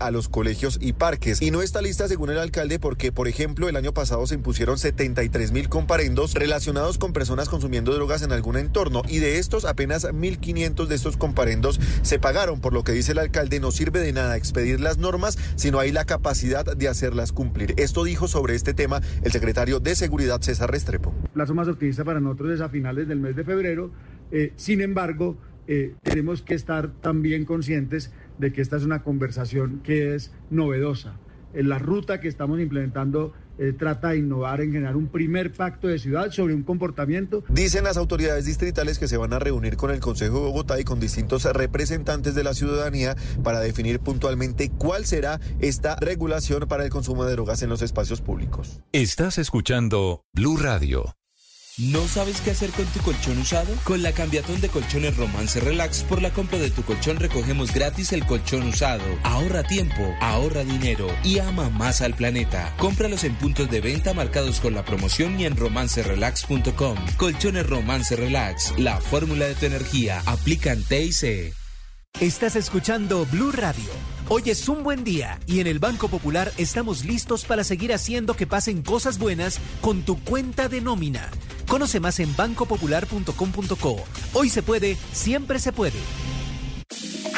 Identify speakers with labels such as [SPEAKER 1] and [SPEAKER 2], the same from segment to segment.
[SPEAKER 1] a los colegios y parques. Y no está lista según el alcalde porque, por ejemplo, el año pasado se impusieron 73 mil comparendos relacionados con personas consumiendo drogas en algún entorno y de estos apenas 1.500 de estos comparendos se pagaron, por lo que dice el alcalde no sirve de nada expedir las normas, sino hay la capacidad de hacerlas cumplir. Esto dijo sobre este tema el secretario de Seguridad César Restrepo.
[SPEAKER 2] La plazo más optimista para nosotros es a finales del mes de febrero. Eh, sin embargo, eh, tenemos que estar también conscientes de que esta es una conversación que es novedosa. En la ruta que estamos implementando eh, trata de innovar en generar un primer pacto de ciudad sobre un comportamiento.
[SPEAKER 1] Dicen las autoridades distritales que se van a reunir con el Consejo de Bogotá y con distintos representantes de la ciudadanía para definir puntualmente cuál será esta regulación para el consumo de drogas en los espacios públicos.
[SPEAKER 3] Estás escuchando Blue Radio.
[SPEAKER 4] ¿No sabes qué hacer con tu colchón usado? Con la cambiatón de colchones Romance Relax, por la compra de tu colchón recogemos gratis el colchón usado. Ahorra tiempo, ahorra dinero y ama más al planeta. Cómpralos en puntos de venta marcados con la promoción y en romancerelax.com. Colchones Romance Relax, la fórmula de tu energía. Aplican TIC.
[SPEAKER 5] Estás escuchando Blue Radio. Hoy es un buen día y en el Banco Popular estamos listos para seguir haciendo que pasen cosas buenas con tu cuenta de nómina. Conoce más en bancopopular.com.co. Hoy se puede, siempre se puede.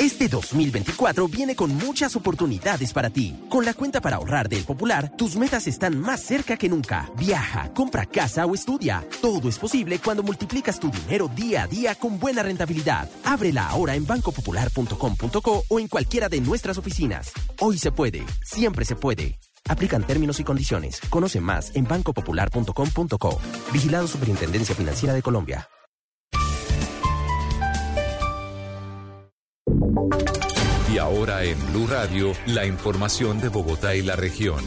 [SPEAKER 6] Este 2024 viene con muchas oportunidades para ti. Con la cuenta para ahorrar del Popular, tus metas están más cerca que nunca. Viaja, compra casa o estudia. Todo es posible cuando multiplicas tu dinero día a día con buena rentabilidad. Ábrela ahora en bancopopular.com.co o en cualquiera de nuestras oficinas. Hoy se puede, siempre se puede. Aplican términos y condiciones. Conoce más en bancopopular.com.co. Vigilado Superintendencia Financiera de Colombia.
[SPEAKER 3] Y ahora en Blue Radio, la información de Bogotá y la región.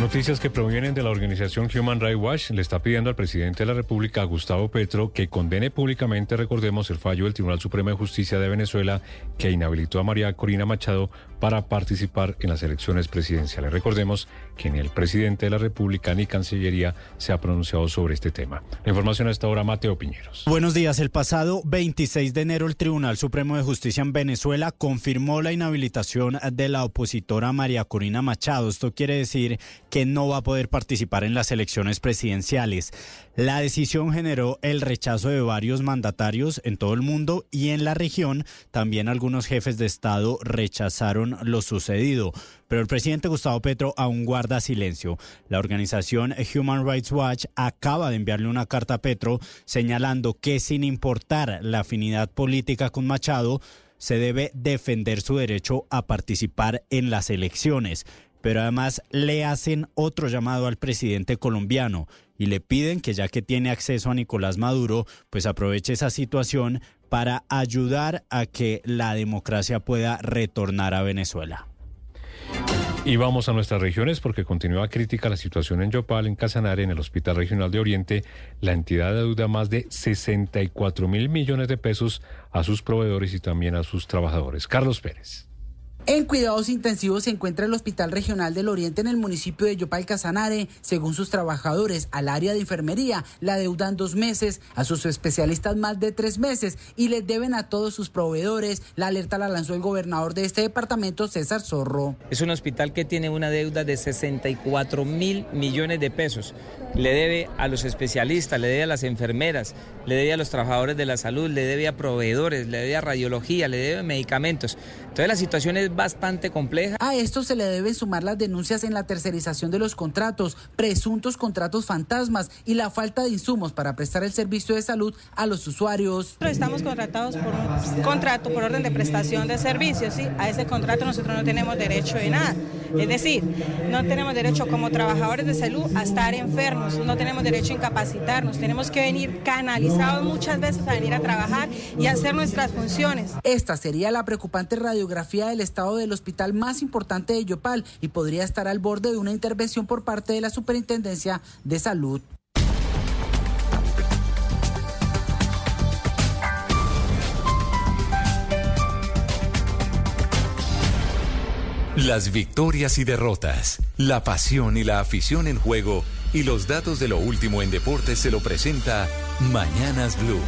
[SPEAKER 7] Noticias que provienen de la organización Human Rights Watch le está pidiendo al presidente de la República, Gustavo Petro, que condene públicamente, recordemos, el fallo del Tribunal Supremo de Justicia de Venezuela que inhabilitó a María Corina Machado para participar en las elecciones presidenciales. Recordemos que ni el presidente de la República ni Cancillería se ha pronunciado sobre este tema. La información a esta hora, Mateo Piñeros.
[SPEAKER 8] Buenos días. El pasado 26 de enero, el Tribunal Supremo de Justicia en Venezuela confirmó la inhabilitación de la opositora María Corina Machado. Esto quiere decir que no va a poder participar en las elecciones presidenciales. La decisión generó el rechazo de varios mandatarios en todo el mundo y en la región. También algunos jefes de Estado rechazaron lo sucedido. Pero el presidente Gustavo Petro aún guarda silencio. La organización Human Rights Watch acaba de enviarle una carta a Petro señalando que sin importar la afinidad política con Machado, se debe defender su derecho a participar en las elecciones pero además le hacen otro llamado al presidente colombiano y le piden que ya que tiene acceso a Nicolás Maduro, pues aproveche esa situación para ayudar a que la democracia pueda retornar a Venezuela.
[SPEAKER 7] Y vamos a nuestras regiones porque continúa crítica la situación en Yopal, en Casanare, en el Hospital Regional de Oriente. La entidad deuda más de 64 mil millones de pesos a sus proveedores y también a sus trabajadores. Carlos Pérez.
[SPEAKER 9] En cuidados intensivos se encuentra el Hospital Regional del Oriente en el municipio de Yopal Casanare. Según sus trabajadores, al área de enfermería la deudan dos meses, a sus especialistas más de tres meses y les deben a todos sus proveedores. La alerta la lanzó el gobernador de este departamento, César Zorro.
[SPEAKER 10] Es un hospital que tiene una deuda de 64 mil millones de pesos. Le debe a los especialistas, le debe a las enfermeras, le debe a los trabajadores de la salud, le debe a proveedores, le debe a radiología, le debe a medicamentos. Entonces la situación es bastante compleja.
[SPEAKER 9] A esto se le deben sumar las denuncias en la tercerización de los contratos, presuntos contratos fantasmas y la falta de insumos para prestar el servicio de salud a los usuarios.
[SPEAKER 11] Estamos contratados por un contrato por orden de prestación de servicios, ¿sí? A ese contrato nosotros no tenemos derecho de nada. Es decir, no tenemos derecho como trabajadores de salud a estar enfermos, no tenemos derecho a incapacitarnos, tenemos que venir canalizados muchas veces a venir a trabajar y hacer nuestras funciones.
[SPEAKER 9] Esta sería la preocupante radiografía del estado del hospital más importante de Yopal y podría estar al borde de una intervención por parte de la Superintendencia de Salud.
[SPEAKER 3] Las victorias y derrotas, la pasión y la afición en juego y los datos de lo último en deportes se lo presenta Mañanas Blue.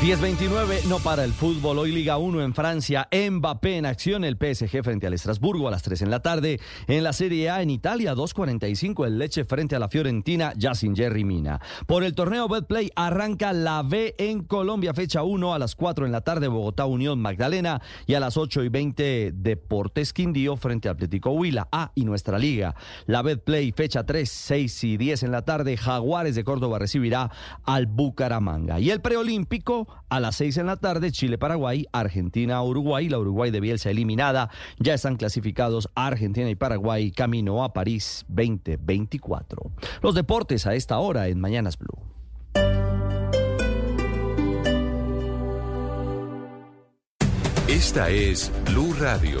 [SPEAKER 12] 10-29, no para el fútbol. Hoy Liga 1 en Francia. Mbappé en acción. El PSG frente al Estrasburgo a las 3 en la tarde. En la Serie A en Italia, 2.45. El Leche frente a la Fiorentina, ya Jerry Mina. Por el torneo Betplay arranca la B en Colombia, fecha 1 a las 4 en la tarde. Bogotá Unión Magdalena. Y a las 8 y 20, Deportes Quindío frente a Atlético Huila. A y nuestra liga. La Betplay, fecha 3, 6 y 10 en la tarde. Jaguares de Córdoba recibirá al Bucaramanga. Y el preolímpico a las 6 en la tarde, Chile-Paraguay, Argentina-Uruguay, la Uruguay de Bielsa eliminada. Ya están clasificados Argentina y Paraguay camino a París 2024. Los deportes a esta hora en Mañanas Blue.
[SPEAKER 3] Esta es Blue Radio.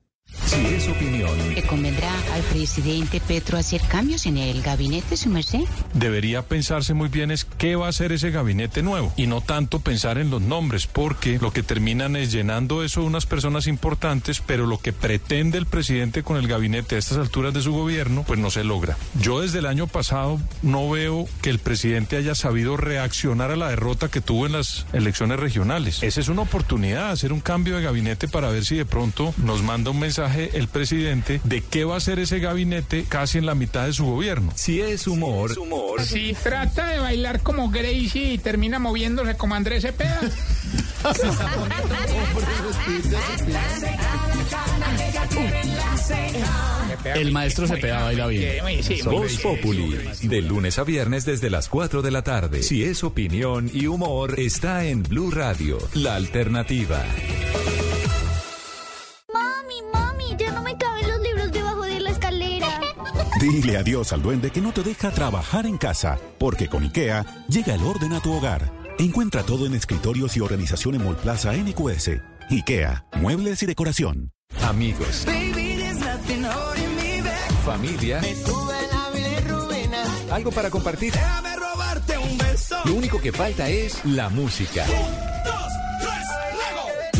[SPEAKER 3] Si es opinión.
[SPEAKER 13] ¿Le convendrá al presidente Petro hacer cambios en el gabinete, su merced?
[SPEAKER 14] Debería pensarse muy bien es qué va a hacer ese gabinete nuevo y no tanto pensar en los nombres, porque lo que terminan es llenando eso unas personas importantes, pero lo que pretende el presidente con el gabinete a estas alturas de su gobierno, pues no se logra. Yo desde el año pasado no veo que el presidente haya sabido reaccionar a la derrota que tuvo en las elecciones regionales. Esa es una oportunidad, hacer un cambio de gabinete para ver si de pronto nos manda un mensaje el presidente de qué va a hacer ese gabinete casi en la mitad de su gobierno.
[SPEAKER 3] Si es humor.
[SPEAKER 15] Si trata de bailar como Gracie y termina moviéndose como Andrés Cepeda.
[SPEAKER 16] El maestro Cepeda baila bien.
[SPEAKER 3] Voz Populi, de lunes a viernes desde las 4 de la tarde. Si es opinión y humor, está en Blue Radio, la alternativa.
[SPEAKER 5] Dile adiós al duende que no te deja trabajar en casa, porque con IKEA llega el orden a tu hogar. Encuentra todo en escritorios y organización en Molplaza NQS. IKEA, muebles y decoración.
[SPEAKER 3] Amigos. Familia. Algo para compartir. Lo único que falta es la música.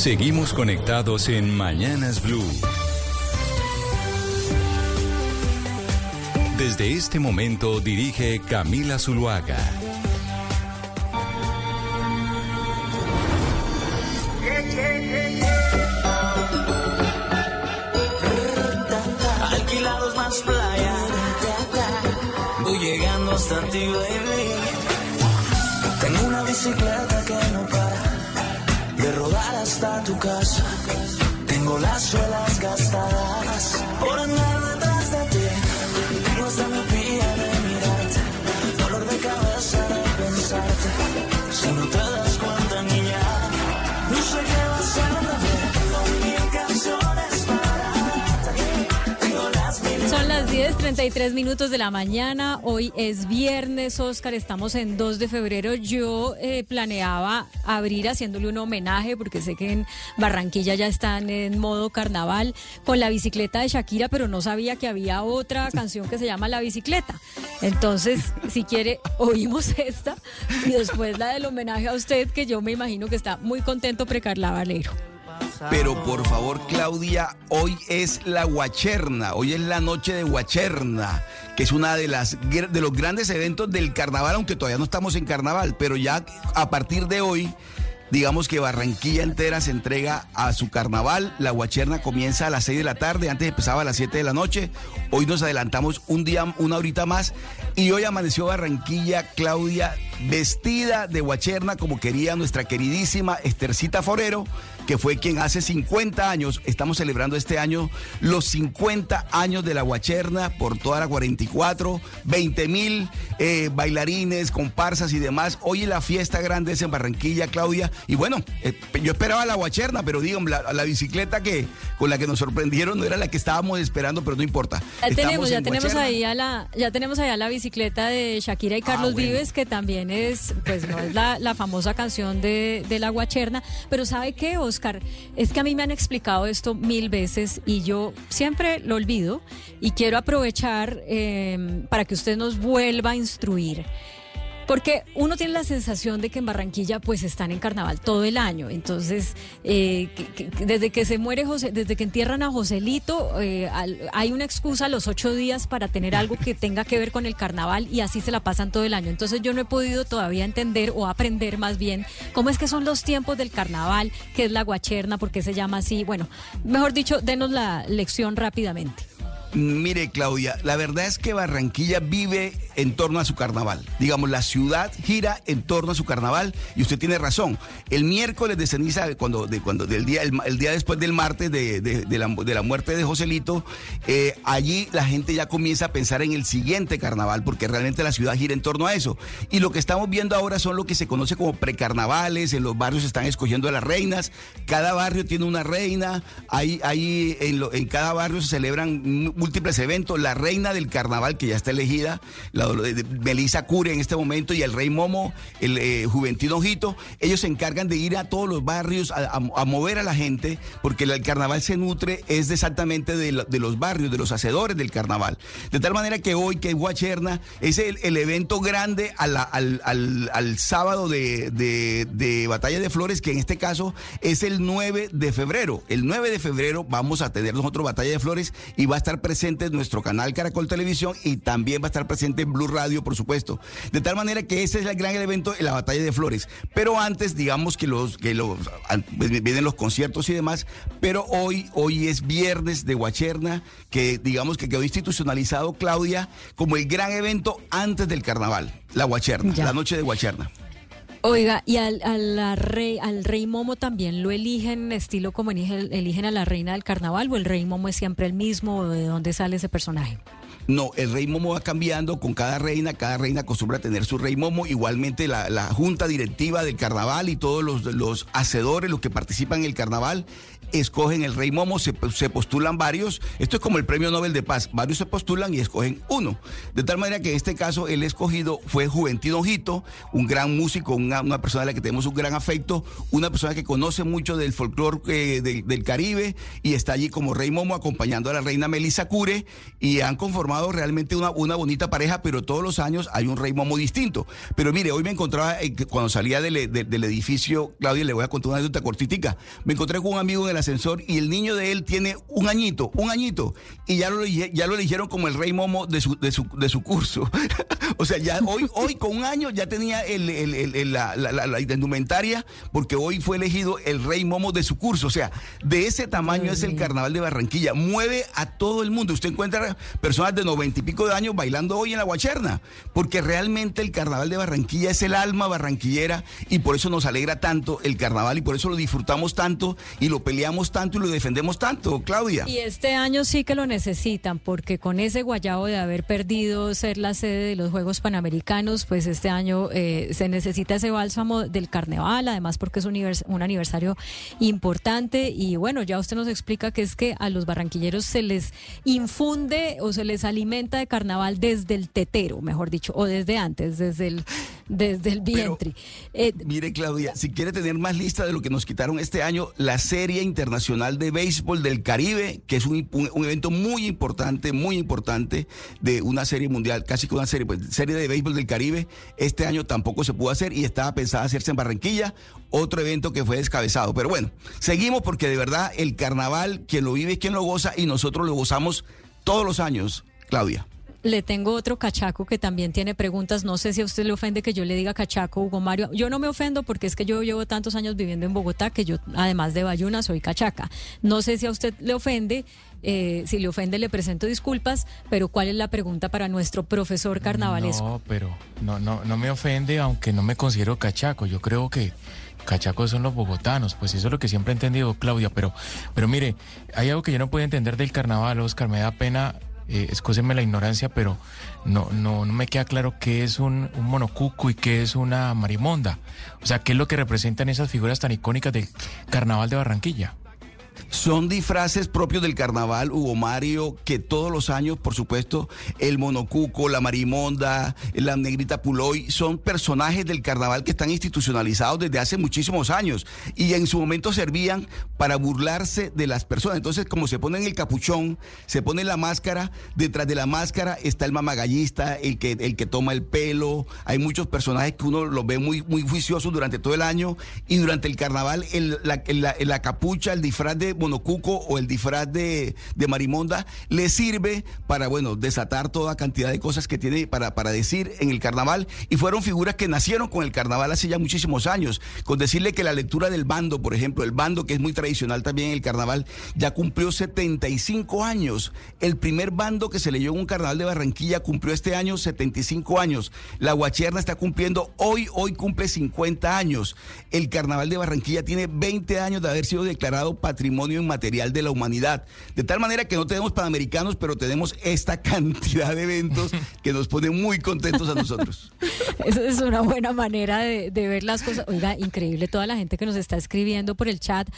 [SPEAKER 3] Seguimos conectados en Mañanas Blue. Desde este momento dirige Camila Zuluaga.
[SPEAKER 17] Alquilados más playa. Voy llegando hasta ti, hasta tu casa. Tengo las suelas gastadas por andar
[SPEAKER 18] 33 minutos de la mañana, hoy es viernes, Oscar, estamos en 2 de febrero. Yo eh, planeaba abrir haciéndole un homenaje, porque sé que en Barranquilla ya están en modo carnaval, con la bicicleta de Shakira, pero no sabía que había otra canción que se llama La Bicicleta. Entonces, si quiere, oímos esta y después la del homenaje a usted, que yo me imagino que está muy contento precarlabalero.
[SPEAKER 19] Pero por favor, Claudia, hoy es la Guacherna, hoy es la noche de Guacherna, que es una de las de los grandes eventos del carnaval, aunque todavía no estamos en carnaval, pero ya a partir de hoy digamos que Barranquilla entera se entrega a su carnaval. La Guacherna comienza a las 6 de la tarde, antes empezaba a las 7 de la noche. Hoy nos adelantamos un día, una horita más. Y hoy amaneció Barranquilla, Claudia, vestida de Guacherna como quería nuestra queridísima Estercita Forero, que fue quien hace 50 años, estamos celebrando este año los 50 años de la Guacherna por toda la 44, 20 mil eh, bailarines, comparsas y demás. Hoy la fiesta grande es en Barranquilla, Claudia. Y bueno, eh, yo esperaba la Guacherna, pero digo, la, la, bicicleta que con la que nos sorprendieron no era la que estábamos esperando, pero no importa.
[SPEAKER 18] Ya tenemos, ya tenemos ahí a la, ya tenemos allá la bicicleta de Shakira y Carlos ah, Vives, que también es, pues no es la, la famosa canción de, de, la Guacherna, pero ¿sabe qué, Oscar? Es que a mí me han explicado esto mil veces y yo siempre lo olvido y quiero aprovechar eh, para que usted nos vuelva a instruir. Porque uno tiene la sensación de que en Barranquilla pues están en carnaval todo el año. Entonces, eh, desde que se muere José, desde que entierran a Joselito, eh, hay una excusa los ocho días para tener algo que tenga que ver con el carnaval y así se la pasan todo el año. Entonces yo no he podido todavía entender o aprender más bien cómo es que son los tiempos del carnaval, qué es la guacherna, por qué se llama así. Bueno, mejor dicho, denos la lección rápidamente.
[SPEAKER 19] Mire, Claudia, la verdad es que Barranquilla vive en torno a su carnaval. Digamos, la ciudad gira en torno a su carnaval y usted tiene razón. El miércoles de ceniza, cuando, de, cuando del día, el, día después del martes de, de, la, de la, muerte de Joselito, eh, allí la gente ya comienza a pensar en el siguiente carnaval, porque realmente la ciudad gira en torno a eso. Y lo que estamos viendo ahora son lo que se conoce como precarnavales. En los barrios están escogiendo a las reinas. Cada barrio tiene una reina. En, en cada barrio se celebran múltiples eventos. La reina del carnaval, que ya está elegida, la Melissa Cure en este momento, y el rey Momo, el eh, Juventino Ojito, ellos se encargan de ir a todos los barrios a, mover a la gente, porque el, carnaval se nutre es exactamente de, los barrios, de los hacedores del carnaval. De tal manera que hoy, que es Guacherna, es el, evento grande al, sábado de, de Batalla de Flores, que en este caso es el 9 de febrero. El 9 de febrero vamos a tener nosotros Batalla de Flores y va a estar presente en nuestro canal Caracol Televisión y también va a estar presente en Blue Radio, por supuesto. De tal manera que ese es el gran evento en la Batalla de Flores. Pero antes, digamos que los que los pues, vienen los conciertos y demás, pero hoy hoy es viernes de Guacherna, que digamos que quedó institucionalizado Claudia como el gran evento antes del carnaval, la Guacherna, la noche de Guacherna.
[SPEAKER 18] Oiga, y al, rey, al rey Momo también lo eligen estilo como eligen a la reina del carnaval o el rey Momo es siempre el mismo, ¿de dónde sale ese personaje?
[SPEAKER 19] No, el rey Momo va cambiando con cada reina, cada reina acostumbra a tener su rey Momo, igualmente la, junta directiva del carnaval y todos los, los hacedores, los que participan en el carnaval, escogen el Rey Momo, se, postulan varios. Esto es como el Premio Nobel de Paz. Varios se postulan y escogen uno. De tal manera que en este caso el escogido fue Juventino Ojito, un gran músico, una, persona a la que tenemos un gran afecto, una persona que conoce mucho del folclore eh, del Caribe y está allí como Rey Momo acompañando a la reina Melissa Cure y han conformado realmente una, una bonita pareja, pero todos los años hay un Rey Momo distinto. Pero mire, hoy me encontraba, eh, cuando salía del, edificio, Claudia, le voy a contar una anécdota cortitica, me encontré con un amigo en el ascensor y el niño de él tiene un añito, un añito, y ya lo, ya lo eligieron como el rey momo de su, de su, de su curso. o sea, ya hoy, hoy con un año ya tenía el, el, la, la, la, indumentaria porque hoy fue elegido el rey momo de su curso. O sea, de ese tamaño es el carnaval de Barranquilla. Mueve a todo el mundo. Usted encuentra personas de noventa y pico de años bailando hoy en la Guacherna, porque realmente el carnaval de Barranquilla es el alma barranquillera y por eso nos alegra tanto el carnaval y por eso lo disfrutamos tanto y lo peleamos tanto y lo defendemos tanto, Claudia.
[SPEAKER 18] Y este año sí que lo necesitan, porque con ese guayabo de haber perdido ser la sede de los Juegos Panamericanos, pues este año eh, se necesita ese bálsamo del carnaval, además porque es un, un aniversario importante. Y bueno, ya usted nos explica que es que a los barranquilleros se les infunde o se les alimenta de carnaval desde el tetero, mejor dicho, o desde antes, desde el, desde el vientre.
[SPEAKER 19] Eh, mire, Claudia, si quiere tener más lista de lo que nos quitaron este año, la serie Internacional de Béisbol del Caribe, que es un, evento muy importante, muy importante de una serie mundial, casi que una serie, pues, serie de béisbol del Caribe. Este año tampoco se pudo hacer y estaba pensada hacerse en Barranquilla, otro evento que fue descabezado. Pero bueno, seguimos porque de verdad el carnaval, quien lo vive es quien lo goza y nosotros lo gozamos todos los años, Claudia.
[SPEAKER 18] Le tengo otro cachaco que también tiene preguntas. No sé si a usted le ofende que yo le diga cachaco, Hugo Mario. Yo no me ofendo porque es que yo llevo tantos años viviendo en Bogotá que yo, además de Bayuna, soy cachaca. No sé si a usted le ofende. Eh, si le ofende, le presento disculpas, pero ¿cuál es la pregunta para nuestro profesor carnavalesco?
[SPEAKER 20] No, pero no, no, no me ofende, aunque no me considero cachaco. Yo creo que cachacos son los bogotanos, pues eso es lo que siempre he entendido, Claudia. Pero, pero mire, hay algo que yo no puedo entender del carnaval, Oscar, me da pena eh, la ignorancia, pero no, no, no me queda claro qué es un, un, monocuco y qué es una marimonda. O sea, qué es lo que representan esas figuras tan icónicas del carnaval de Barranquilla.
[SPEAKER 19] Son disfraces propios del carnaval, Hugo Mario, que todos los años, por supuesto, el monocuco, la marimonda, la negrita puloy, son personajes del carnaval que están institucionalizados desde hace muchísimos años y en su momento servían para burlarse de las personas. Entonces, como se ponen el capuchón, se pone la máscara, detrás de la máscara está el mamagallista, el que, el que toma el pelo, hay muchos personajes que uno los ve muy, muy juiciosos durante todo el año y durante el carnaval el, la, la, la capucha, el disfraz de monocuco o el disfraz de, de, marimonda le sirve para, bueno, desatar toda cantidad de cosas que tiene para, para decir en el carnaval. Y fueron figuras que nacieron con el carnaval hace ya muchísimos años. Con decirle que la lectura del bando, por ejemplo, el bando que es muy tradicional también en el carnaval, ya cumplió 75 años. El primer bando que se leyó en un carnaval de Barranquilla cumplió este año 75 años. La Guacherna está cumpliendo hoy, hoy cumple 50 años. El carnaval de Barranquilla tiene 20 años de haber sido declarado patrimonio inmaterial de la humanidad. De tal manera que no tenemos panamericanos, pero tenemos esta cantidad de eventos que nos ponen muy contentos a nosotros.
[SPEAKER 18] Esa es una buena manera de, de, ver las cosas. Oiga, increíble toda la gente que nos está escribiendo por el chat,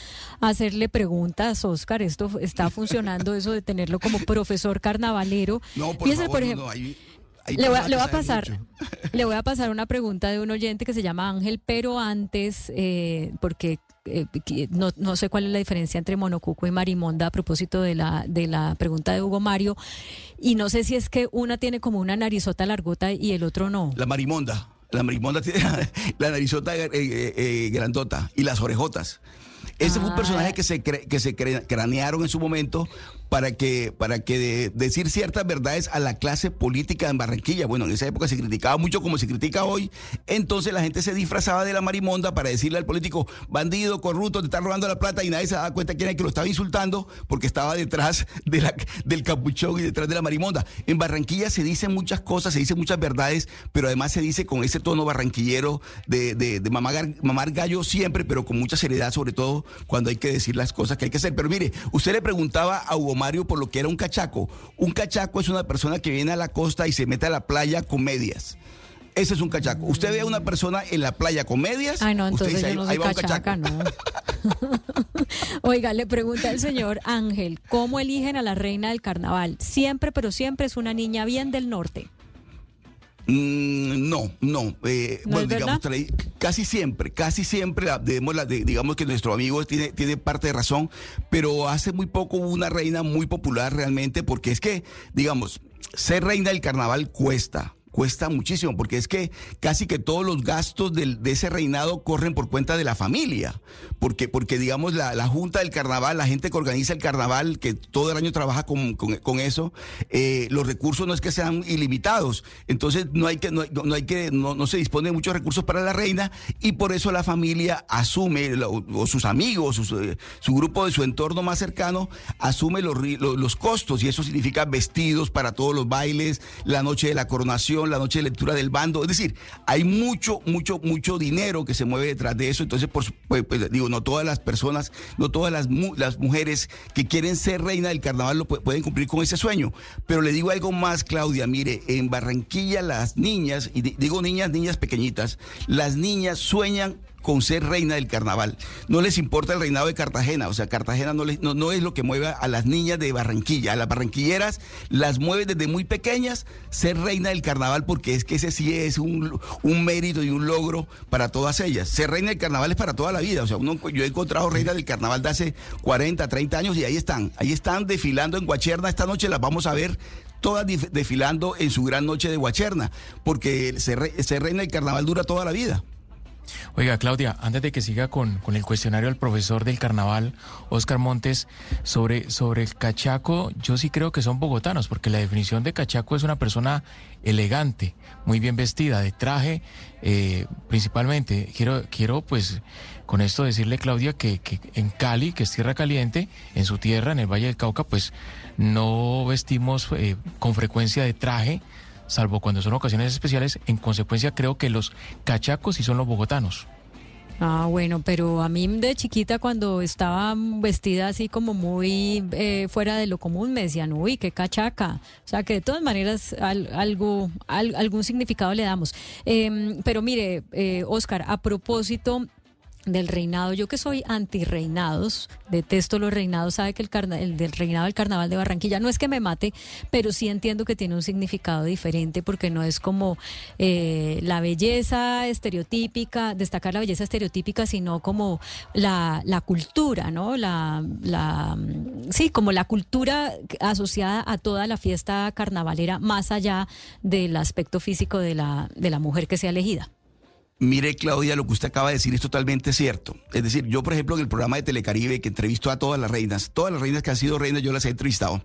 [SPEAKER 18] hacerle preguntas, Oscar, esto está funcionando, eso de tenerlo como profesor carnavalero.
[SPEAKER 19] No, por favor, por ejemplo, no, hay...
[SPEAKER 18] Le voy, a, le voy, a, pasar, le voy a pasar una pregunta de un oyente que se llama Ángel, pero antes, eh, porque eh, no, no, sé cuál es la diferencia entre monocuco y marimonda a propósito de la, de la pregunta de Hugo Mario, y no sé si es que una tiene como una narizota largota y el otro no.
[SPEAKER 19] La marimonda, la marimonda tiene la narizota eh, eh, grandota y las orejotas. Ese fue un personaje que se, que se cranearon en su momento para que, para que de, decir ciertas verdades a la clase política en Barranquilla. Bueno, en esa época se criticaba mucho como se critica hoy. Entonces la gente se disfrazaba de la marimonda para decirle al político, bandido, corrupto, te está robando la plata y nadie se daba cuenta quién era que lo estaba insultando porque estaba detrás del capuchón y detrás de la marimonda. En Barranquilla se dicen muchas cosas, se dicen muchas verdades, pero además se dice con ese tono barranquillero de, de, de mamar, mamar gallo siempre, pero con mucha seriedad, sobre todo cuando hay que decir las cosas que hay que hacer. Pero mire, usted le preguntaba a Hugo Mario por lo que era un cachaco. Un cachaco es una persona que viene a la costa y se mete a la playa con medias. Ese es un cachaco. Usted ve a una persona en la playa con medias.
[SPEAKER 18] Ay, no, entonces dice, yo no soy cachaca, no. Oiga, le pregunta el señor Ángel, ¿cómo eligen a la reina del carnaval? Siempre, pero siempre es una niña bien del norte.
[SPEAKER 19] Mm, no, no. Eh,
[SPEAKER 18] ¿No
[SPEAKER 19] bueno, digamos, casi siempre, casi siempre, digamos, la, de, digamos que nuestro amigo tiene, tiene parte de razón, pero hace muy poco hubo una reina muy popular realmente, porque es que, digamos, ser reina del carnaval cuesta cuesta muchísimo, porque es que casi que todos los gastos del, de ese reinado corren por cuenta de la familia, porque, porque digamos, la, la, Junta del Carnaval, la gente que organiza el carnaval, que todo el año trabaja con, con, eso, eh, los recursos no es que sean ilimitados, entonces no hay que, no, no hay que, no, no, se dispone de muchos recursos para la reina, y por eso la familia asume, o, o sus amigos, sus, eh, su grupo de su entorno más cercano, asume los, los, los costos, y eso significa vestidos para todos los bailes, la noche de la coronación, la noche de lectura del bando. Es decir, hay mucho, mucho, mucho dinero que se mueve detrás de eso. Entonces, por, pues, pues, digo, no todas las personas, no todas las, las mujeres que quieren ser reina del carnaval lo pueden cumplir con ese sueño. Pero le digo algo más, Claudia. Mire, en Barranquilla las niñas, y digo niñas, niñas pequeñitas, las niñas sueñan con ser reina del carnaval. No les importa el reinado de Cartagena, o sea, Cartagena no, les, no, es lo que mueve a las niñas de Barranquilla, a las barranquilleras las mueve desde muy pequeñas ser reina del carnaval porque es que ese sí es un, un mérito y un logro para todas ellas. Ser reina del carnaval es para toda la vida, o sea, uno, yo he encontrado reinas del carnaval de hace 40, 30 años y ahí están, ahí están desfilando en Guacherna, esta noche las vamos a ver todas desfilando en su gran noche de Guacherna, porque ser, ser reina del carnaval dura toda la vida.
[SPEAKER 20] Oiga, Claudia, antes de que siga con, con el cuestionario al profesor del carnaval, Oscar Montes, sobre, sobre el cachaco, yo sí creo que son bogotanos, porque la definición de cachaco es una persona elegante, muy bien vestida, de traje, eh, principalmente. Quiero, quiero, pues, con esto decirle, Claudia, que, que en Cali, que es tierra caliente, en su tierra, en el Valle del Cauca, pues, no vestimos eh, con frecuencia de traje salvo cuando son ocasiones especiales. En consecuencia, creo que los cachacos sí son los bogotanos.
[SPEAKER 18] Ah, bueno, pero a mí de chiquita cuando estaba vestida así como muy eh, fuera de lo común me decían, uy, qué cachaca. O sea que de todas maneras algo, algún significado le damos. Em, pero mire, eh, Oscar, a propósito del reinado. Yo que soy anti reinados, detesto los reinados, sabe que el, el, del reinado del carnaval de Barranquilla no es que me mate, pero sí entiendo que tiene un significado diferente porque no es como eh, la belleza estereotípica, destacar la belleza estereotípica, sino como la, la cultura, ¿no? La, la, sí, como la cultura asociada a toda la fiesta carnavalera, más allá del aspecto físico de la, de la mujer que sea elegida.
[SPEAKER 19] Mire, Claudia, lo que usted acaba de decir es totalmente cierto. Es decir, yo, por ejemplo, en el programa de Telecaribe, que entrevisto a todas las reinas, todas las reinas que han sido reinas, yo las he entrevistado.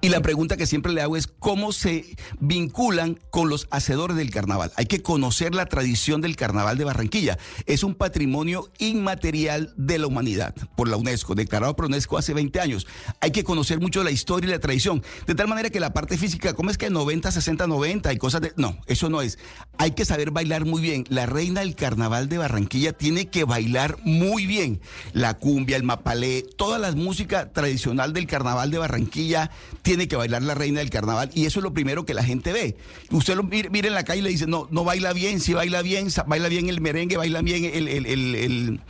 [SPEAKER 19] Y la pregunta que siempre le hago es cómo se vinculan con los hacedores del carnaval. Hay que conocer la tradición del carnaval de Barranquilla. Es un patrimonio inmaterial de la humanidad por la UNESCO, declarado por UNESCO hace 20 años. Hay que conocer mucho la historia y la tradición. De tal manera que la parte física, ¿cómo es que 90, 60, 90 y cosas de... No, eso no es. Hay que saber bailar muy bien. La reina del carnaval de Barranquilla tiene que bailar muy bien. La cumbia, el mapalé, toda la música tradicional del carnaval de Barranquilla tiene que bailar la reina del carnaval y eso es lo primero que la gente ve. Usted lo mira, en la calle y le dice, no, no baila bien, si baila bien, baila bien el merengue, baila bien el, el,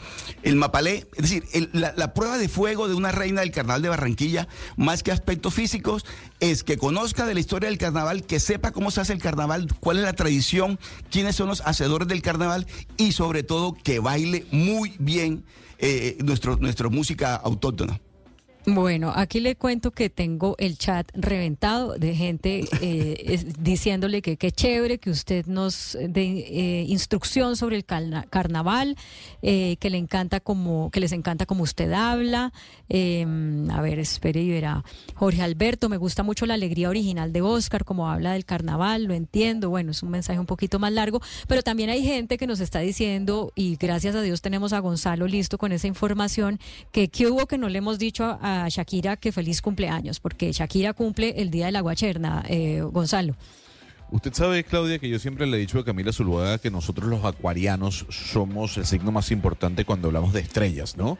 [SPEAKER 19] el, mapalé. Es decir, la, la, prueba de fuego de una reina del carnaval de Barranquilla, más que aspectos físicos, es que conozca de la historia del carnaval, que sepa cómo se hace el carnaval, cuál es la tradición, quiénes son los hacedores del carnaval y sobre todo que baile muy bien eh, nuestro, nuestra música autóctona.
[SPEAKER 18] Bueno, aquí le cuento que tengo el chat reventado de gente eh, diciéndole que qué chévere que usted nos dé eh, instrucción sobre el carnaval, eh, que le encanta como que les encanta como usted habla. Em, a ver, espere y verá. Jorge Alberto, me gusta mucho la alegría original de Oscar, como habla del carnaval, lo entiendo. Bueno, es un mensaje un poquito más largo, pero también hay gente que nos está diciendo y gracias a Dios tenemos a Gonzalo listo con esa información que qué hubo que no le hemos dicho a Shakira que feliz cumpleaños, porque Shakira cumple el día de la guacherna, eh, Gonzalo.
[SPEAKER 21] Usted sabe, Claudia, que yo siempre le he dicho a Camila Zuluaga que nosotros los acuarianos somos el signo más importante cuando hablamos de estrellas, ¿no?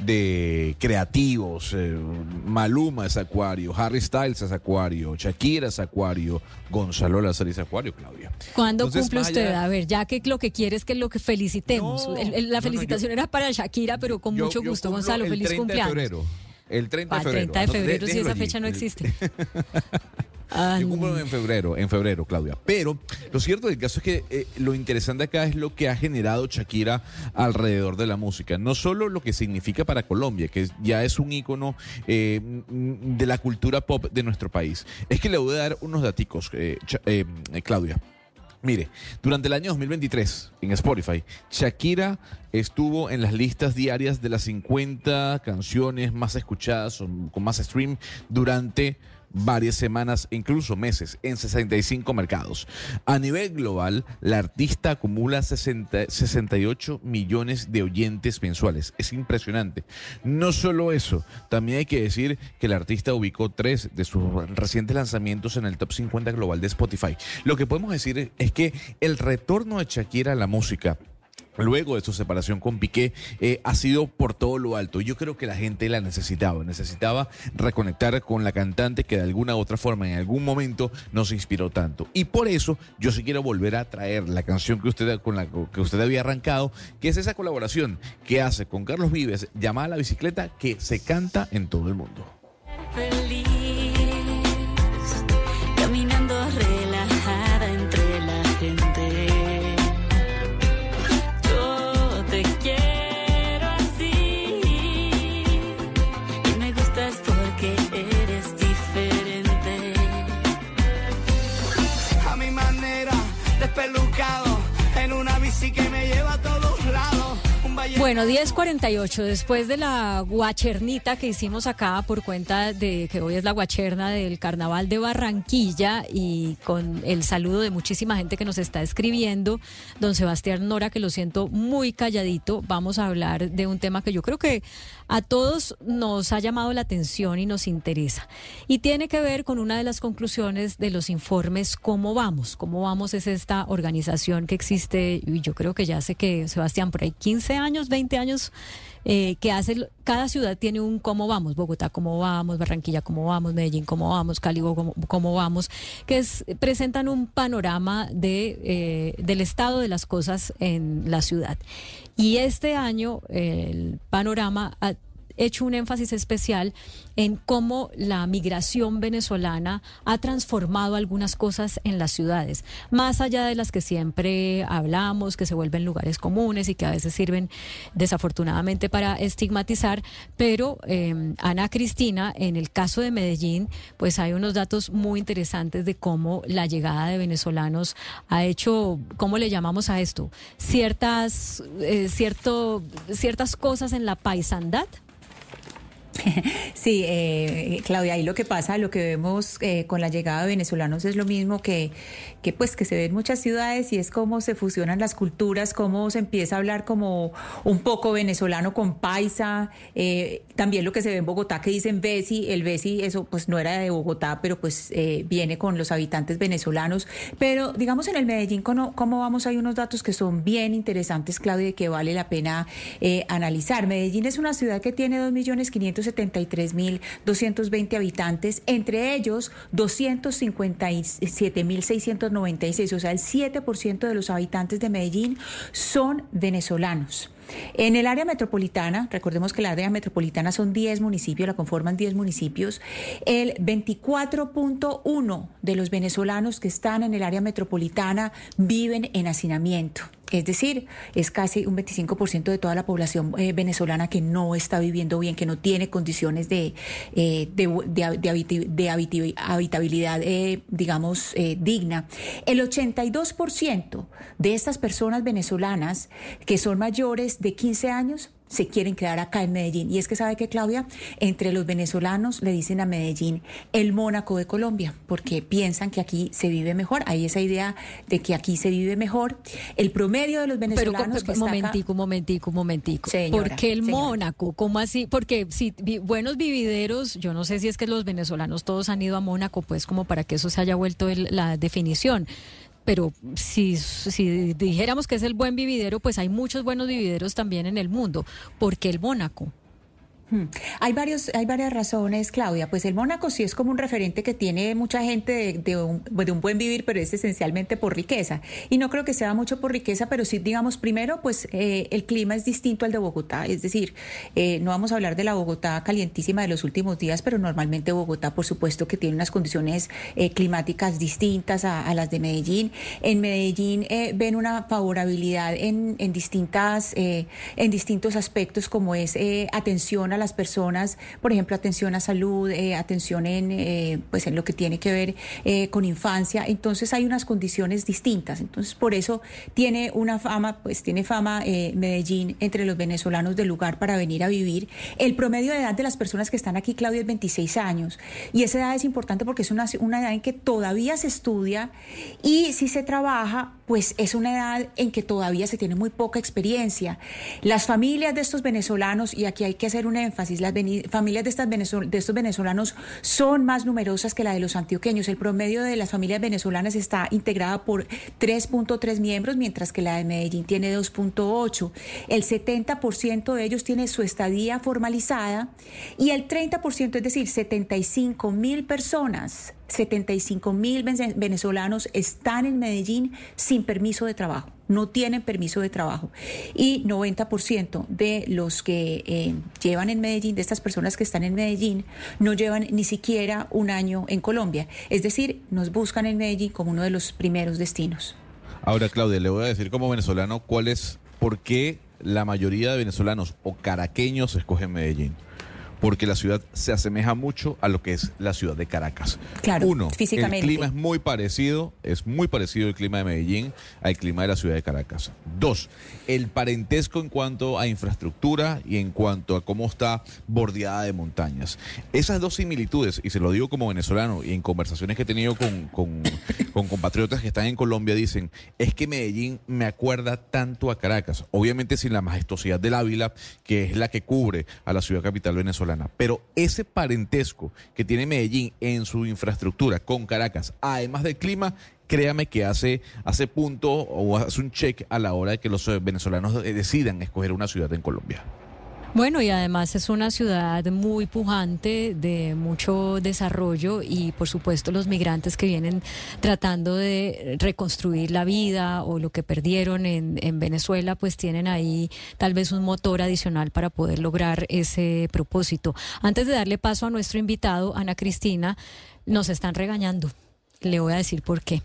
[SPEAKER 21] De creativos. Eh, Maluma es acuario, Harry Styles es acuario, Shakira es acuario, Gonzalo Lázaro es acuario, Claudia.
[SPEAKER 18] ¿Cuándo cumple usted? A ver, ya que lo que quiere es que lo que felicitemos. la felicitación era para Shakira, pero con mucho gusto, Gonzalo. Feliz cumpleaños.
[SPEAKER 21] El 30 de febrero.
[SPEAKER 18] El 30 de febrero, si esa fecha no existe.
[SPEAKER 21] Yo cumplo en febrero, en febrero, Claudia. Pero lo cierto del caso es que eh, lo interesante acá es lo que ha generado Shakira alrededor de la música. No solo lo que significa para Colombia, que ya es un ícono eh, de la cultura pop de nuestro país. Es que le voy a dar unos daticos, eh, Claudia. Mire, durante el año 2023 en Spotify, Shakira estuvo en las listas diarias de las 50 canciones más escuchadas o con más stream durante varias semanas e incluso meses en 65 mercados. A nivel global, la artista acumula 68 millones de oyentes mensuales. Es impresionante. No solo eso, también hay que decir que la artista ubicó tres de sus recientes lanzamientos en el top 50 global de Spotify. Lo que podemos decir es que el retorno de Shakira a la música luego de su separación con Piqué, eh, ha sido por todo lo alto. Yo creo que la gente la necesitaba, necesitaba reconectar con la cantante que de alguna u otra forma en algún momento nos inspiró tanto. Y por eso yo sí quiero volver a traer la canción que usted, con la que usted había arrancado, que es esa colaboración que hace con Carlos Vives, llamada La Bicicleta, que se canta en todo el mundo.
[SPEAKER 17] así
[SPEAKER 18] Bueno, 10.48, después de la guachernita que hicimos acá por cuenta de que hoy es la guacherna del Carnaval de Barranquilla y con el saludo de muchísima gente que nos está escribiendo, don Sebastián Nora, que lo siento muy calladito, vamos a hablar de un tema que yo creo que a todos nos ha llamado la atención y nos interesa. Y tiene que ver con una de las conclusiones de los informes Cómo Vamos. Cómo Vamos es esta organización que existe, y yo creo que ya sé que, Sebastián, por ahí 15 años, 20 años, eh, que hace, cada ciudad tiene un cómo vamos, Bogotá cómo vamos, Barranquilla cómo vamos, Medellín cómo vamos, Cali cómo, cómo vamos, que es, presentan un panorama de, eh, del estado de las cosas en la ciudad. Y este año el panorama ha hecho un énfasis especial en cómo la migración venezolana ha transformado algunas cosas en las ciudades, más allá de las que siempre hablamos, que se vuelven lugares comunes y que a veces sirven desafortunadamente para estigmatizar, pero eh, Ana Cristina, en el caso de Medellín, pues hay unos datos muy interesantes de cómo la llegada de venezolanos ha hecho, ¿cómo le llamamos a esto? Ciertas, eh, cierto, ciertas cosas en la paisandad.
[SPEAKER 22] Sí, eh, Claudia, ahí lo que pasa, lo que vemos eh, con la llegada de venezolanos es lo mismo que, que, pues, que se ve en muchas ciudades y es cómo se fusionan las culturas, cómo se empieza a hablar como un poco venezolano con paisa, eh, también lo que se ve en Bogotá que dicen Besi, el Besi, eso pues no era de Bogotá, pero pues eh, viene con los habitantes venezolanos, pero digamos en el Medellín, ¿cómo, vamos? Hay unos datos que son bien interesantes, Claudia, y que vale la pena eh, analizar. Medellín es una ciudad que tiene 2.573.220 habitantes, entre ellos 257.696, o sea, el 7% de los habitantes de Medellín son venezolanos. En el área metropolitana, recordemos que la área metropolitana son 10 municipios, la conforman 10 municipios, el 24.1 de los venezolanos que están en el área metropolitana viven en hacinamiento. Es decir, es casi un 25% de toda la población eh, venezolana que no está viviendo bien, que no tiene condiciones de, eh, de, habitabilidad, eh, digamos, digna. El 82% de estas personas venezolanas que son mayores de 15 años se quieren quedar acá en Medellín. Y es que sabe que, Claudia, entre los venezolanos le dicen a Medellín el Mónaco de Colombia, porque piensan que aquí se vive mejor. Hay esa idea de que aquí se vive mejor. El promedio de los
[SPEAKER 18] Pero,
[SPEAKER 22] venezolanos que
[SPEAKER 18] un
[SPEAKER 22] acá-
[SPEAKER 18] momentico, momentico, momentico.
[SPEAKER 22] Señora,
[SPEAKER 18] ¿Por qué el
[SPEAKER 22] señora.
[SPEAKER 18] Mónaco? ¿Cómo así? Porque si vi- buenos vivideros, yo no sé si es que los venezolanos todos han ido a Mónaco, pues como para que eso se haya vuelto el- la definición. Pero si, si dijéramos que es el buen vividero, pues hay muchos buenos vivideros también en el mundo. ¿Por qué el Mónaco?
[SPEAKER 22] Hmm. Hay, varios, hay varias razones, Claudia. Pues el Mónaco sí es como un referente que tiene mucha gente de, de un, buen vivir, pero es esencialmente por riqueza. Y no creo que sea mucho por riqueza, pero sí, digamos, primero, pues eh, el clima es distinto al de Bogotá. Es decir, eh, no vamos a hablar de la Bogotá calientísima de los últimos días, pero normalmente Bogotá, por supuesto, que tiene unas condiciones eh, climáticas distintas a, a las de Medellín. En Medellín ven una favorabilidad en, en distintas, en distintos aspectos, como es atención a las personas, por ejemplo, atención a salud, eh, atención en, eh, pues en lo que tiene que ver eh, con infancia. Entonces hay unas condiciones distintas. Entonces por eso tiene una fama, pues tiene fama eh, Medellín entre los venezolanos del lugar para venir a vivir. El promedio de edad de las personas que están aquí, Claudia, es 26 años. Y esa edad es importante porque es una, una edad en que todavía se estudia y si se trabaja, pues es una edad en que todavía se tiene muy poca experiencia. Las familias de estos venezolanos, y aquí hay que hacer un énfasis, las familias de, de estos venezolanos son más numerosas que la de los antioqueños. El promedio de las familias venezolanas está integrada por 3.3 miembros, mientras que la de Medellín tiene 2.8. El 70% de ellos tiene su estadía formalizada y el 30%, es decir, 75 mil personas 75 mil venezolanos están en Medellín sin permiso de trabajo, no tienen permiso de trabajo. Y 90% de los que eh, llevan en Medellín, de estas personas que están en Medellín, no llevan ni siquiera un año en Colombia. Es decir, nos buscan en Medellín como uno de los primeros destinos.
[SPEAKER 21] Ahora, Claudia, le voy a decir como venezolano cuál es, por qué la mayoría de venezolanos o caraqueños escogen Medellín. Porque la ciudad se asemeja mucho a lo que es la ciudad de Caracas.
[SPEAKER 22] Claro,
[SPEAKER 21] Uno,
[SPEAKER 22] físicamente.
[SPEAKER 21] el clima es muy parecido, es muy parecido el clima de Medellín al clima de la ciudad de Caracas. Dos, el parentesco en cuanto a infraestructura y en cuanto a cómo está bordeada de montañas. Esas dos similitudes, y se lo digo como venezolano y en conversaciones que he tenido con, con- con compatriotas que están en Colombia, dicen, es que Medellín me acuerda tanto a Caracas, obviamente sin la majestuosidad del Ávila, que es la que cubre a la ciudad capital venezolana, pero ese parentesco que tiene Medellín en su infraestructura con Caracas, además del clima, créame que hace, hace punto o hace un check a la hora de que los eh, venezolanos eh, decidan escoger una ciudad en Colombia.
[SPEAKER 18] Bueno, y además es una ciudad muy pujante, de mucho desarrollo y por supuesto los migrantes que vienen tratando de reconstruir la vida o lo que perdieron en, en Venezuela, pues tienen ahí tal vez un motor adicional para poder lograr ese propósito. Antes de darle paso a nuestro invitado, Ana Cristina, nos están regañando. Le voy a decir por qué.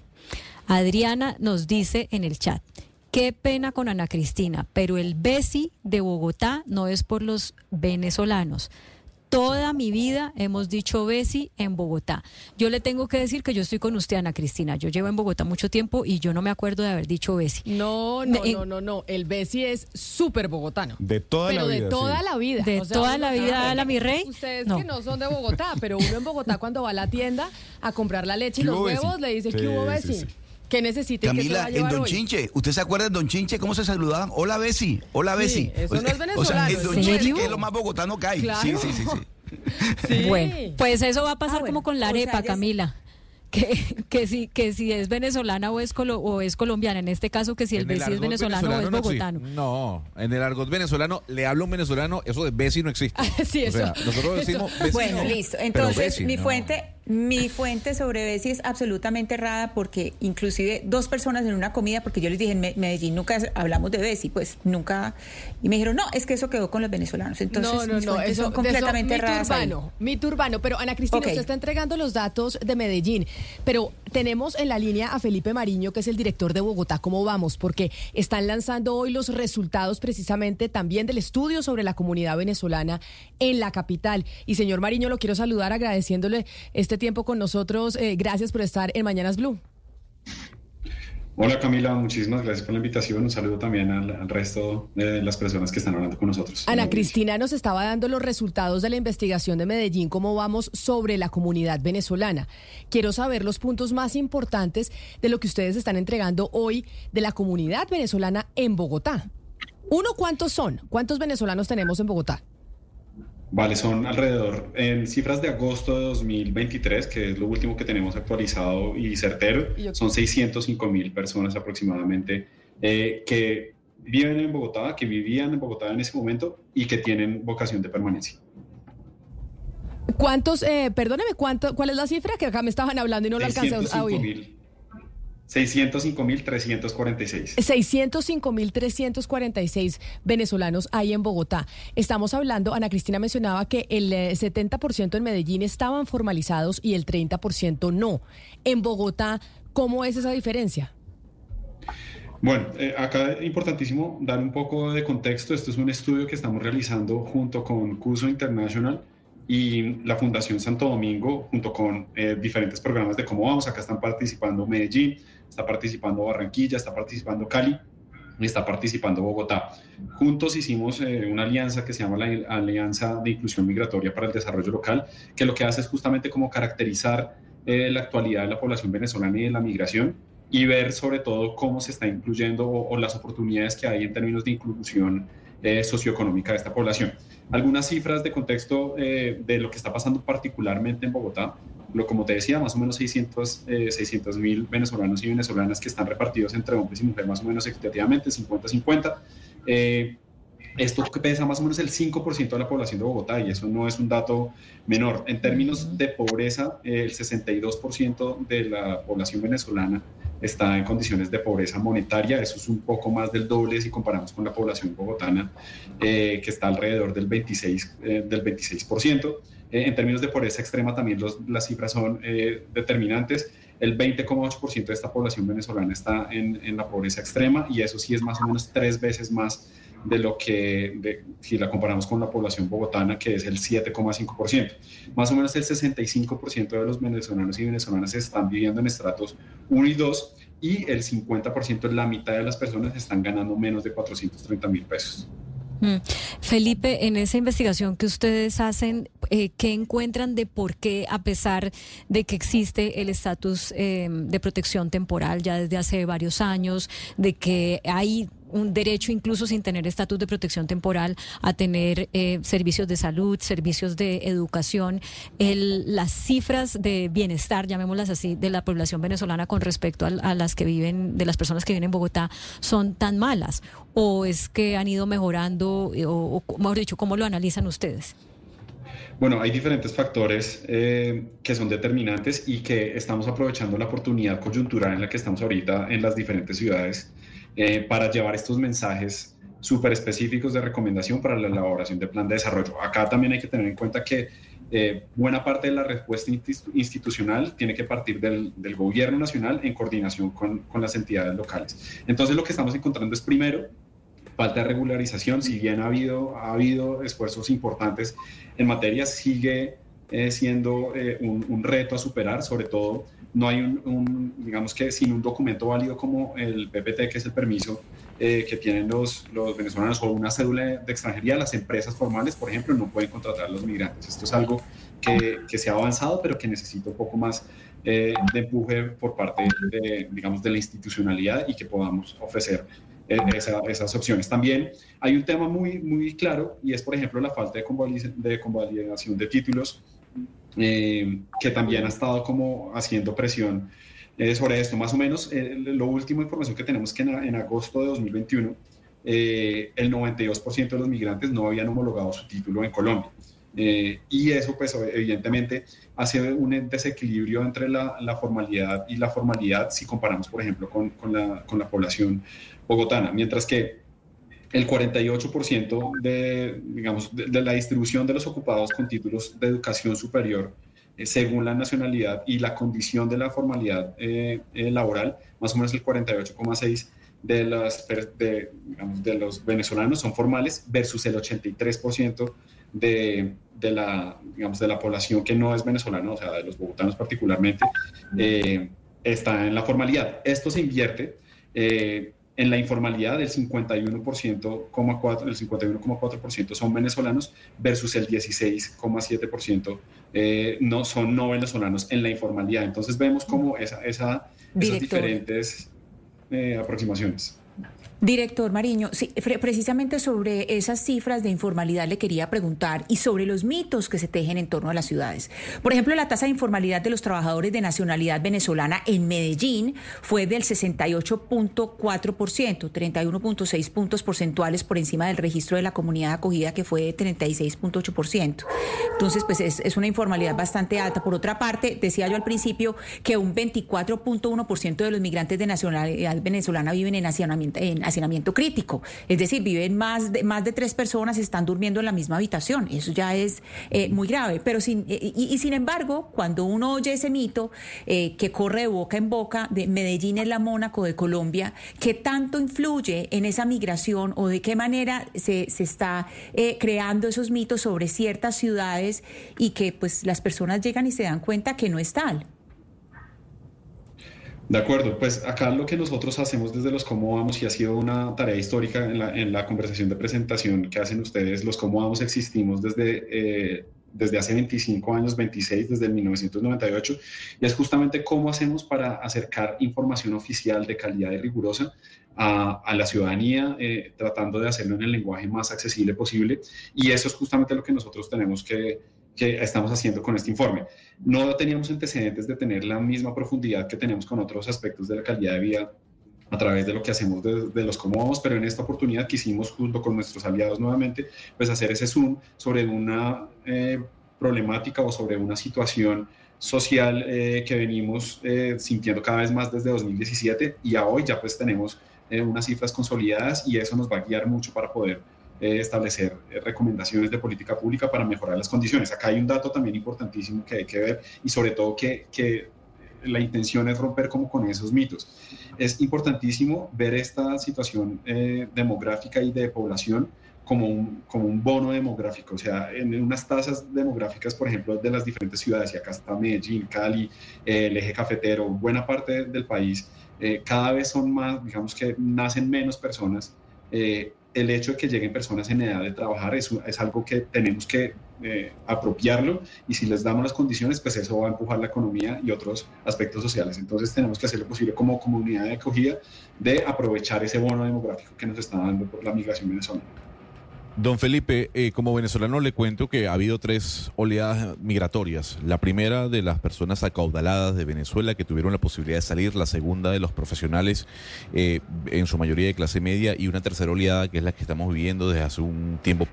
[SPEAKER 18] Adriana nos dice en el chat, qué pena con Ana Cristina, pero el BESI de Bogotá no es por los venezolanos. Toda mi vida hemos dicho BESI en Bogotá. Yo le tengo que decir que yo estoy con usted, Ana Cristina. Yo llevo en Bogotá mucho tiempo y yo no me acuerdo de haber dicho BESI.
[SPEAKER 23] No, no,
[SPEAKER 18] En-
[SPEAKER 23] no, no, no. El Bessi es súper bogotano.
[SPEAKER 24] De toda
[SPEAKER 23] pero
[SPEAKER 24] la vida.
[SPEAKER 23] de toda
[SPEAKER 24] sí.
[SPEAKER 23] la vida.
[SPEAKER 18] ¿De toda la vida,
[SPEAKER 23] Ah,
[SPEAKER 18] la mi rey?
[SPEAKER 23] Ustedes
[SPEAKER 18] No.
[SPEAKER 23] que no son de Bogotá, pero uno en Bogotá cuando va a la tienda a comprar la leche y
[SPEAKER 24] ¿Qué
[SPEAKER 23] los huevos le dice
[SPEAKER 24] Sí,
[SPEAKER 23] que hubo
[SPEAKER 24] sí,
[SPEAKER 23] Bessi.
[SPEAKER 24] sí.
[SPEAKER 23] ¿Qué necesita y qué se va
[SPEAKER 19] Camila,
[SPEAKER 23] a
[SPEAKER 19] en Don
[SPEAKER 23] hoy?
[SPEAKER 19] Chinche, ¿usted se acuerda de Don Chinche? ¿Cómo se saludaban? Hola, Bessi. Hola,
[SPEAKER 23] Sí,
[SPEAKER 19] Bessi.
[SPEAKER 23] eso no es
[SPEAKER 19] O sea,
[SPEAKER 23] venezolano,
[SPEAKER 19] el
[SPEAKER 23] ¿en
[SPEAKER 19] Don Chinche,
[SPEAKER 18] serio?
[SPEAKER 19] que es lo más bogotano que hay.
[SPEAKER 23] Claro.
[SPEAKER 19] Sí, sí, sí, sí.
[SPEAKER 23] Sí.
[SPEAKER 18] Bueno, pues eso va a pasar
[SPEAKER 22] Ah, bueno.
[SPEAKER 18] como con la
[SPEAKER 22] O sea,
[SPEAKER 18] arepa. Camila. Que, que, si, que si es venezolana o es, colo- o es colombiana. En este caso, que si el
[SPEAKER 21] En
[SPEAKER 18] BESI es venezolano o es bogotano.
[SPEAKER 21] No, en el argot venezolano le hablo un venezolano, eso de Bessi no existe.
[SPEAKER 23] Sí,
[SPEAKER 21] O sea, nosotros decimos Bessi
[SPEAKER 22] Bueno,
[SPEAKER 21] no,
[SPEAKER 22] listo. Entonces,
[SPEAKER 21] Bessi
[SPEAKER 22] mi
[SPEAKER 21] no.
[SPEAKER 22] Mi fuente sobre Bessi es absolutamente errada porque inclusive dos personas en una comida, porque yo les dije en Me- Medellín nunca hablamos de Bessi, pues nunca, y me dijeron, no, es que eso quedó con los venezolanos. Entonces,
[SPEAKER 23] no, no,
[SPEAKER 22] mis
[SPEAKER 23] no,
[SPEAKER 22] fuentes
[SPEAKER 23] eso,
[SPEAKER 22] son completamente
[SPEAKER 23] eso,
[SPEAKER 22] erradas.
[SPEAKER 23] urbano, mito urbano. Pero Ana Cristina,
[SPEAKER 22] Ok.
[SPEAKER 23] usted está entregando los datos de Medellín, pero tenemos en la línea a Felipe Mariño, que es el director de Bogotá. ¿Cómo vamos? Porque están lanzando hoy los resultados precisamente también del estudio sobre la comunidad venezolana en la capital. Y señor Mariño, lo quiero saludar agradeciéndole este tiempo con nosotros. Eh, gracias por estar en Mañanas Blue.
[SPEAKER 25] Hola Camila, muchísimas gracias por la invitación. Un saludo también al, al resto de las personas que están hablando con nosotros.
[SPEAKER 23] Ana Cristina nos estaba dando los resultados de la investigación de Medellín, cómo vamos sobre la comunidad venezolana. Quiero saber los puntos más importantes de lo que ustedes están entregando hoy de la comunidad venezolana en Bogotá. Uno, ¿cuántos son? ¿Cuántos venezolanos tenemos en Bogotá?
[SPEAKER 25] Vale, son alrededor, en cifras de agosto de 2023, que es lo último que tenemos actualizado y certero, son 605 mil personas aproximadamente eh, que viven en Bogotá, que vivían en Bogotá en ese momento y que tienen vocación de permanencia.
[SPEAKER 23] ¿Cuántos, eh, perdóneme, cuánto, cuál es la cifra? Que acá me estaban hablando y no lo alcancé a
[SPEAKER 25] 605
[SPEAKER 23] oír.
[SPEAKER 25] Mil. 605 mil 346.
[SPEAKER 23] 605.346 venezolanos hay en Bogotá. Estamos hablando, Ana Cristina mencionaba que el eh, 70% en Medellín estaban formalizados y el 30% no. En Bogotá, ¿cómo es esa diferencia?
[SPEAKER 25] Bueno, eh, acá es importantísimo dar un poco de contexto. Esto es un estudio que estamos realizando junto con Cuso International y la Fundación Santo Domingo, junto con eh, diferentes programas de cómo vamos. Acá están participando Medellín, está participando Barranquilla, está participando Cali y está participando Bogotá. Juntos hicimos eh, una alianza que se llama la Alianza de Inclusión Migratoria para el Desarrollo Local, que lo que hace es justamente como caracterizar eh, la actualidad de la población venezolana y de la migración y ver sobre todo cómo se está incluyendo o, o las oportunidades que hay en términos de inclusión eh, socioeconómica de esta población. Algunas cifras de contexto eh, de lo que está pasando particularmente en Bogotá. Lo, como te decía, más o menos 600 mil venezolanos y venezolanas que están repartidos entre hombres y mujeres más o menos equitativamente, 50-50. Eh, esto pesa más o menos el 5% de la población de Bogotá y eso no es un dato menor. En términos de pobreza, eh, el 62% de la población venezolana está en condiciones de pobreza monetaria. Eso es un poco más del doble si comparamos con la población bogotana, eh, que está alrededor del 26%. Eh, del 26%. Eh, en términos de pobreza extrema también los, las cifras son eh, determinantes. El 20,8% de esta población venezolana está en, en, la pobreza extrema y eso sí es más o menos tres veces más de lo que, de, si la comparamos con la población bogotana, que es el 7,5%. Más o menos el 65% de los venezolanos y venezolanas están viviendo en estratos 1 y 2 y el 50%, la mitad de las personas están ganando menos de 430 mil pesos.
[SPEAKER 18] Mm. Felipe, en esa investigación que ustedes hacen, eh, ¿qué encuentran de por qué, a pesar de que existe el estatus eh, de protección temporal ya desde hace varios años, de que hay un derecho incluso sin tener estatus de protección temporal a tener eh, servicios de salud, servicios de educación, el, las cifras de bienestar, llamémoslas así, de la población venezolana con respecto a, las que viven, de las personas que viven en Bogotá, son tan malas. O es que han ido mejorando eh, o, mejor dicho, ¿cómo lo analizan ustedes?
[SPEAKER 25] Bueno, hay diferentes factores eh, que son determinantes y que estamos aprovechando la oportunidad coyuntural en la que estamos ahorita en las diferentes ciudades eh, para llevar estos mensajes súper específicos de recomendación para la elaboración de plan de desarrollo. Acá también hay que tener en cuenta que eh, buena parte de la respuesta institucional tiene que partir del, gobierno nacional en coordinación con, con, las entidades locales. Entonces lo que estamos encontrando es primero falta de regularización, si bien ha habido, ha habido esfuerzos importantes en materia, sigue eh, siendo un, un, reto a superar, sobre todo no hay un, digamos que sin un documento válido como el PPT, que es el permiso eh, que tienen los, los venezolanos o una cédula de extranjería, las empresas formales, por ejemplo, no pueden contratar a los migrantes. Esto es algo que, que se ha avanzado, pero que necesita un poco más eh, de empuje por parte de, digamos, de la institucionalidad y que podamos ofrecer eh, esas opciones. También hay un tema muy, muy claro y es, por ejemplo, la falta de convalidación de títulos eh, que también ha estado como haciendo presión eh, sobre esto. Más o menos, eh, lo último información que tenemos que en, agosto de 2021, el 92% de los migrantes no habían homologado su título en Colombia. y eso, pues, evidentemente, hace un desequilibrio entre la, formalidad y la formalidad si comparamos, por ejemplo, con, con, la, con la población bogotana. Mientras que el 48% de, digamos, de, la distribución de los ocupados con títulos de educación superior eh, según la nacionalidad y la condición de la formalidad eh, eh, laboral, más o menos el 48,6% de, de los venezolanos son formales versus el 83% de, de, la, digamos, de la población que no es venezolana, o sea, de los bogotanos particularmente, está en la formalidad. Esto se invierte en la informalidad, el 51,4% el 51,4% son venezolanos versus el 16,7% eh, no son no venezolanos en la informalidad. Entonces vemos como esa, esa esas diferentes eh, aproximaciones.
[SPEAKER 22] Director Mariño, sí, precisamente sobre esas cifras de informalidad le quería preguntar y sobre los mitos que se tejen en torno a las ciudades. Por ejemplo, la tasa de informalidad de los trabajadores de nacionalidad venezolana en Medellín fue del 68.4%, 31.6 puntos porcentuales por encima del registro de la comunidad acogida que fue de 36.8%. Entonces, pues es, una informalidad bastante alta. Por otra parte, decía yo al principio que un 24.1% de los migrantes de nacionalidad venezolana viven en hacinamiento. En hacinamiento crítico. Es decir, viven más de, más de tres personas, están durmiendo en la misma habitación. Eso ya es eh, muy grave. Pero sin, eh, y, sin embargo, cuando uno oye ese mito eh, que corre de boca en boca de Medellín es la Mónaco de Colombia, ¿qué tanto influye en esa migración o de qué manera se, se está creando esos mitos sobre ciertas ciudades y que pues las personas llegan y se dan cuenta que no es tal?
[SPEAKER 25] De acuerdo, pues acá lo que nosotros hacemos desde los Cómo Vamos, y ha sido una tarea histórica en la, conversación de presentación que hacen ustedes, los Cómo Vamos existimos desde, eh, desde hace 25 años, 26, desde el 1998, y es justamente cómo hacemos para acercar información oficial de calidad y rigurosa a, a la ciudadanía, eh, tratando de hacerlo en el lenguaje más accesible posible, y eso es justamente lo que nosotros tenemos que que estamos haciendo con este informe. No teníamos antecedentes de tener la misma profundidad que tenemos con otros aspectos de la calidad de vida a través de lo que hacemos de, los cómo vamos, pero en esta oportunidad quisimos junto con nuestros aliados nuevamente, pues hacer ese zoom sobre una eh, problemática o sobre una situación social eh, que venimos eh, sintiendo cada vez más desde 2017 y a hoy ya pues tenemos unas cifras consolidadas y eso nos va a guiar mucho para poder eh, establecer eh, recomendaciones de política pública para mejorar las condiciones. Acá hay un dato también importantísimo que hay que ver y sobre todo que, que la intención es romper como con esos mitos. Es importantísimo ver esta situación eh, demográfica y de población como un, como un bono demográfico, o sea, en unas tasas demográficas, por ejemplo, de las diferentes ciudades, y acá está Medellín, Cali, eh, el eje cafetero, buena parte del país, eh, cada vez son más, digamos que nacen menos personas. Eh, el hecho de que lleguen personas en edad de trabajar es, algo que tenemos que apropiarlo y si les damos las condiciones, pues eso va a empujar la economía y otros aspectos sociales. Entonces tenemos que hacer lo posible como comunidad de acogida de aprovechar ese bono demográfico que nos está dando por la migración venezolana.
[SPEAKER 21] Don Felipe, eh, como venezolano le cuento que ha habido tres oleadas migratorias. La primera de las personas acaudaladas de Venezuela que tuvieron la posibilidad de salir, la segunda de los profesionales, eh, en su mayoría de clase media, y una tercera oleada que es la que estamos viviendo desde hace un tiempo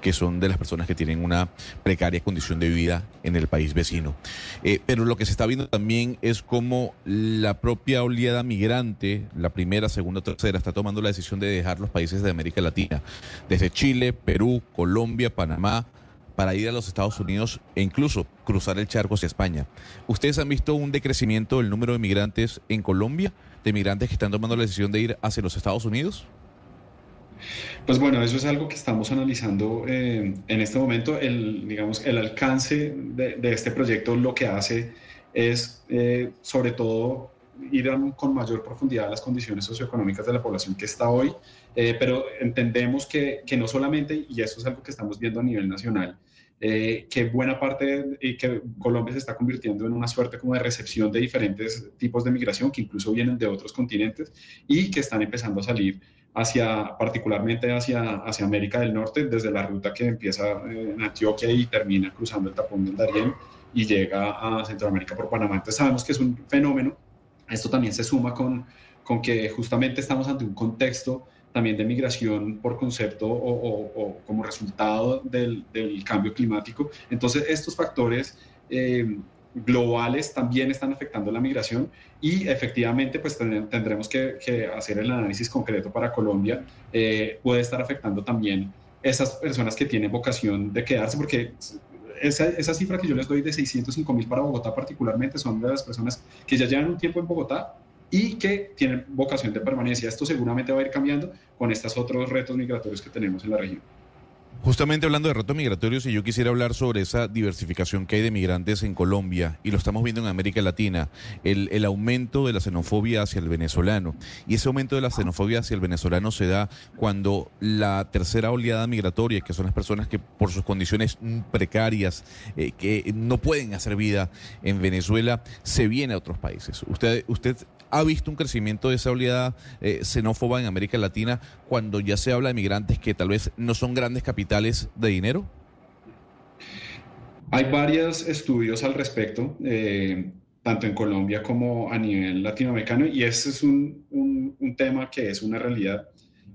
[SPEAKER 21] que son de las personas que tienen una precaria condición de vida en el país vecino. Eh, pero lo que se está viendo también es cómo la propia oleada migrante, la primera, segunda, tercera, está tomando la decisión de dejar los países de América Latina, desde Chile, Perú, Colombia, Panamá, para ir a los Estados Unidos e incluso cruzar el charco hacia España. ¿Ustedes han visto un decrecimiento del número de migrantes en Colombia, de migrantes que están tomando la decisión de ir hacia los Estados Unidos?
[SPEAKER 25] Pues bueno, eso es algo que estamos analizando eh, en este momento. El, digamos, el alcance de, este proyecto lo que hace es, eh, sobre todo, ir con mayor profundidad a las condiciones socioeconómicas de la población que está hoy, eh, pero entendemos que, que, no solamente, y eso es algo que estamos viendo a nivel nacional, que buena parte y que Colombia se está convirtiendo en una suerte como de recepción de diferentes tipos de migración que incluso vienen de otros continentes y que están empezando a salir hacia, particularmente hacia, hacia América del Norte, desde la ruta que empieza en Antioquia y termina cruzando el tapón del Darién y llega a Centroamérica por Panamá. Entonces sabemos que es un fenómeno. Esto también se suma con, con que justamente estamos ante un contexto también de migración por concepto o, como resultado del, cambio climático. Entonces estos factores eh, globales también están afectando la migración y efectivamente pues tendremos que, hacer el análisis concreto para Colombia. Eh, puede estar afectando también esas personas que tienen vocación de quedarse porque esa, esa, cifra que yo les doy de 605 mil para Bogotá particularmente son de las personas que ya llevan un tiempo en Bogotá y que tienen vocación de permanencia. Esto seguramente va a ir cambiando con estos otros retos migratorios que tenemos en la región.
[SPEAKER 21] Justamente hablando de retos migratorios, y yo quisiera hablar sobre esa diversificación que hay de migrantes en Colombia, y lo estamos viendo en América Latina, el, el, aumento de la xenofobia hacia el venezolano. Y ese aumento de la xenofobia hacia el venezolano se da cuando la tercera oleada migratoria, que son las personas que por sus condiciones precarias, eh, que no pueden hacer vida en Venezuela, se viene a otros países. Usted, usted ha visto un crecimiento de esa oleada eh, xenófoba en América Latina cuando ya se habla de migrantes que tal vez no son grandes capitales de dinero?
[SPEAKER 25] Hay varios estudios al respecto, eh, tanto en Colombia como a nivel latinoamericano, y ese es un, un, tema que es una realidad.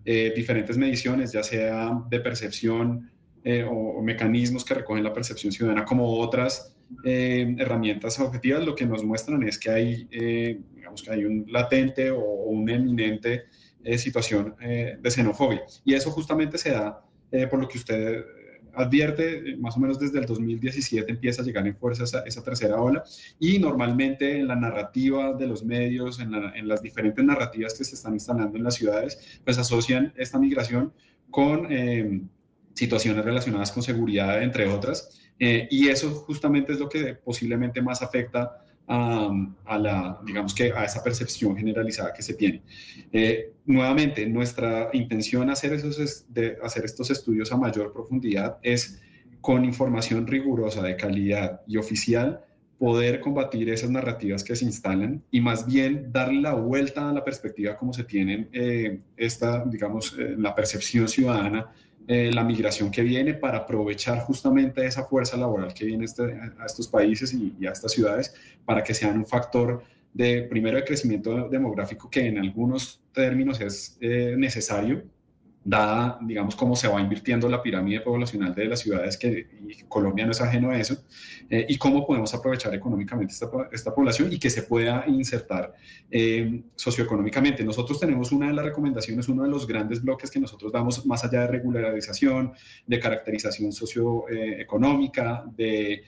[SPEAKER 25] Eh, diferentes mediciones, ya sea de percepción o, o, mecanismos que recogen la percepción ciudadana, como otras herramientas objetivas, lo que nos muestran es que hay que hay un latente o, una eminente eh, situación eh, de xenofobia. Y eso justamente se da eh, por lo que usted advierte, más o menos desde el 2017 empieza a llegar en fuerza esa, tercera ola y normalmente en la narrativa de los medios, en, en, las diferentes narrativas que se están instalando en las ciudades, pues asocian esta migración con situaciones relacionadas con seguridad, entre otras, y eso justamente es lo que posiblemente más afecta a, la, digamos que a esa percepción generalizada que se tiene. Eh, nuevamente, nuestra intención hacer, esos, de hacer estos estudios a mayor profundidad es con información rigurosa, de calidad y oficial, poder combatir esas narrativas que se instalan y más bien darle la vuelta a la perspectiva como se tiene eh, esta, digamos, eh, la percepción ciudadana eh, la migración que viene para aprovechar justamente esa fuerza laboral que viene este, a estos países y, a estas ciudades para que sean un factor de, primero, de crecimiento demográfico que en algunos términos es eh, necesario, dada, digamos, cómo se va invirtiendo la pirámide poblacional de las ciudades, que Colombia no es ajeno a eso, eh, y cómo podemos aprovechar económicamente esta, esta población y que se pueda insertar eh, socioeconómicamente. Nosotros tenemos una de las recomendaciones, uno de los grandes bloques que nosotros damos más allá de regularización, de caracterización socioeconómica, de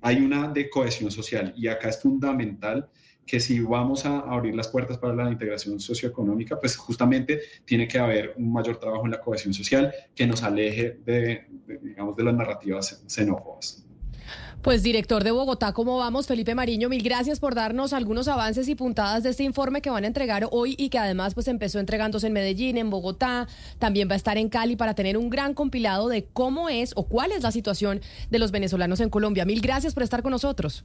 [SPEAKER 25] hay una de cohesión social y acá es fundamental que si vamos a abrir las puertas para la integración socioeconómica, pues justamente tiene que haber un mayor trabajo en la cohesión social que nos aleje de, digamos, de las narrativas xenófobas.
[SPEAKER 23] Pues director de Bogotá, ¿cómo vamos? Felipe Mariño, mil gracias por darnos algunos avances y puntadas de este informe que van a entregar hoy y que además pues empezó entregándose en Medellín, en Bogotá, también va a estar en Cali para tener un gran compilado de cómo es o cuál es la situación de los venezolanos en Colombia. Mil gracias por estar con nosotros.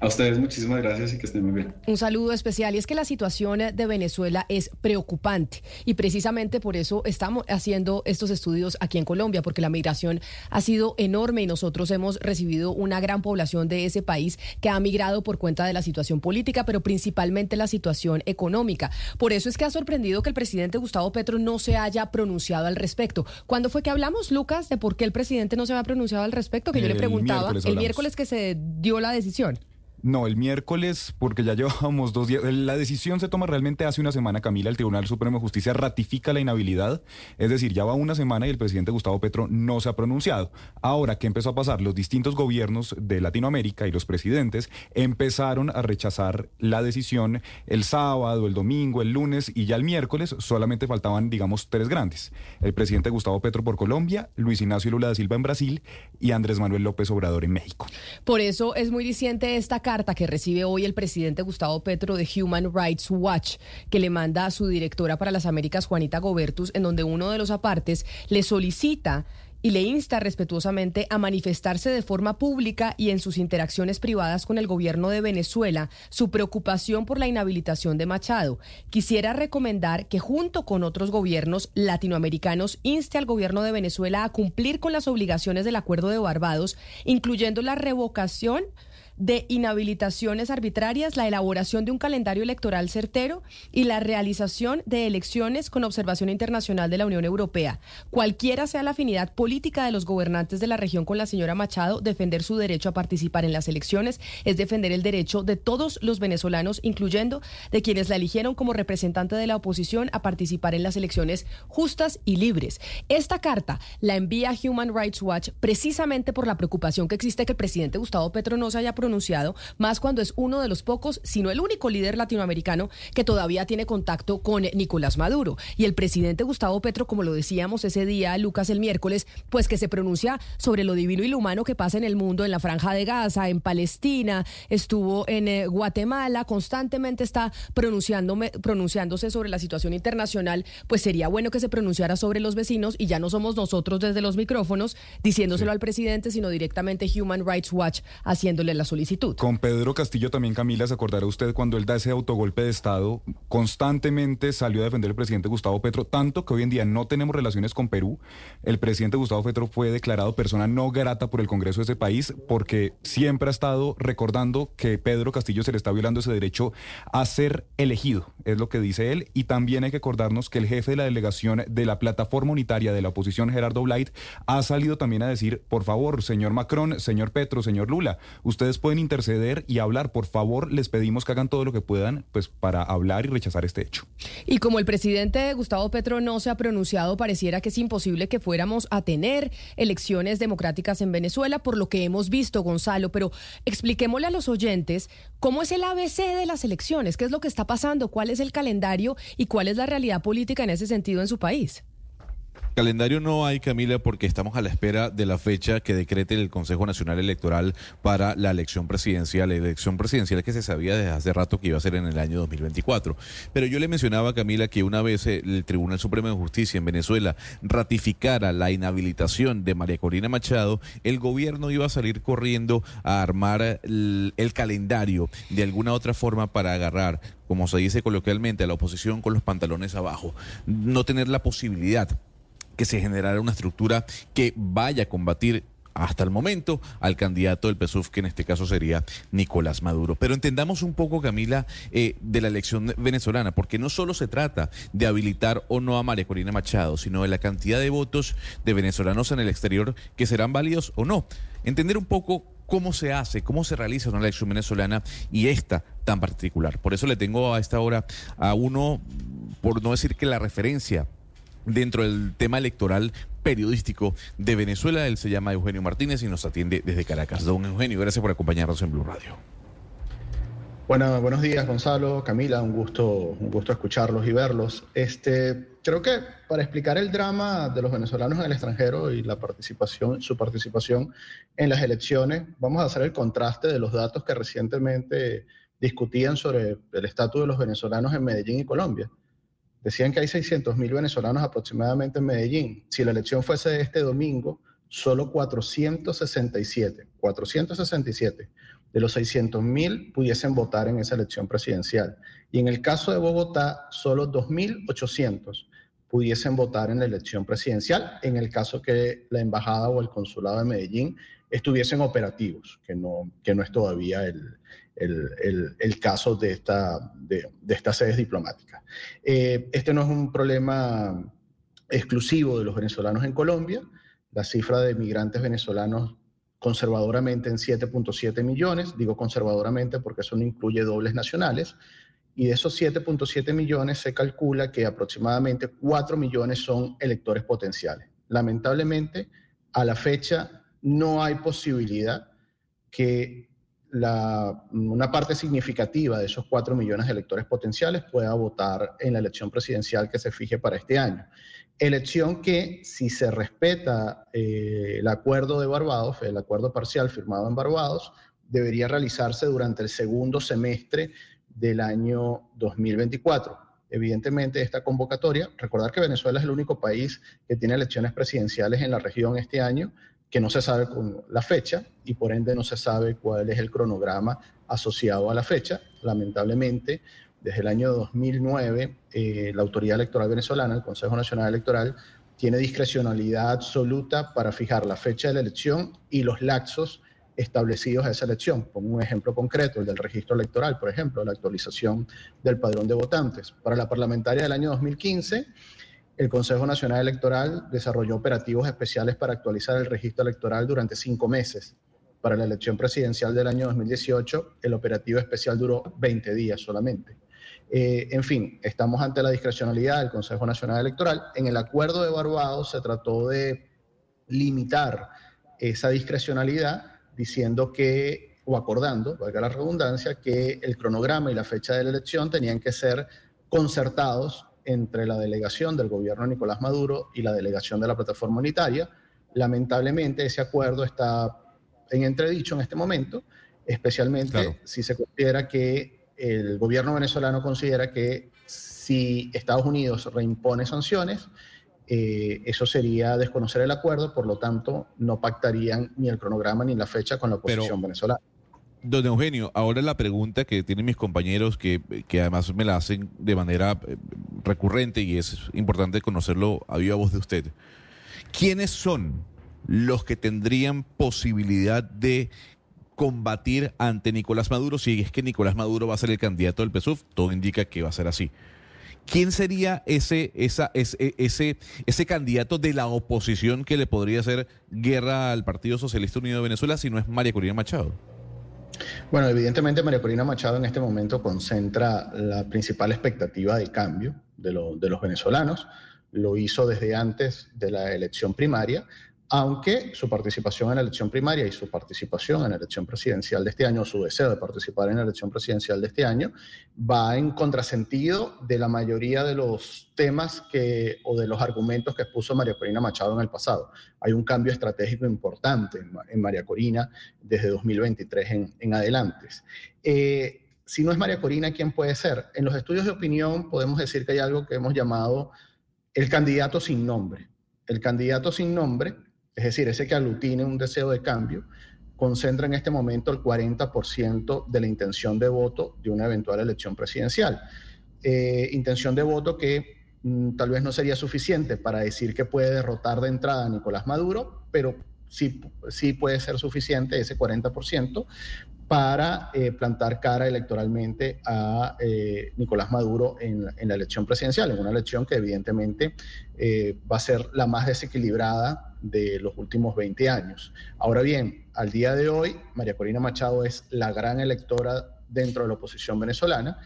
[SPEAKER 25] A ustedes muchísimas gracias y que estén muy bien.
[SPEAKER 23] Un saludo especial. Y es que la situación de Venezuela es preocupante y precisamente por eso estamos haciendo estos estudios aquí en Colombia, porque la migración ha sido enorme y nosotros hemos recibido una gran población de ese país que ha migrado por cuenta de la situación política, pero principalmente la situación económica. Por eso es que ha sorprendido que el presidente Gustavo Petro no se haya pronunciado al respecto. ¿Cuándo fue que hablamos, Lucas, de por qué el presidente no se había pronunciado al respecto? Que yo le
[SPEAKER 26] El
[SPEAKER 23] preguntaba
[SPEAKER 26] miércoles
[SPEAKER 23] el miércoles que se dio la decisión.
[SPEAKER 26] No, el miércoles, porque ya llevábamos dos días. La decisión se toma realmente hace una semana, Camila. El Tribunal Supremo de Justicia ratifica la inhabilidad. Es decir, ya va una semana y el presidente Gustavo Petro no se ha pronunciado. Ahora, ¿qué empezó a pasar? Los distintos gobiernos de Latinoamérica y los presidentes empezaron a rechazar la decisión el sábado, el domingo, el lunes y ya el miércoles solamente faltaban, digamos, tres grandes. El presidente Gustavo Petro por Colombia, Luis Ignacio Lula da Silva en Brasil y Andrés Manuel López Obrador en México.
[SPEAKER 23] Por eso es muy diciente esta carta que recibe hoy el presidente Gustavo Petro de Human Rights Watch, que le manda a su directora para las Américas, Juanita Gobertus, en donde uno de los apartes le solicita y le insta respetuosamente a manifestarse de forma pública y en sus interacciones privadas con el gobierno de Venezuela su preocupación por la inhabilitación de Machado. Quisiera recomendar que junto con otros gobiernos latinoamericanos inste al gobierno de Venezuela a cumplir con las obligaciones del Acuerdo de Barbados, incluyendo la revocación de inhabilitaciones arbitrarias, la elaboración de un calendario electoral certero y la realización de elecciones con observación internacional de la Unión Europea. Cualquiera sea la afinidad política de los gobernantes de la región con la señora Machado, defender su derecho a participar en las elecciones es defender el derecho de todos los venezolanos, incluyendo de quienes la eligieron como representante de la oposición, a participar en las elecciones justas y libres. Esta carta la envía Human Rights Watch precisamente por la preocupación que existe que el presidente Gustavo Petro no se haya pronunciado, más cuando es uno de los pocos, si no el único líder latinoamericano que todavía tiene contacto con Nicolás Maduro. Y el presidente Gustavo Petro, como lo decíamos ese día, Lucas, el miércoles, pues que se pronuncia sobre lo divino y lo humano que pasa en el mundo, en la franja de Gaza, en Palestina, estuvo en eh, Guatemala, constantemente está pronunciándome, pronunciándose sobre la situación internacional, pues sería bueno que se pronunciara sobre los vecinos y ya no somos nosotros desde los micrófonos diciéndoselo al presidente, sino directamente Human Rights Watch haciéndole la solicitud.
[SPEAKER 26] Con Pedro Castillo también, Camila, se acordará usted cuando él da ese autogolpe de Estado, constantemente salió a defender el presidente Gustavo Petro, tanto que hoy en día no tenemos relaciones con Perú. El presidente Gustavo Petro fue declarado persona no grata por el Congreso de ese país porque siempre ha estado recordando que Pedro Castillo se le está violando ese derecho a ser elegido, es lo que dice él. Y también hay que acordarnos que el jefe de la delegación de la plataforma unitaria de la oposición, Gerardo Blight, ha salido también a decir, por favor, señor Macron, señor Petro, señor Lula, ustedes pueden interceder y hablar, por favor, les pedimos que hagan todo lo que puedan pues para hablar y rechazar este hecho.
[SPEAKER 23] Y como el presidente Gustavo Petro no se ha pronunciado, pareciera que es imposible que fuéramos a tener elecciones democráticas en Venezuela, por lo que hemos visto, Gonzalo. Pero expliquémosle a los oyentes cómo es el ABC de las elecciones, qué es lo que está pasando, cuál es el calendario y cuál es la realidad política en ese sentido en su país.
[SPEAKER 21] Calendario no hay, Camila, porque estamos a la espera de la fecha que decrete el Consejo Nacional Electoral para la elección presidencial, la elección presidencial que se sabía desde hace rato que iba a ser en el año 2024. Pero yo le mencionaba, Camila, que una vez el Tribunal Supremo de Justicia en Venezuela ratificara la inhabilitación de María Corina Machado, el gobierno iba a salir corriendo a armar el, el calendario de alguna otra forma para agarrar como se dice coloquialmente, a la oposición con los pantalones abajo. No tener la posibilidad que se generara una estructura que vaya a combatir hasta el momento al candidato del PSUV, que en este caso sería Nicolás Maduro. Pero entendamos un poco, Camila, eh, de la elección venezolana, porque no solo se trata de habilitar o no a María Corina Machado, sino de la cantidad de votos de venezolanos en el exterior que serán válidos o no. Entender un poco cómo se hace, cómo se realiza una elección venezolana y esta tan particular. Por eso le tengo a esta hora a uno, por no decir que la referencia dentro del tema electoral periodístico de Venezuela. Él se llama Eugenio Martínez y nos atiende desde Caracas. Don Eugenio, gracias por acompañarnos en Blue Radio.
[SPEAKER 27] Bueno, buenos días, Gonzalo, Camila, un gusto, un gusto escucharlos y verlos. Este, creo que para explicar el drama de los venezolanos en el extranjero y la participación, su participación en las elecciones, vamos a hacer el contraste de los datos que recientemente discutían sobre el estatus de los venezolanos en Medellín y Colombia. Decían que hay 600 mil venezolanos aproximadamente en Medellín. Si la elección fuese este domingo, solo 467, 467 de los 600 mil pudiesen votar en esa elección presidencial. Y en el caso de Bogotá, solo 2.800 pudiesen votar en la elección presidencial, en el caso que la embajada o el consulado de Medellín estuviesen operativos, que no, que no es todavía el, el, el, caso de, esta, de, de estas sedes diplomáticas. Eh, este no es un problema exclusivo de los venezolanos en Colombia. La cifra de migrantes venezolanos conservadoramente en 7.7 millones, digo conservadoramente porque eso no incluye dobles nacionales, y de esos 7.7 millones se calcula que aproximadamente 4 millones son electores potenciales. Lamentablemente, a la fecha no hay posibilidad que la, una parte significativa de esos 4 millones de electores potenciales pueda votar en la elección presidencial que se fije para este año. Elección que, si se respeta eh, el acuerdo de Barbados, el acuerdo parcial firmado en Barbados, debería realizarse durante el segundo semestre del año 2024. Evidentemente, esta convocatoria, recordar que Venezuela es el único país que tiene elecciones presidenciales en la región este año, que no se sabe con la fecha y por ende no se sabe cuál es el cronograma asociado a la fecha. Lamentablemente, desde el año 2009, eh, la Autoridad Electoral Venezolana, el Consejo Nacional Electoral, tiene discrecionalidad absoluta para fijar la fecha de la elección y los laxos establecidos a esa elección. Pongo un ejemplo concreto, el del registro electoral, por ejemplo, la actualización del padrón de votantes. Para la parlamentaria del año 2015, el Consejo Nacional Electoral desarrolló operativos especiales para actualizar el registro electoral durante cinco meses. Para la elección presidencial del año 2018, el operativo especial duró 20 días solamente. Eh, en fin, estamos ante la discrecionalidad del Consejo Nacional Electoral. En el acuerdo de Barbados se trató de limitar esa discrecionalidad diciendo que, o acordando, valga la redundancia, que el cronograma y la fecha de la elección tenían que ser concertados entre la delegación del gobierno de Nicolás Maduro y la delegación de la plataforma unitaria. Lamentablemente ese acuerdo está en entredicho en este momento, especialmente si se considera que el gobierno venezolano considera que si Estados Unidos reimpone sanciones, eh, eso sería desconocer el acuerdo, por lo tanto, no pactarían ni el cronograma ni la fecha con la oposición venezolana.
[SPEAKER 21] Don Eugenio, ahora la pregunta que tienen mis compañeros, que, que, además me la hacen de manera eh, recurrente y es importante conocerlo a viva voz de usted. ¿Quiénes son los que tendrían posibilidad de combatir ante Nicolás Maduro si es que Nicolás Maduro va a ser el candidato del PSUV, todo indica que va a ser así. ¿Quién sería ese, esa, ese, ese, ese candidato de la oposición que le podría hacer guerra al Partido Socialista Unido de Venezuela si no es María Corina Machado?
[SPEAKER 27] Bueno, evidentemente María Corina Machado en este momento concentra la principal expectativa de cambio de, de los venezolanos. Lo hizo desde antes de la elección primaria aunque su participación en la elección primaria y su participación en la elección presidencial de este año, su deseo de participar en la elección presidencial de este año, va en contrasentido de la mayoría de los temas que, o de los argumentos que expuso María Corina Machado en el pasado. Hay un cambio estratégico importante en, María Corina desde 2023 en, adelante. Eh, si no es María Corina, ¿quién puede ser? En los estudios de opinión podemos decir que hay algo que hemos llamado el candidato sin nombre. El candidato sin nombre es decir, ese que aglutine un deseo de cambio, concentra en este momento el 40% de la intención de voto de una eventual elección presidencial. Eh, intención de voto que mm, tal vez no sería suficiente para decir que puede derrotar de entrada a Nicolás Maduro, pero sí, sí puede ser suficiente ese 40% para eh, plantar cara electoralmente a eh, Nicolás Maduro en, la elección presidencial, en una elección que evidentemente va a ser la más desequilibrada de los últimos 20 años. Ahora bien, al día de hoy, María Corina Machado es la gran electora dentro de la oposición venezolana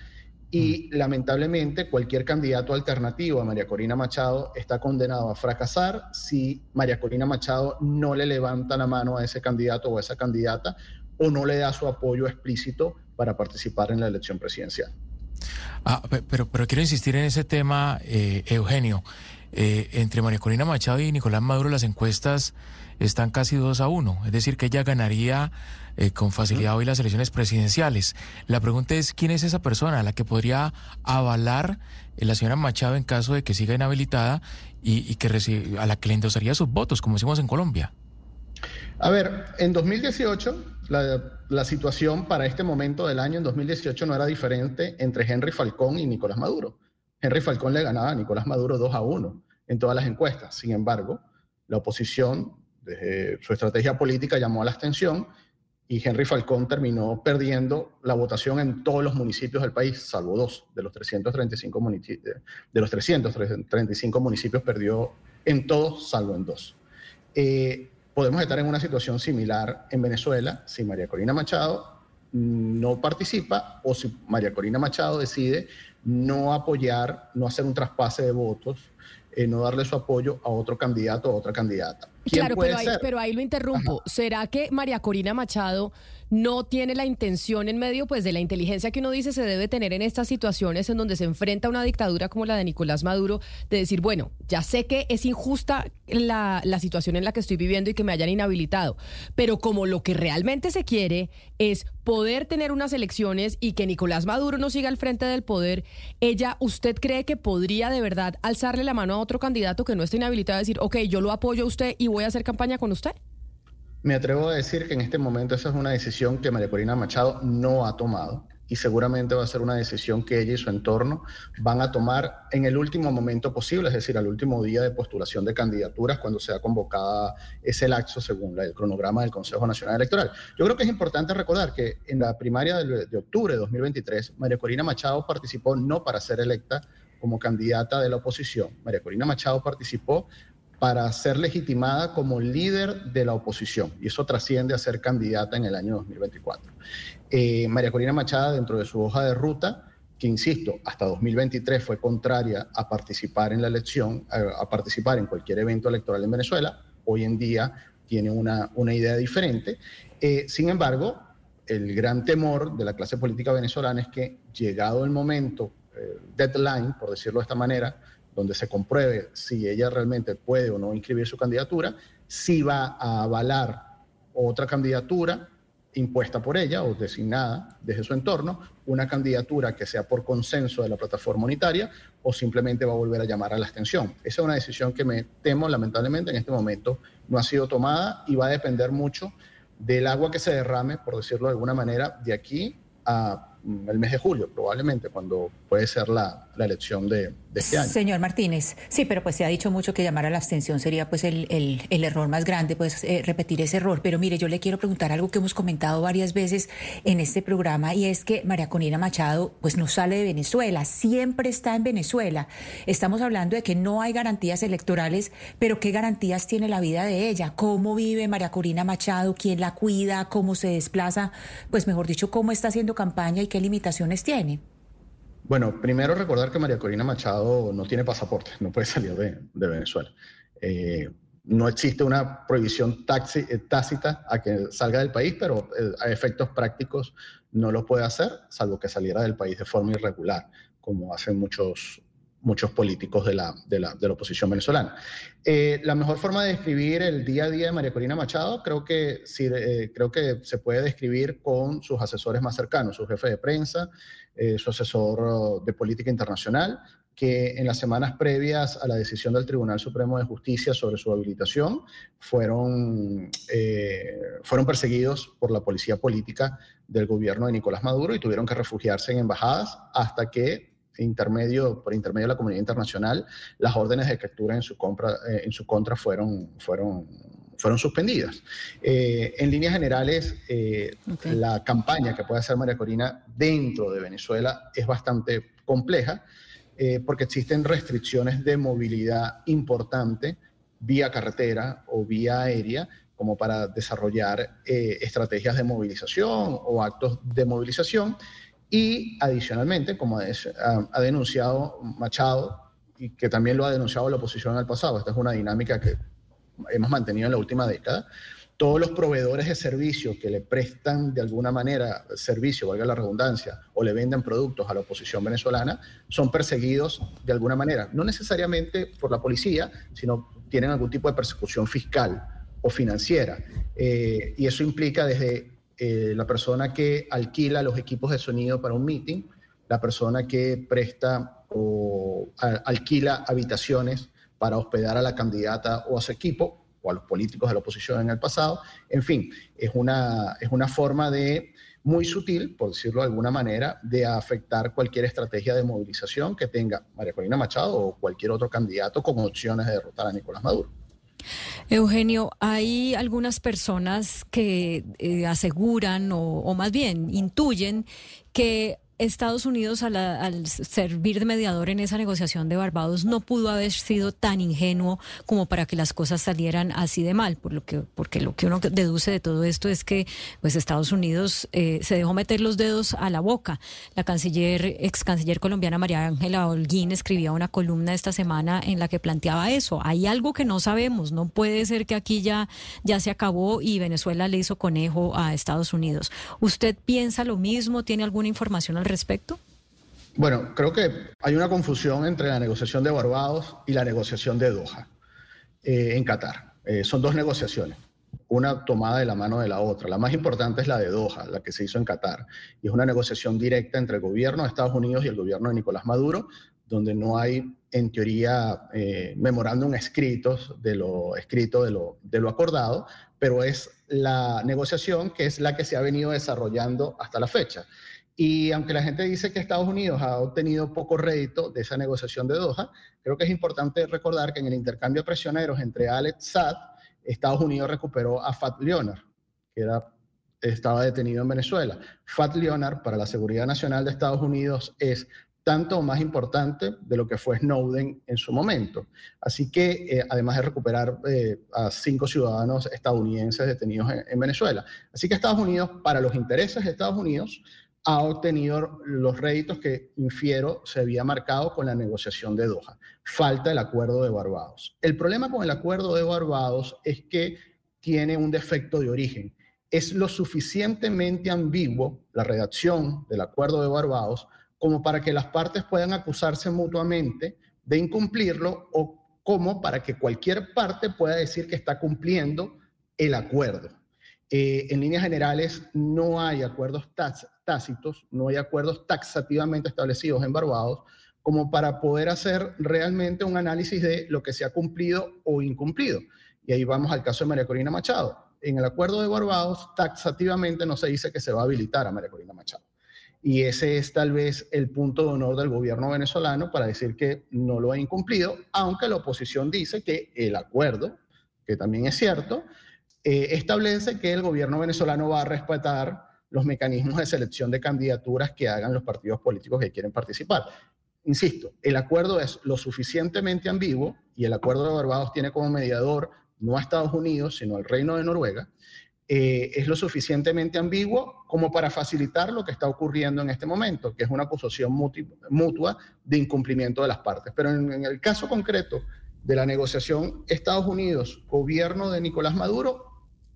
[SPEAKER 27] Y lamentablemente cualquier candidato alternativo a María Corina Machado está condenado a fracasar si María Corina Machado no le levanta la mano a ese candidato o a esa candidata o no le da su apoyo explícito para participar en la elección presidencial.
[SPEAKER 20] Ah, pero, pero quiero insistir en ese tema, eh, Eugenio. Eh, entre María Corina Machado y Nicolás Maduro las encuestas están casi dos a uno, es decir, que ella ganaría eh, con facilidad hoy las elecciones presidenciales. La pregunta es, ¿quién es esa persona la que podría avalar la señora Machado en caso de que siga inhabilitada y, que a la que le endosaría sus votos, como decimos en Colombia?
[SPEAKER 27] A ver, en 2018 la, la, situación para este momento del año, en 2018, no era diferente entre Henry Falcón y Nicolás Maduro. Henry Falcón le ganaba a Nicolás Maduro 2 a 1 en todas las encuestas. Sin embargo, la oposición, desde su estrategia política, llamó a la abstención y Henry Falcón terminó perdiendo la votación en todos los municipios del país, salvo dos de los 335 municipios. De los 335 municipios perdió en todos, salvo en dos. Eh, podemos estar en una situación similar en Venezuela si María Corina Machado no participa o si María Corina Machado decide no apoyar, no hacer un traspase de votos, eh, no darle su apoyo a otro candidato o otra candidata.
[SPEAKER 23] Claro, pero ahí, pero ahí, lo interrumpo. ¿Será que María Corina Machado no tiene la intención en medio pues de la inteligencia que uno dice se debe tener en estas situaciones en donde se enfrenta a una dictadura como la de Nicolás Maduro, de decir, bueno, ya sé que es injusta la, la situación en la que estoy viviendo y que me hayan inhabilitado, pero como lo que realmente se quiere es poder tener unas elecciones y que Nicolás Maduro no siga al frente del poder, ella, ¿usted cree que podría de verdad alzarle la mano a otro candidato que no esté inhabilitado y decir, ok, yo lo apoyo a usted y voy a hacer campaña con usted?
[SPEAKER 27] Me atrevo a decir que en este momento esa es una decisión que María Corina Machado no ha tomado y seguramente va a ser una decisión que ella y su entorno van a tomar en el último momento posible, es decir, al último día de postulación de candidaturas cuando sea convocada ese laxo según el cronograma del Consejo Nacional Electoral. Yo creo que es importante recordar que en la primaria de, octubre de 2023, María Corina Machado participó no para ser electa como candidata de la oposición. María Corina Machado participó para ser legitimada como líder de la oposición. Y eso trasciende a ser candidata en el año 2024. Eh, María Corina Machada, dentro de su hoja de ruta, que insisto, hasta 2023 fue contraria a participar en la elección, a, participar en cualquier evento electoral en Venezuela, hoy en día tiene una, una idea diferente. Eh, sin embargo, el gran temor de la clase política venezolana es que llegado el momento, eh, deadline, por decirlo de esta manera, donde se compruebe si ella realmente puede o no inscribir su candidatura, si va a avalar otra candidatura impuesta por ella o designada desde su entorno, una candidatura que sea por consenso de la plataforma unitaria o simplemente va a volver a llamar a la abstención. Esa es una decisión que me temo, lamentablemente, en este momento no ha sido tomada y va a depender mucho del agua que se derrame, por decirlo de alguna manera, de aquí a el mes de julio, probablemente, cuando puede ser la, la elección de, este año.
[SPEAKER 22] Señor Martínez, sí, pero pues se ha dicho mucho que llamar a la abstención sería pues el, el, error más grande, pues eh, repetir ese error. Pero mire, yo le quiero preguntar algo que hemos comentado varias veces en este programa y es que María Conina Machado pues no sale de Venezuela, siempre está en Venezuela. Estamos hablando de que no hay garantías electorales, pero ¿qué garantías tiene la vida de ella? ¿Cómo vive María Corina Machado? ¿Quién la cuida? ¿Cómo se desplaza? Pues mejor dicho, ¿cómo está haciendo campaña y qué limitaciones tiene?
[SPEAKER 27] Bueno, primero recordar que María Corina Machado no tiene pasaporte, no puede salir de, Venezuela. Eh, no existe una prohibición eh, tácita a que salga del país, pero eh, a efectos prácticos no lo puede hacer, salvo que saliera del país de forma irregular, como hacen muchos, muchos políticos de la, de la, de la oposición venezolana. Eh, la mejor forma de describir el día a día de María Corina Machado creo que, sí, eh, creo que se puede describir con sus asesores más cercanos, su jefe de prensa, eh, su asesor de política internacional, que en las semanas previas a la decisión del Tribunal Supremo de Justicia sobre su habilitación fueron, fueron perseguidos por la policía política del gobierno de Nicolás Maduro y tuvieron que refugiarse en embajadas hasta que intermedio, por intermedio de la comunidad internacional, las órdenes de captura en su, compra, eh, en su contra fueron, fueron, fueron suspendidas. Eh, en líneas generales, eh, la campaña que puede hacer María Corina dentro de Venezuela es bastante compleja porque existen restricciones de movilidad importante vía carretera o vía aérea como para desarrollar estrategias de movilización o actos de movilización Y adicionalmente, como ha denunciado Machado, y que también lo ha denunciado la oposición el pasado, esta es una dinámica que hemos mantenido en la última década, todos los proveedores de servicios que le prestan de alguna manera servicio, valga la redundancia, o le venden productos a la oposición venezolana, son perseguidos de alguna manera, no necesariamente por la policía, sino tienen algún tipo de persecución fiscal o financiera. Eh, y eso implica desde eh, la persona que alquila los equipos de sonido para un meeting, la persona que presta o alquila habitaciones para hospedar a la candidata o a su equipo, o a los políticos de la oposición en el pasado. En fin, es una, es una forma de muy sutil, por decirlo de alguna manera, de afectar cualquier estrategia de movilización que tenga María Corina Machado o cualquier otro candidato con opciones de derrotar a Nicolás Maduro.
[SPEAKER 18] Eugenio, hay algunas personas que eh, aseguran o, o, más bien intuyen que Estados Unidos al, servir de mediador en esa negociación de Barbados no pudo haber sido tan ingenuo como para que las cosas salieran así de mal, por lo que, porque lo que uno deduce de todo esto es que pues Estados Unidos eh, se dejó meter los dedos a la boca. La canciller, ex canciller colombiana María Ángela Holguín escribía una columna esta semana en la que planteaba eso. Hay algo que no sabemos, no puede ser que aquí ya, ya se acabó y Venezuela le hizo conejo a Estados Unidos. ¿Usted piensa lo mismo? ¿Tiene alguna información al?
[SPEAKER 27] Bueno, creo que hay una confusión entre la negociación de Barbados y la negociación de Doha eh, en Qatar. Eh, son dos negociaciones, una tomada de la mano de la otra. La más importante es la de Doha, la que se hizo en Qatar, y es una negociación directa entre el gobierno de Estados Unidos y el gobierno de Nicolás Maduro, donde no hay, en teoría, eh, memorándum escritos de lo escrito de lo, de lo acordado, pero es la negociación que es la que se ha venido desarrollando hasta la fecha. Y aunque la gente dice que Estados Unidos ha obtenido poco rédito de esa negociación de Doha, creo que es importante recordar que en el intercambio de prisioneros entre Alex Saad, Estados Unidos recuperó a Fat Leonard, que era, estaba detenido en Venezuela. Fat Leonard, para la seguridad nacional de Estados Unidos, es tanto más importante de lo que fue Snowden en su momento. Así que, eh, además de recuperar eh, a cinco ciudadanos estadounidenses detenidos en, Venezuela. Así que Estados Unidos, para los intereses de Estados Unidos, ha obtenido los réditos que, infiero, se había marcado con la negociación de Doha. Falta el acuerdo de Barbados. El problema con el acuerdo de Barbados es que tiene un defecto de origen. Es lo suficientemente ambiguo la redacción del acuerdo de Barbados como para que las partes puedan acusarse mutuamente de incumplirlo o como para que cualquier parte pueda decir que está cumpliendo el acuerdo. Eh, en líneas generales, no hay acuerdos no hay acuerdos taxativamente establecidos en Barbados como para poder hacer realmente un análisis de lo que se ha cumplido o incumplido. Y ahí vamos al caso de María Corina Machado. En el acuerdo de Barbados, taxativamente no se dice que se va a habilitar a María Corina Machado. Y ese es tal vez el punto de honor del gobierno venezolano para decir que no lo ha incumplido, aunque la oposición dice que el acuerdo, que también es cierto, eh, establece que el gobierno venezolano va a respetar los mecanismos de selección de candidaturas que hagan los partidos políticos que quieren participar. Insisto, el acuerdo es lo suficientemente ambiguo y el acuerdo de Barbados tiene como mediador no a Estados Unidos, sino al Reino de Noruega, eh, es lo suficientemente ambiguo como para facilitar lo que está ocurriendo en este momento, que es una acusación mutua de incumplimiento de las partes. Pero en el caso concreto de la negociación Estados Unidos, gobierno de Nicolás Maduro,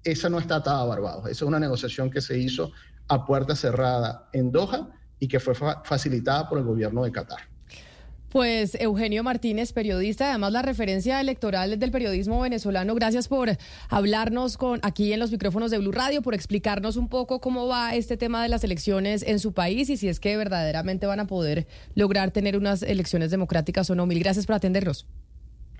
[SPEAKER 27] esa no está atada a Barbados. Esa es una negociación que se hizo a puerta cerrada en Doha y que fue facilitada por el gobierno de Qatar.
[SPEAKER 23] Pues Eugenio Martínez, periodista, además la referencia electoral del periodismo venezolano. Gracias por hablarnos con aquí en los micrófonos de Blue Radio, por explicarnos un poco cómo va este tema de las elecciones en su país y si es que verdaderamente van a poder lograr tener unas elecciones democráticas o no. Mil gracias por atendernos.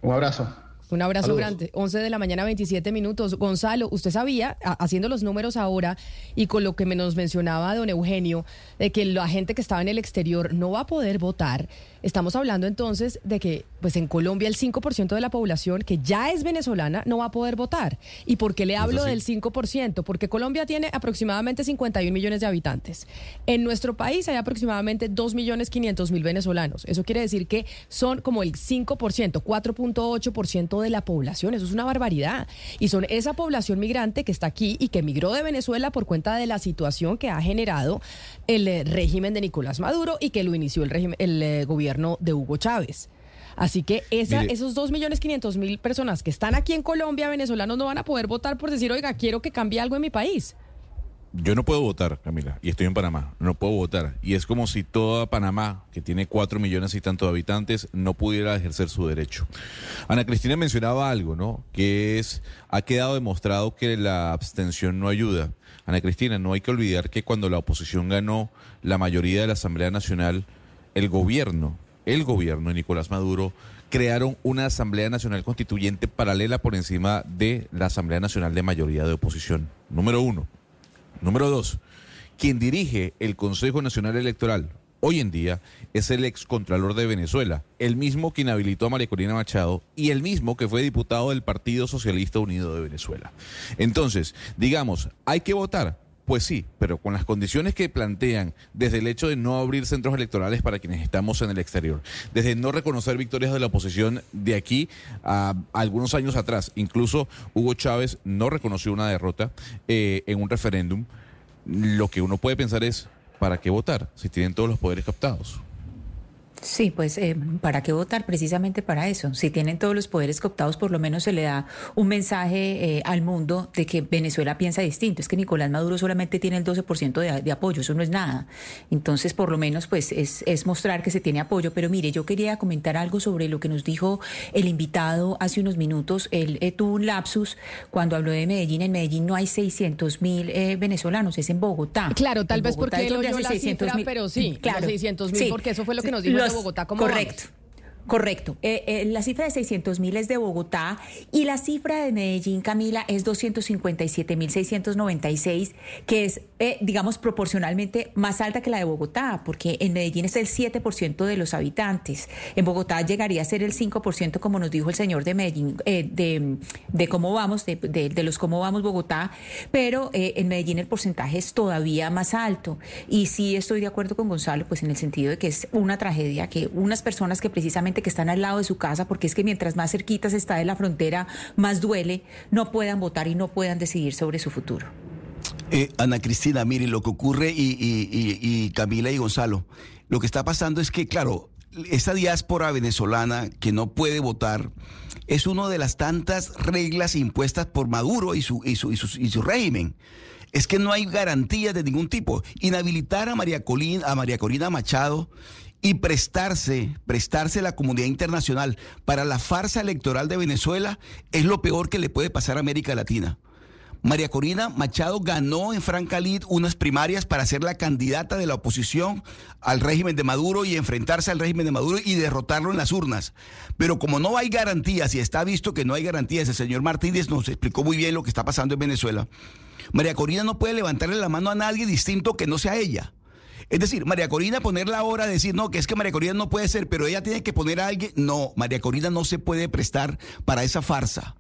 [SPEAKER 27] Un abrazo.
[SPEAKER 23] Un abrazo grande. 11 de la mañana, 27 minutos. Gonzalo, usted sabía, haciendo los números ahora y con lo que nos mencionaba don Eugenio, de que la gente que estaba en el exterior no va a poder votar. Estamos hablando entonces de que, pues en Colombia, el 5% de la población que ya es venezolana no va a poder votar. ¿Y por qué le hablo del 5%? Porque Colombia tiene aproximadamente 51 millones de habitantes. En nuestro país hay aproximadamente 2 millones 500 mil venezolanos. Eso quiere decir que son como el 5%, 4.8% 40% de la población. Eso es una barbaridad. Y son esa población migrante que está aquí y que migró de Venezuela por cuenta de la situación que ha generado el eh, régimen de Nicolás Maduro y que lo inició el, régimen, el eh, gobierno de Hugo Chávez. Así que esa,
[SPEAKER 21] Mire.
[SPEAKER 23] esos 2.500.000 personas que están aquí en Colombia, venezolanos, no van a poder votar por decir, oiga, quiero que cambie algo en mi país.
[SPEAKER 21] Yo no puedo votar, Camila, y estoy en Panamá. No puedo votar. Y es como si toda Panamá, que tiene cuatro millones y tanto de habitantes, no pudiera ejercer su derecho. Ana Cristina mencionaba algo, ¿no? Que es, ha quedado demostrado que la abstención no ayuda. Ana Cristina, no hay que olvidar que cuando la oposición ganó la mayoría de la Asamblea Nacional, el gobierno, el gobierno de Nicolás Maduro, crearon una Asamblea Nacional Constituyente paralela por encima de la Asamblea Nacional de mayoría de oposición. Número uno. Número dos, quien dirige el Consejo Nacional Electoral hoy en día es el excontralor de Venezuela, el mismo que inhabilitó a María Corina Machado y el mismo que fue diputado del Partido Socialista Unido de Venezuela. Entonces, digamos, ¿hay que votar? Pues sí, pero con las condiciones que plantean, desde el hecho de no abrir centros electorales para quienes estamos en el exterior, desde no reconocer victorias de la oposición de aquí a algunos años atrás, incluso Hugo Chávez no reconoció una derrota eh, en un referéndum, lo que uno puede pensar es, ¿para qué votar si tienen todos los poderes captados?
[SPEAKER 22] Sí, pues eh, ¿para qué votar? Precisamente para eso. Si tienen todos los poderes cooptados, por lo menos se le da un mensaje eh, al mundo de que Venezuela piensa distinto. Es que Nicolás Maduro solamente tiene el 12% de, de apoyo, eso no es nada. Entonces, por lo menos, pues es, es mostrar que se tiene apoyo. Pero mire, yo quería comentar algo sobre lo que nos dijo el invitado hace unos minutos. Él eh, tuvo un lapsus cuando habló de Medellín. En Medellín no hay 600 mil venezolanos, es en Bogotá.
[SPEAKER 23] Claro, tal
[SPEAKER 22] En
[SPEAKER 23] vez
[SPEAKER 22] Bogotá
[SPEAKER 23] porque él oyó la
[SPEAKER 22] 600
[SPEAKER 23] cifra,
[SPEAKER 22] mil.
[SPEAKER 23] pero sí,
[SPEAKER 22] claro.
[SPEAKER 23] los 600 mil,
[SPEAKER 22] Sí.
[SPEAKER 23] porque eso fue lo que nos dijo
[SPEAKER 22] los-
[SPEAKER 23] Bogotá. ¿Cómo
[SPEAKER 22] Correcto.
[SPEAKER 23] vamos?
[SPEAKER 22] Correcto. Eh, eh, la cifra de 600 mil es de Bogotá y la cifra de Medellín, Camila, es 257.696, que es, eh, digamos, proporcionalmente más alta que la de Bogotá, porque en Medellín es el 7% de los habitantes. En Bogotá llegaría a ser el 5%, como nos dijo el señor de Medellín, eh, de, de cómo vamos, de, de- de los cómo vamos Bogotá, pero eh, en Medellín el porcentaje es todavía más alto. Y sí estoy de acuerdo con Gonzalo, pues en el sentido de que es una tragedia que unas personas que precisamente que están al lado de su casa, porque es que mientras más cerquitas está de la frontera, más duele, no puedan votar y no puedan decidir sobre su futuro.
[SPEAKER 19] Eh, Ana Cristina, mire, lo que ocurre y, Camila y Gonzalo, lo que está pasando es que, claro, esa diáspora venezolana que no puede votar es una de las tantas reglas impuestas por Maduro y su, y su régimen. Es que no hay garantías de ningún tipo. Inhabilitar a María, Colín, a María Corina Machado y prestarse, prestarse la comunidad internacional para la farsa electoral de Venezuela es lo peor que le puede pasar a América Latina. María Corina Machado ganó en Francalid unas primarias para ser la candidata de la oposición al régimen de Maduro y enfrentarse al régimen de Maduro y derrotarlo en las urnas. Pero como no hay garantías y está visto que no hay garantías, el señor Martínez nos explicó muy bien lo que está pasando en Venezuela. María Corina no puede levantarle la mano a nadie distinto que no sea ella. Es decir, María Corina ponerla ahora, decir, no, que es que María Corina no puede ser, pero ella tiene que poner a alguien. No, María Corina no se puede prestar para esa farsa.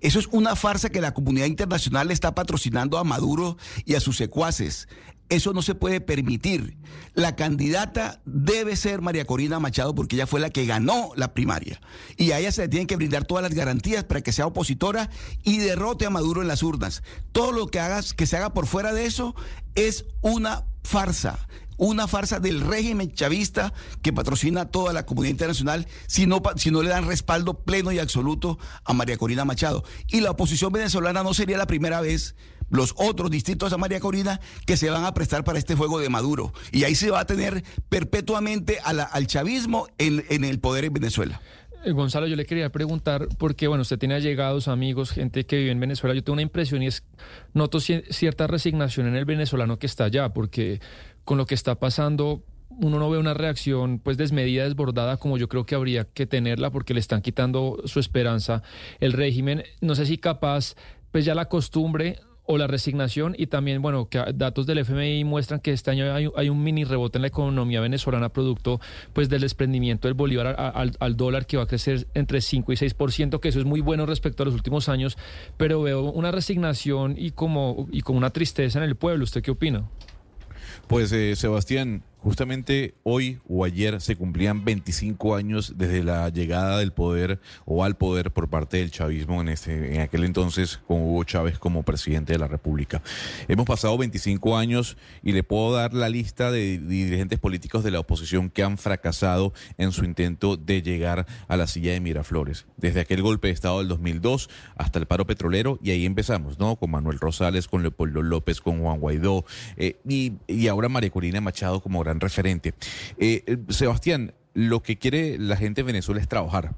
[SPEAKER 19] Eso es una farsa que la comunidad internacional le está patrocinando a Maduro y a sus secuaces. Eso no se puede permitir. La candidata debe ser María Corina Machado porque ella fue la que ganó la primaria. Y a ella se le tienen que brindar todas las garantías para que sea opositora y derrote a Maduro en las urnas. Todo lo que hagas, que se haga por fuera de eso es una farsa. Una farsa del régimen chavista que patrocina a toda la comunidad internacional si no, si no le dan respaldo pleno y absoluto a María Corina Machado. Y la oposición venezolana no sería la primera vez, los otros distintos a María Corina, que se van a prestar para este juego de Maduro. Y ahí se va a tener perpetuamente al chavismo en, en el poder en Venezuela.
[SPEAKER 28] Eh, Gonzalo, yo le quería preguntar, porque bueno, usted tiene allegados, amigos, gente que vive en Venezuela. Yo tengo una impresión y es, noto ci- cierta resignación en el venezolano que está allá, porque con lo que está pasando, uno no ve una reacción pues desmedida, desbordada, como yo creo que habría que tenerla, porque le están quitando su esperanza el régimen. No sé si capaz, pues ya la costumbre o la resignación y también, bueno, que datos del FMI muestran que este año hay, un mini rebote en la economía venezolana producto pues del desprendimiento del bolívar al, al dólar que va a crecer entre 5 y 6%, que eso es muy bueno respecto a los últimos años, pero veo una resignación y como, y como una tristeza en el pueblo. ¿Usted qué opina?
[SPEAKER 21] Pues eh, Sebastián, Justamente hoy o ayer se cumplían 25 años desde la llegada del poder o al poder por parte del chavismo en, este, en aquel entonces con Hugo Chávez como presidente de la República. Hemos pasado 25 años y le puedo dar la lista de dirigentes políticos de la oposición que han fracasado en su intento de llegar a la silla de Miraflores. Desde aquel golpe de Estado del 2002 hasta el paro petrolero y ahí empezamos, ¿no? Con Manuel Rosales, con Leopoldo López, con Juan Guaidó eh, y, y ahora María Corina Machado como gran referente. Eh, eh, Sebastián, lo que quiere la gente de Venezuela es trabajar.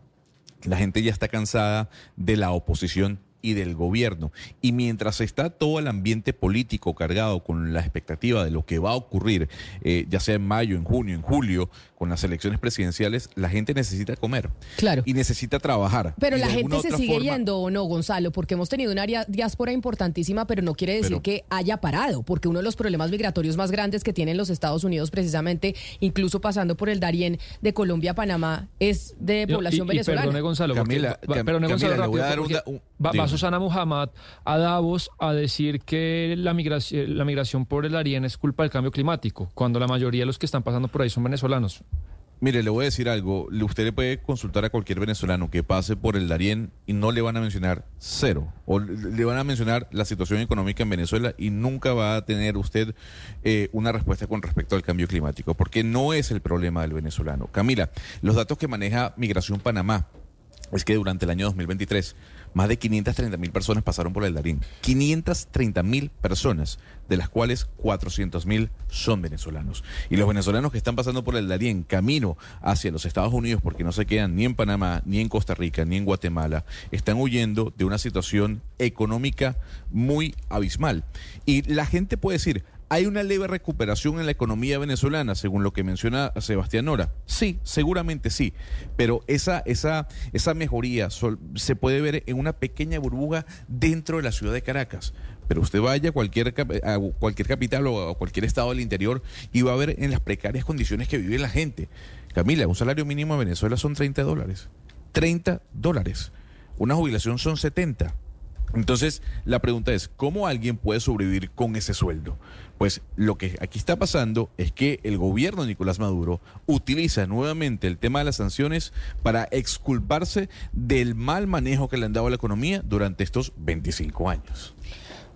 [SPEAKER 21] La gente ya está cansada de la oposición y del gobierno. Y mientras está todo el ambiente político cargado con la expectativa de lo que va a ocurrir, eh, ya sea en mayo, en junio, en julio, con las elecciones presidenciales, la gente necesita comer.
[SPEAKER 23] Claro.
[SPEAKER 21] Y necesita trabajar.
[SPEAKER 23] Pero la gente se sigue
[SPEAKER 21] forma-
[SPEAKER 23] yendo o no, Gonzalo, porque hemos tenido una área diáspora importantísima, pero no quiere decir
[SPEAKER 21] Pero-
[SPEAKER 23] que haya parado, porque uno de los problemas migratorios más grandes que tienen los Estados Unidos, precisamente, incluso pasando por el Darién de Colombia a Panamá, es de población
[SPEAKER 28] y- y
[SPEAKER 23] venezolana.
[SPEAKER 28] perdone, Gonzalo, porque
[SPEAKER 21] Camila,
[SPEAKER 28] va-
[SPEAKER 21] Cam-
[SPEAKER 28] perdone,
[SPEAKER 21] Camila,
[SPEAKER 28] Gonzalo,
[SPEAKER 21] le voy a
[SPEAKER 28] rápido,
[SPEAKER 21] un
[SPEAKER 28] porque
[SPEAKER 21] un-
[SPEAKER 28] va, va. Susana Muhammad a Davos a decir que la migración, la migración por el Darién es culpa del cambio climático, cuando la mayoría de los que están pasando por ahí son venezolanos.
[SPEAKER 21] Mire, le voy a decir algo. Usted le puede consultar a cualquier venezolano que pase por el Darién y no le van a mencionar cero. O le le van a mencionar la situación económica en Venezuela y nunca va a tener usted eh, una respuesta con respecto al cambio climático, porque no es el problema del venezolano. Camila, los datos que maneja Migración Panamá es que durante el año 2023 más de 530 mil personas pasaron por el Darín. 530 mil personas, de las cuales 400 mil son venezolanos. Y los venezolanos que están pasando por el Darién camino hacia los Estados Unidos, porque no se quedan ni en Panamá, ni en Costa Rica, ni en Guatemala, están huyendo de una situación económica muy abismal. Y la gente puede decir, ¿Hay una leve recuperación en la economía venezolana, según lo que menciona Sebastián Nora? Sí, seguramente sí, pero esa, esa, esa mejoría se puede ver en una pequeña burbuja dentro de la ciudad de Caracas. Pero usted vaya a cualquier, a cualquier capital o a cualquier estado del interior y va a ver en las precarias condiciones que vive la gente. Camila, un salario mínimo en Venezuela son 30 dólares. 30 dólares. Una jubilación son 70. Entonces, la pregunta es, ¿cómo alguien puede sobrevivir con ese sueldo? Pues lo que aquí está pasando es que el gobierno de Nicolás Maduro utiliza nuevamente el tema de las sanciones para exculparse del mal manejo que le han dado a la economía durante estos 25 años.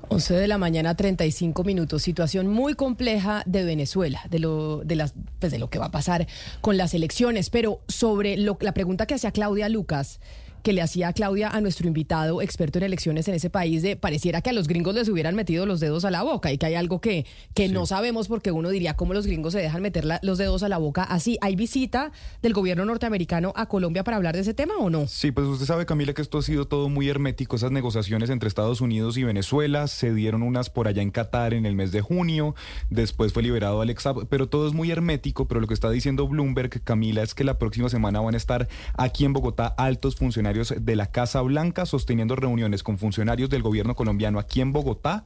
[SPEAKER 23] 11 de la mañana, 35 minutos. Situación muy compleja de Venezuela, de lo, de las, pues de lo que va a pasar con las elecciones. Pero sobre lo, la pregunta que hacía Claudia Lucas, que le hacía Claudia a nuestro invitado experto en elecciones en ese país, de pareciera que a los gringos les hubieran metido los dedos a la boca y que hay algo que, que no sabemos porque uno diría cómo los gringos se dejan meter la- los dedos a la boca así. ¿Hay visita del gobierno norteamericano a Colombia para hablar de ese tema o no?
[SPEAKER 29] Sí, pues usted sabe, Camila, que esto ha sido todo muy hermético. Esas negociaciones entre Estados Unidos y Venezuela se dieron unas por allá en Qatar en el mes de junio. Después fue liberado Alex pero todo es muy hermético. Pero lo que está diciendo Bloomberg, Camila, es que la próxima semana van a estar aquí en Bogotá altos funcionarios de la Casa Blanca sosteniendo reuniones con funcionarios del gobierno colombiano aquí en Bogotá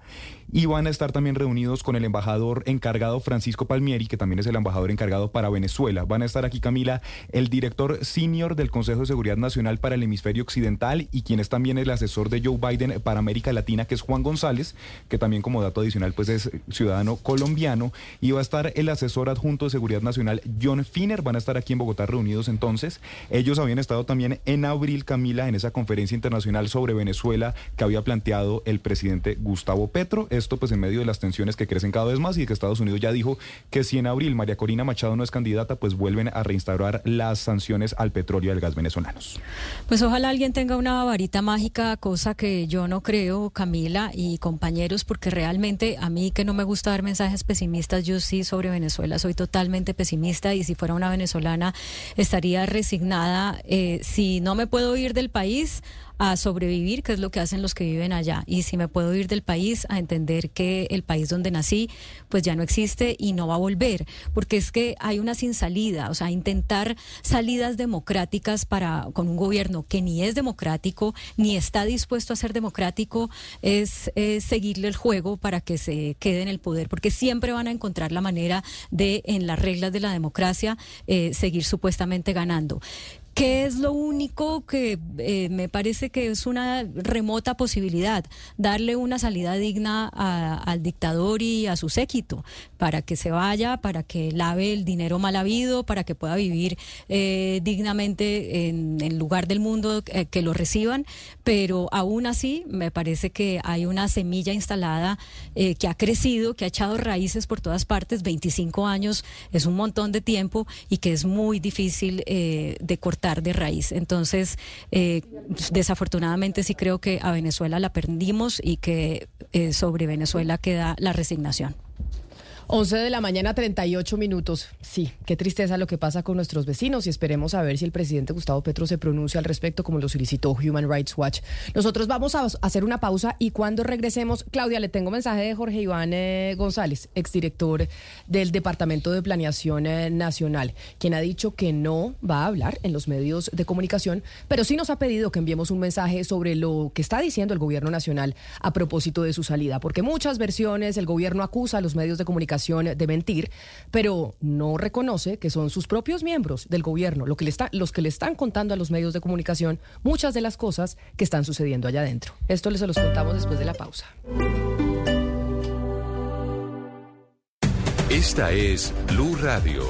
[SPEAKER 29] y van a estar también reunidos con el embajador encargado Francisco Palmieri, que también es el embajador encargado para Venezuela. Van a estar aquí, Camila, el director senior del Consejo de Seguridad Nacional para el Hemisferio Occidental y quien es también el asesor de Joe Biden para América Latina, que es Juan González, que también como dato adicional pues es ciudadano colombiano. Y va a estar el asesor adjunto de Seguridad Nacional, John Finner. Van a estar aquí en Bogotá reunidos entonces. Ellos habían estado también en abril, Camila, en esa conferencia internacional sobre Venezuela que había planteado el presidente Gustavo Petro. Esto pues en medio de las tensiones que crecen cada vez más y que Estados Unidos ya dijo que si en abril María Corina Machado no es candidata, pues vuelven a reinstaurar las sanciones al petróleo y al gas venezolanos.
[SPEAKER 18] Pues ojalá alguien tenga una varita mágica, cosa que yo no creo, Camila y compañeros, porque realmente a mí que no me gusta dar mensajes pesimistas, yo sí sobre Venezuela soy totalmente pesimista y si fuera una venezolana estaría resignada. eh, si no me puedo ir del país a sobrevivir, que es lo que hacen los que viven allá. Y si me puedo ir del país a entender que el país donde nací, pues ya no existe y no va a volver, porque es que hay una sin salida, o sea, intentar salidas democráticas para con un gobierno que ni es democrático ni está dispuesto a ser democrático es, seguirle el juego para que se quede en el poder, porque siempre van a encontrar la manera de en las reglas de la democracia eh, seguir supuestamente ganando. ¿Qué es lo único que eh, me parece que es una remota posibilidad? Darle una salida digna al dictador y a su séquito, para que se vaya, para que lave el dinero mal habido, para que pueda vivir eh, dignamente en el lugar del mundo eh, que lo reciban. Pero aún así, me parece que hay una semilla instalada que ha crecido, que ha echado raíces por todas partes. 25 años es un montón de tiempo y que es muy difícil de cortar de raíz. Entonces, eh, desafortunadamente sí creo que a Venezuela la perdimos y que eh, sobre Venezuela queda la resignación.
[SPEAKER 23] 11 de la mañana, 38 minutos. Sí, qué tristeza lo que pasa con nuestros vecinos y esperemos a ver si el presidente Gustavo Petro se pronuncia al respecto como lo solicitó Human Rights Watch. Nosotros vamos a hacer una pausa y cuando regresemos, Claudia, le tengo mensaje de Jorge Iván eh, González, exdirector del Departamento de Planeación eh, Nacional, quien ha dicho que no va a hablar en los medios de comunicación, pero sí nos ha pedido que enviemos un mensaje sobre lo que está diciendo el gobierno nacional a propósito de su salida, porque muchas versiones el gobierno acusa a los medios de comunicación de mentir, pero no reconoce que son sus propios miembros del gobierno lo que le está, los que le están contando a los medios de comunicación muchas de las cosas que están sucediendo allá adentro. Esto les se los contamos después de la pausa.
[SPEAKER 3] Esta es Blue Radio.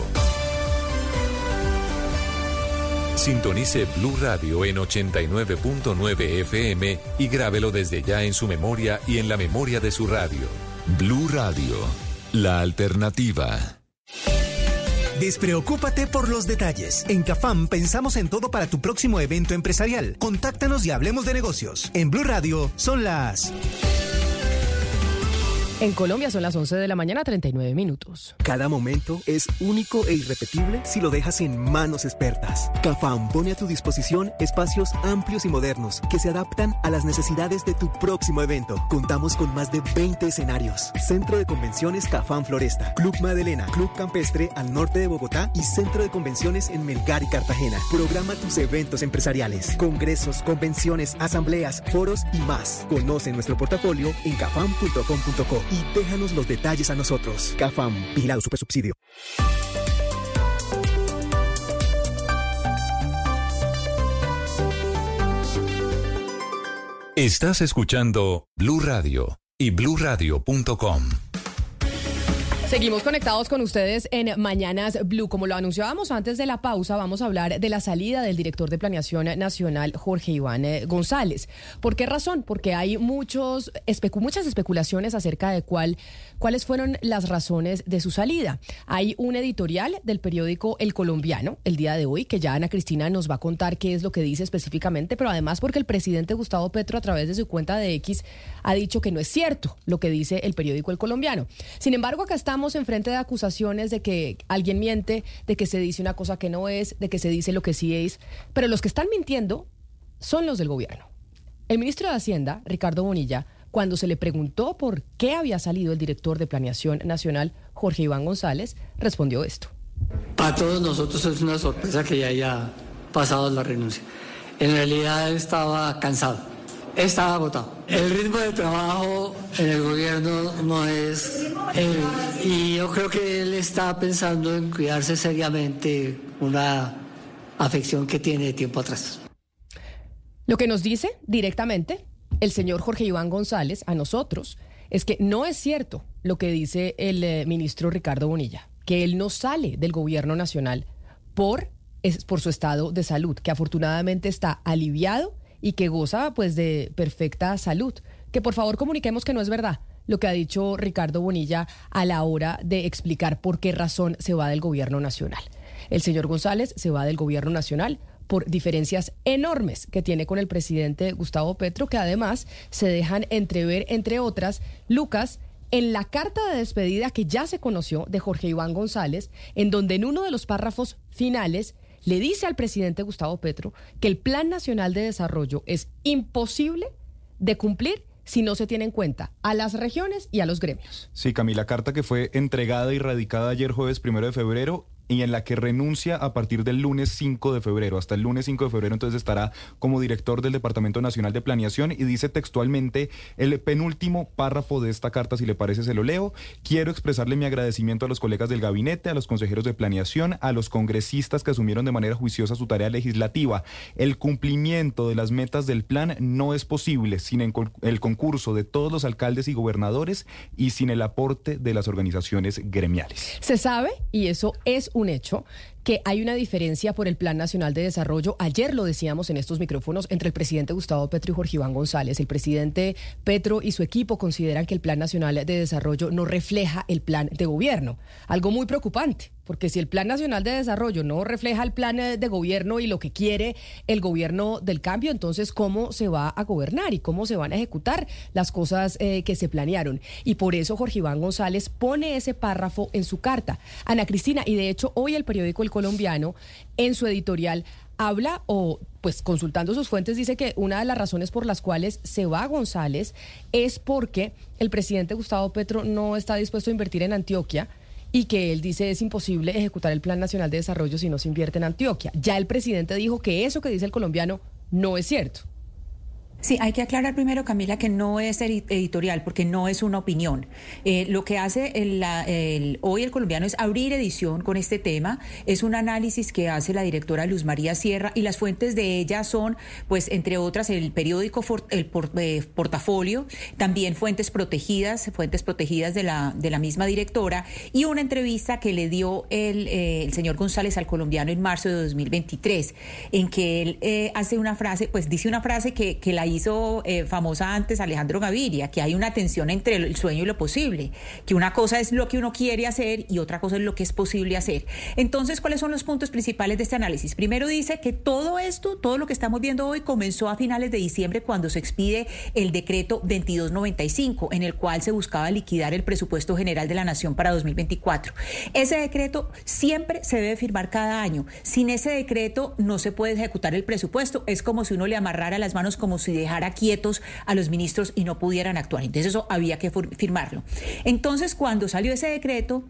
[SPEAKER 3] Sintonice Blue Radio en 89.9 FM y grábelo desde ya en su memoria y en la memoria de su radio. Blue Radio, la alternativa.
[SPEAKER 30] Despreocúpate por los detalles. En Cafam pensamos en todo para tu próximo evento empresarial. Contáctanos y hablemos de negocios. En Blue Radio son las
[SPEAKER 23] En Colombia son las 11 de la mañana, 39 minutos.
[SPEAKER 31] Cada momento es único e irrepetible si lo dejas en manos expertas. Cafam pone a tu disposición espacios amplios y modernos que se adaptan a las necesidades de tu próximo evento. Contamos con más de 20 escenarios. Centro de Convenciones Cafam Floresta, Club Madelena, Club Campestre al norte de Bogotá y Centro de Convenciones en Melgar y Cartagena. Programa tus eventos empresariales, congresos, convenciones, asambleas, foros y más. Conoce nuestro portafolio en cafam.com.co y déjanos los detalles a nosotros. Cafam, vigilado super subsidio.
[SPEAKER 3] Estás escuchando Blue Radio y bluradio.com.
[SPEAKER 23] Seguimos conectados con ustedes en Mañanas Blue. Como lo anunciábamos antes de la pausa, vamos a hablar de la salida del director de Planeación Nacional, Jorge Iván eh, González. ¿Por qué razón? Porque hay muchos muchas especulaciones acerca de cuál, cuáles fueron las razones de su salida. Hay un editorial del periódico El Colombiano el día de hoy, que ya Ana Cristina nos va a contar qué es lo que dice específicamente, pero además porque el presidente Gustavo Petro, a través de su cuenta de X, ha dicho que no es cierto lo que dice el periódico El Colombiano. Sin embargo, acá estamos en frente de acusaciones de que alguien miente, de que se dice una cosa que no es, de que se dice lo que sí es, pero los que están mintiendo son los del gobierno. El ministro de Hacienda, Ricardo Bonilla, cuando se le preguntó por qué había salido el director de Planeación Nacional, Jorge Iván González, respondió esto.
[SPEAKER 24] Para todos nosotros es una sorpresa que ya haya pasado la renuncia. En realidad estaba cansado, estaba agotado. El ritmo de trabajo en el gobierno no es... el- y yo creo que él está pensando en cuidarse seriamente una afección que tiene de tiempo atrás.
[SPEAKER 23] Lo que nos dice directamente el señor Jorge Iván González a nosotros es que no es cierto lo que dice el eh, ministro Ricardo Bonilla, que él no sale del gobierno nacional por, es, por su estado de salud, que afortunadamente está aliviado y que goza pues de perfecta salud. Que por favor comuniquemos que no es verdad lo que ha dicho Ricardo Bonilla a la hora de explicar por qué razón se va del gobierno nacional. El señor González se va del gobierno nacional por diferencias enormes que tiene con el presidente Gustavo Petro, que además se dejan entrever, entre otras, Lucas, en la carta de despedida que ya se conoció de Jorge Iván González, en donde en uno de los párrafos finales le dice al presidente Gustavo Petro que el Plan Nacional de Desarrollo es imposible de cumplir si no se tiene en cuenta a las regiones y a los gremios.
[SPEAKER 29] Sí, Camila, carta que fue entregada y radicada ayer jueves primero de febrero y en la que renuncia a partir del lunes 5 de febrero. Hasta el lunes 5 de febrero entonces estará como director del Departamento Nacional de Planeación y dice textualmente el penúltimo párrafo de esta carta, si le parece se lo leo. Quiero expresarle mi agradecimiento a los colegas del gabinete, a los consejeros de planeación, a los congresistas que asumieron de manera juiciosa su tarea legislativa. El cumplimiento de las metas del plan no es posible sin el concurso de todos los alcaldes y gobernadores y sin el aporte de las organizaciones gremiales.
[SPEAKER 23] Se sabe, y eso es un hecho, que hay una diferencia por el Plan Nacional de Desarrollo. Ayer lo decíamos en estos micrófonos entre el presidente Gustavo Petro y Jorge Iván González. El presidente Petro y su equipo consideran que el Plan Nacional de Desarrollo no refleja el plan de gobierno. Algo muy preocupante, porque si el Plan Nacional de Desarrollo no refleja el plan de gobierno y lo que quiere el gobierno del cambio, entonces cómo se va a gobernar y cómo se van a ejecutar las cosas eh, que se planearon. Y por eso Jorge Iván González pone ese párrafo en su carta. Ana Cristina, y de hecho hoy el periódico El colombiano, en su editorial habla o pues consultando sus fuentes dice que una de las razones por las cuales se va González es porque el presidente Gustavo Petro no está dispuesto a invertir en Antioquia y que él dice es imposible ejecutar el Plan Nacional de Desarrollo si no se invierte en Antioquia. Ya el presidente dijo que eso que dice el colombiano no es cierto.
[SPEAKER 22] Sí, hay que aclarar primero, Camila, que no es editorial, porque no es una opinión. Eh, lo que hace hoy el colombiano es abrir edición con este tema. Es un análisis que hace la directora Luz María Sierra y las fuentes de ella son, pues, entre otras, el periódico el eh, Portafolio, también fuentes protegidas, fuentes protegidas de la, de la misma directora y una entrevista que le dio el, eh, el señor González al colombiano en marzo de 2023, en que él hace una frase, pues dice una frase que, que la hizo eh, famosa antes Alejandro Gaviria, que hay una tensión entre el sueño y lo posible, que una cosa es lo que uno quiere hacer y otra cosa es lo que es posible hacer. Entonces, ¿cuáles son los puntos principales de este análisis? Primero dice que todo esto, todo lo que estamos viendo hoy, comenzó a finales de diciembre cuando se expide el decreto 2295, en el cual se buscaba liquidar el presupuesto general de la Nación para 2024. Ese decreto siempre se debe firmar cada año. Sin ese decreto no se puede ejecutar el presupuesto. Es como si uno le amarrara las manos como si dejara quietos a los ministros y no pudieran actuar. Entonces eso había que firmarlo. Entonces cuando salió ese decreto,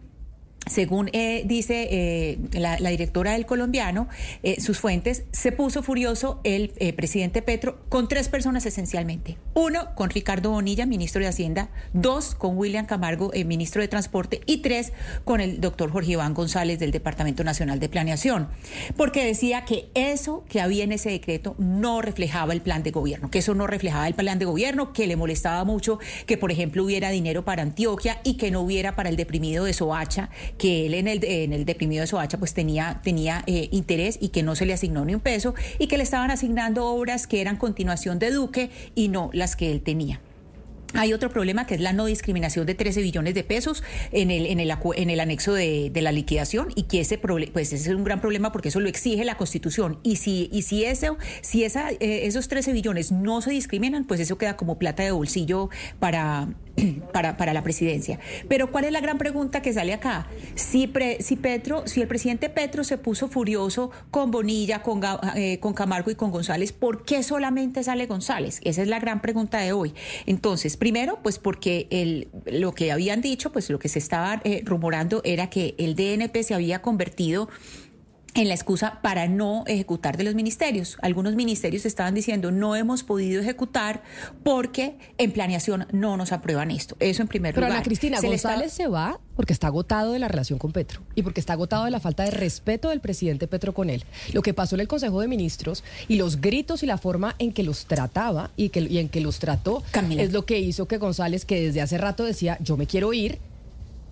[SPEAKER 22] según eh, dice eh, la, directora del colombiano, eh, sus fuentes, se puso furioso el presidente Petro con tres personas esencialmente. Uno, con Ricardo Bonilla, ministro de Hacienda. Dos, con William Camargo, ministro de Transporte. Y tres, con el doctor Jorge Iván González del Departamento Nacional de Planeación. Porque decía que eso que había en ese decreto no reflejaba el plan de gobierno, que eso no reflejaba el plan de gobierno, que le molestaba mucho que, por ejemplo, hubiera dinero para Antioquia y que no hubiera para el deprimido de Soacha que él en el, en el deprimido de Soacha pues tenía, tenía eh, interés y que no se le asignó ni un peso y que le estaban asignando obras que eran continuación de Duque y no las que él tenía. Hay otro problema que es la no discriminación de 13 billones de pesos en el, en el, en el anexo de, la liquidación y que ese, pues ese es un gran problema porque eso lo exige la Constitución. Y si, y si, eso, si esa, eh, esos 13 billones no se discriminan, pues eso queda como plata de bolsillo para, para, para, la presidencia. Pero ¿cuál es la gran pregunta que sale acá? Si, si, Petro, si el presidente Petro se puso furioso con Bonilla, con, eh, con Camargo y con González, ¿por qué solamente sale González? Esa es la gran pregunta de hoy. Entonces, primero, pues porque lo que habían dicho, pues lo que se estaba eh, rumorando era que el DNP se había convertido en la excusa para no ejecutar de los ministerios. Algunos ministerios estaban diciendo no hemos podido ejecutar porque en planeación no nos aprueban esto. Eso en primer
[SPEAKER 23] lugar.
[SPEAKER 22] Pero
[SPEAKER 23] Ana Cristina, González se va porque está agotado de la relación con Petro y porque está agotado de la falta de respeto del presidente Petro con él. Lo que pasó en el Consejo de Ministros y los gritos y la forma en que los trataba y, que, y en que los trató es lo que hizo que González, que desde hace rato decía yo me quiero ir,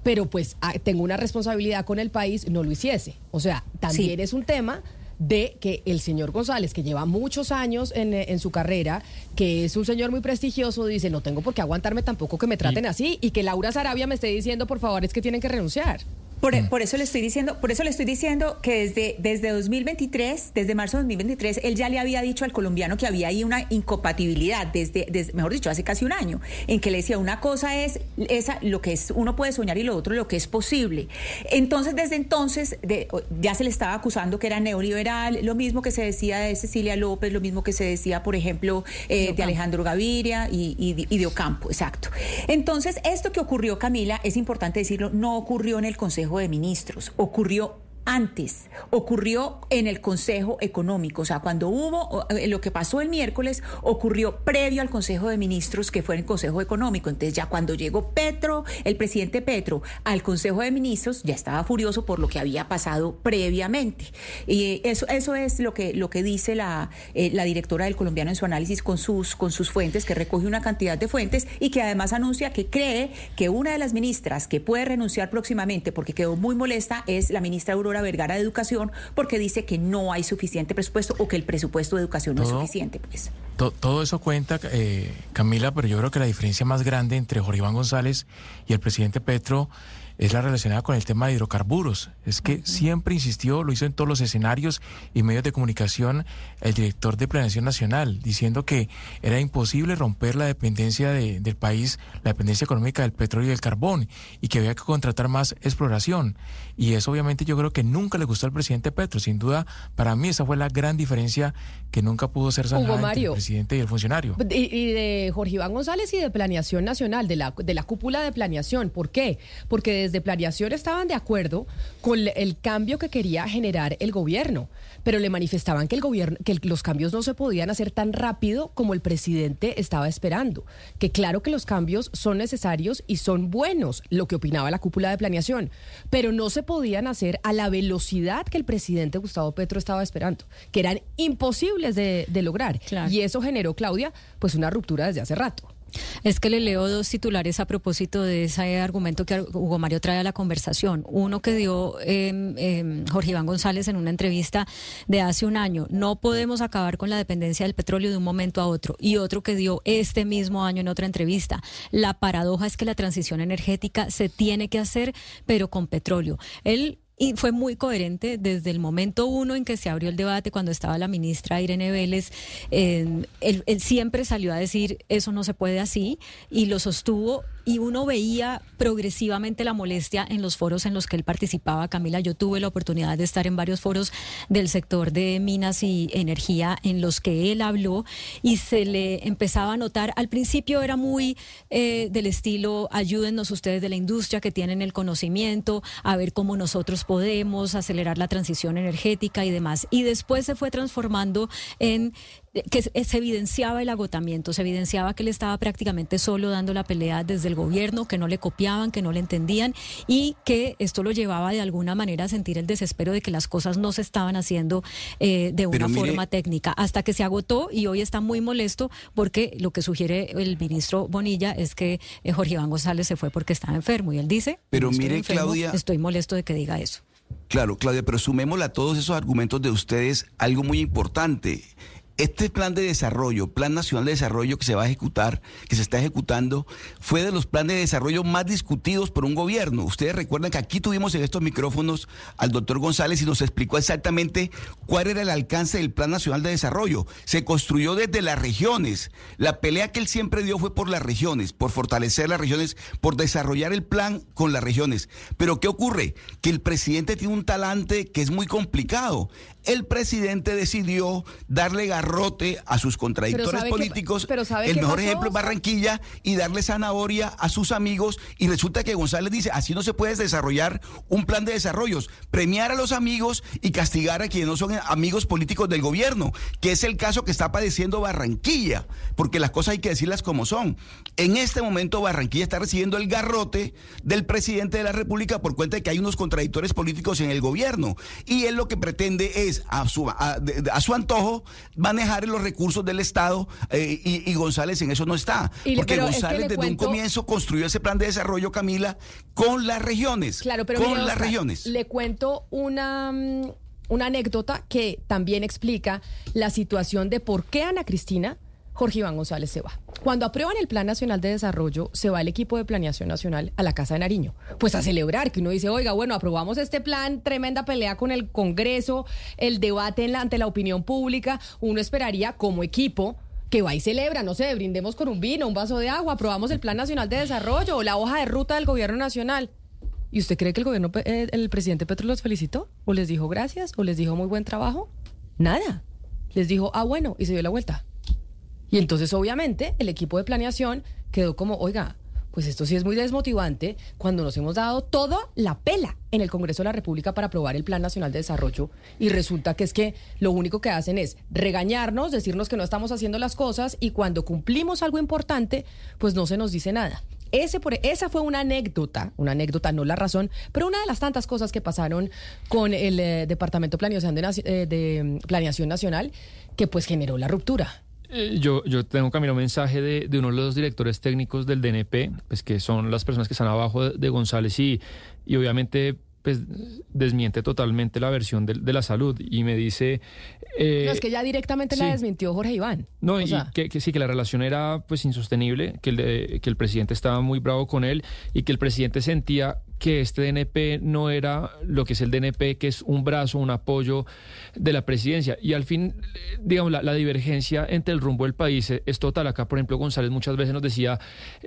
[SPEAKER 23] pero pues ah, tengo una responsabilidad con el país, no lo hiciese. O sea, también es un tema de que el señor González, que lleva muchos años en, en, su carrera, que es un señor muy prestigioso, dice, no tengo por qué aguantarme tampoco que me traten así y que Laura Sarabia me esté diciendo, por favor, es que tienen que renunciar.
[SPEAKER 22] Mm. Por, eso le estoy diciendo, por eso le estoy diciendo que desde, desde 2023, desde marzo de 2023, él ya le había dicho al colombiano que había ahí una incompatibilidad, desde, mejor dicho, hace casi un año, en que le decía una cosa es esa, lo que es, uno puede soñar y lo otro lo que es posible. Entonces, desde entonces, ya se le estaba acusando que era neoliberal, lo mismo que se decía de Cecilia López, lo mismo que se decía, por ejemplo, eh, de Alejandro Gaviria y, y de Ocampo, exacto. Entonces, esto que ocurrió, Camila, es importante decirlo, no ocurrió en el Consejo de Ministros. Ocurrió antes, ocurrió en el Consejo Económico. O sea, cuando hubo eh, lo que pasó el miércoles, ocurrió previo al Consejo de Ministros, que fue en el Consejo Económico. Entonces, ya cuando llegó Petro, el presidente Petro, al Consejo de Ministros, ya estaba furioso por lo que había pasado previamente. Y eso, eso es lo que, lo que dice la, eh, la directora del colombiano en su análisis con sus, con sus fuentes, que recoge una cantidad de fuentes y que además anuncia que cree que una de las ministras que puede renunciar próximamente porque quedó muy molesta es la ministra Aurora Vergara de Educación porque dice que no hay suficiente presupuesto o que el presupuesto de educación no es suficiente. Pues.
[SPEAKER 20] To- todo eso cuenta, eh, Camila, pero yo creo que la diferencia más grande entre Jorge Iván González y el presidente Petro es la relacionada con el tema de hidrocarburos. Es que siempre insistió, lo hizo en todos los escenarios y medios de comunicación, el director de Planeación Nacional, diciendo que era imposible romper la dependencia de- del país, la dependencia económica del petróleo y del carbón, y que había que contratar más exploración. Y eso obviamente yo creo que nunca le gustó al presidente Petro. Sin duda, para mí esa fue la gran diferencia que nunca pudo ser sanada entre el presidente y el funcionario.
[SPEAKER 23] Y, y de Jorge Iván González y de Planeación Nacional, de la, de la cúpula de planeación. ¿Por qué? Porque desde Planeación estaban de acuerdo con el cambio que quería generar el gobierno, pero le manifestaban que, el gobierno, que los cambios no se podían hacer tan rápido como el presidente estaba esperando. Que claro que los cambios son necesarios y son buenos, lo que opinaba la cúpula de planeación, pero no se podían hacer a la velocidad que el presidente Gustavo Petro estaba esperando, que eran imposibles de, de lograr. Y eso generó, Claudia, pues una ruptura desde hace rato.
[SPEAKER 18] Es que le leo dos titulares a propósito de ese argumento que Hugo Mario trae a la conversación. Uno que dio eh, Jorge Iván González en una entrevista de hace un año. No podemos acabar con la dependencia del petróleo de un momento a otro. Y otro que dio este mismo año en otra entrevista. La paradoja es que la transición energética se tiene que hacer, pero con petróleo. Él y fue muy coherente desde el momento uno en que se abrió el debate, cuando estaba la ministra Irene Vélez. eh, él, él siempre salió a decir eso no se puede así y lo sostuvo. Y uno veía progresivamente la molestia en los foros en los que él participaba. Camila, yo tuve la oportunidad de estar en varios foros del sector de minas y energía en los que él habló y se le empezaba a notar. Al principio era muy eh, del estilo, ayúdennos ustedes de la industria que tienen el conocimiento, a ver cómo nosotros podemos acelerar la transición energética y demás. Y después se fue transformando en que se se evidenciaba el agotamiento, se evidenciaba que él estaba prácticamente solo dando la pelea desde el gobierno, que no le copiaban, que no le entendían y que esto lo llevaba de alguna manera a sentir el desespero de que las cosas no se estaban haciendo eh, de una
[SPEAKER 19] mire-
[SPEAKER 18] forma técnica, hasta que se agotó y hoy está muy molesto porque lo que sugiere el ministro Bonilla es que eh, Jorge Iván González se fue porque estaba enfermo y él dice,
[SPEAKER 19] Pero
[SPEAKER 18] "No estoy
[SPEAKER 19] mire,
[SPEAKER 18] enfermo,
[SPEAKER 19] Claudia-
[SPEAKER 18] estoy molesto de que diga eso.
[SPEAKER 19] Claro, Claudia, pero sumémosle a todos esos argumentos de ustedes algo muy importante. Este plan de desarrollo, Plan Nacional de Desarrollo que se va a ejecutar, que se está ejecutando, fue de los planes de desarrollo más discutidos por un gobierno. Ustedes recuerdan que aquí tuvimos en estos micrófonos al doctor González y nos explicó exactamente cuál era el alcance del Plan Nacional de Desarrollo. Se construyó desde las regiones. La pelea que él siempre dio fue por las regiones, por fortalecer las regiones, por desarrollar el plan con las regiones. Pero ¿qué ocurre? Que el presidente tiene un talante que es muy complicado. El presidente decidió darle garrote a sus contradictores
[SPEAKER 23] ¿sabe qué-
[SPEAKER 19] políticos.
[SPEAKER 23] pero ¿sabe
[SPEAKER 19] el mejor
[SPEAKER 23] pasó,
[SPEAKER 19] ejemplo es? Barranquilla y darle zanahoria a sus amigos. Y resulta que González dice, así no se puede desarrollar un plan de desarrollos. Premiar a los amigos y castigar a quienes no son amigos políticos del gobierno, que es el caso que está padeciendo Barranquilla, porque las cosas hay que decirlas como son. En este momento Barranquilla está recibiendo el garrote del presidente de la República por cuenta de que hay unos contradictores políticos en el gobierno. Y él lo que pretende es, a su, a, su antojo, manejar los recursos del Estado eh, y, y González en eso no está.
[SPEAKER 23] Y
[SPEAKER 19] porque
[SPEAKER 23] pero es que
[SPEAKER 19] González
[SPEAKER 23] le
[SPEAKER 19] desde
[SPEAKER 23] cuento-
[SPEAKER 19] un comienzo construyó ese plan de desarrollo, Camila, con las regiones.
[SPEAKER 23] Claro, pero
[SPEAKER 19] con
[SPEAKER 23] mire,
[SPEAKER 19] las
[SPEAKER 23] Oscar,
[SPEAKER 19] regiones.
[SPEAKER 23] Le cuento una, mm, una anécdota que también explica la situación de por qué Ana Cristina Jorge Iván González se va. Cuando aprueban el Plan Nacional de Desarrollo, se va el equipo de Planeación Nacional a la Casa de Nariño. Pues a celebrar, que uno dice, oiga, bueno, aprobamos este plan, tremenda pelea con el Congreso, el debate en la- ante la opinión pública. Uno esperaría como equipo que va y celebra, no sé, brindemos con un vino, un vaso de agua, aprobamos el Plan Nacional de Desarrollo o la hoja de ruta del Gobierno Nacional. ¿Y usted cree que el gobierno, eh, el presidente Petro los felicitó? ¿O les dijo gracias? ¿O les dijo muy buen trabajo? Nada. Les dijo, ah, bueno, y se dio la vuelta. Y entonces, obviamente, el equipo de planeación quedó como, oiga, pues esto sí es muy desmotivante cuando nos hemos dado toda la pela en el Congreso de la República para aprobar el Plan Nacional de Desarrollo y resulta que es que lo único que hacen es regañarnos, decirnos que no estamos haciendo las cosas y cuando cumplimos algo importante, pues no se nos dice nada. Ese por, esa fue una anécdota, una anécdota, no la razón, pero una de las tantas cosas que pasaron con el eh, Departamento de Planeación, de, eh, de Planeación Nacional que pues generó la ruptura.
[SPEAKER 28] Eh, Yo, yo tengo camino un mensaje de, de uno de los directores técnicos del DNP, pues que son las personas que están abajo de, de González y, y obviamente pues desmiente totalmente la versión de, de la salud y me dice... eh,
[SPEAKER 23] no, es que ya directamente
[SPEAKER 28] sí.
[SPEAKER 23] la desmintió Jorge Iván.
[SPEAKER 28] No,
[SPEAKER 23] O
[SPEAKER 28] y
[SPEAKER 23] sea,
[SPEAKER 28] que, que sí, que la relación era pues insostenible, que el, que el presidente estaba muy bravo con él y que el presidente sentía que este DNP no era lo que es el DNP, que es un brazo, un apoyo de la presidencia. Y al fin, digamos, la, divergencia entre el rumbo del país es total. Acá, por ejemplo, González muchas veces nos decía,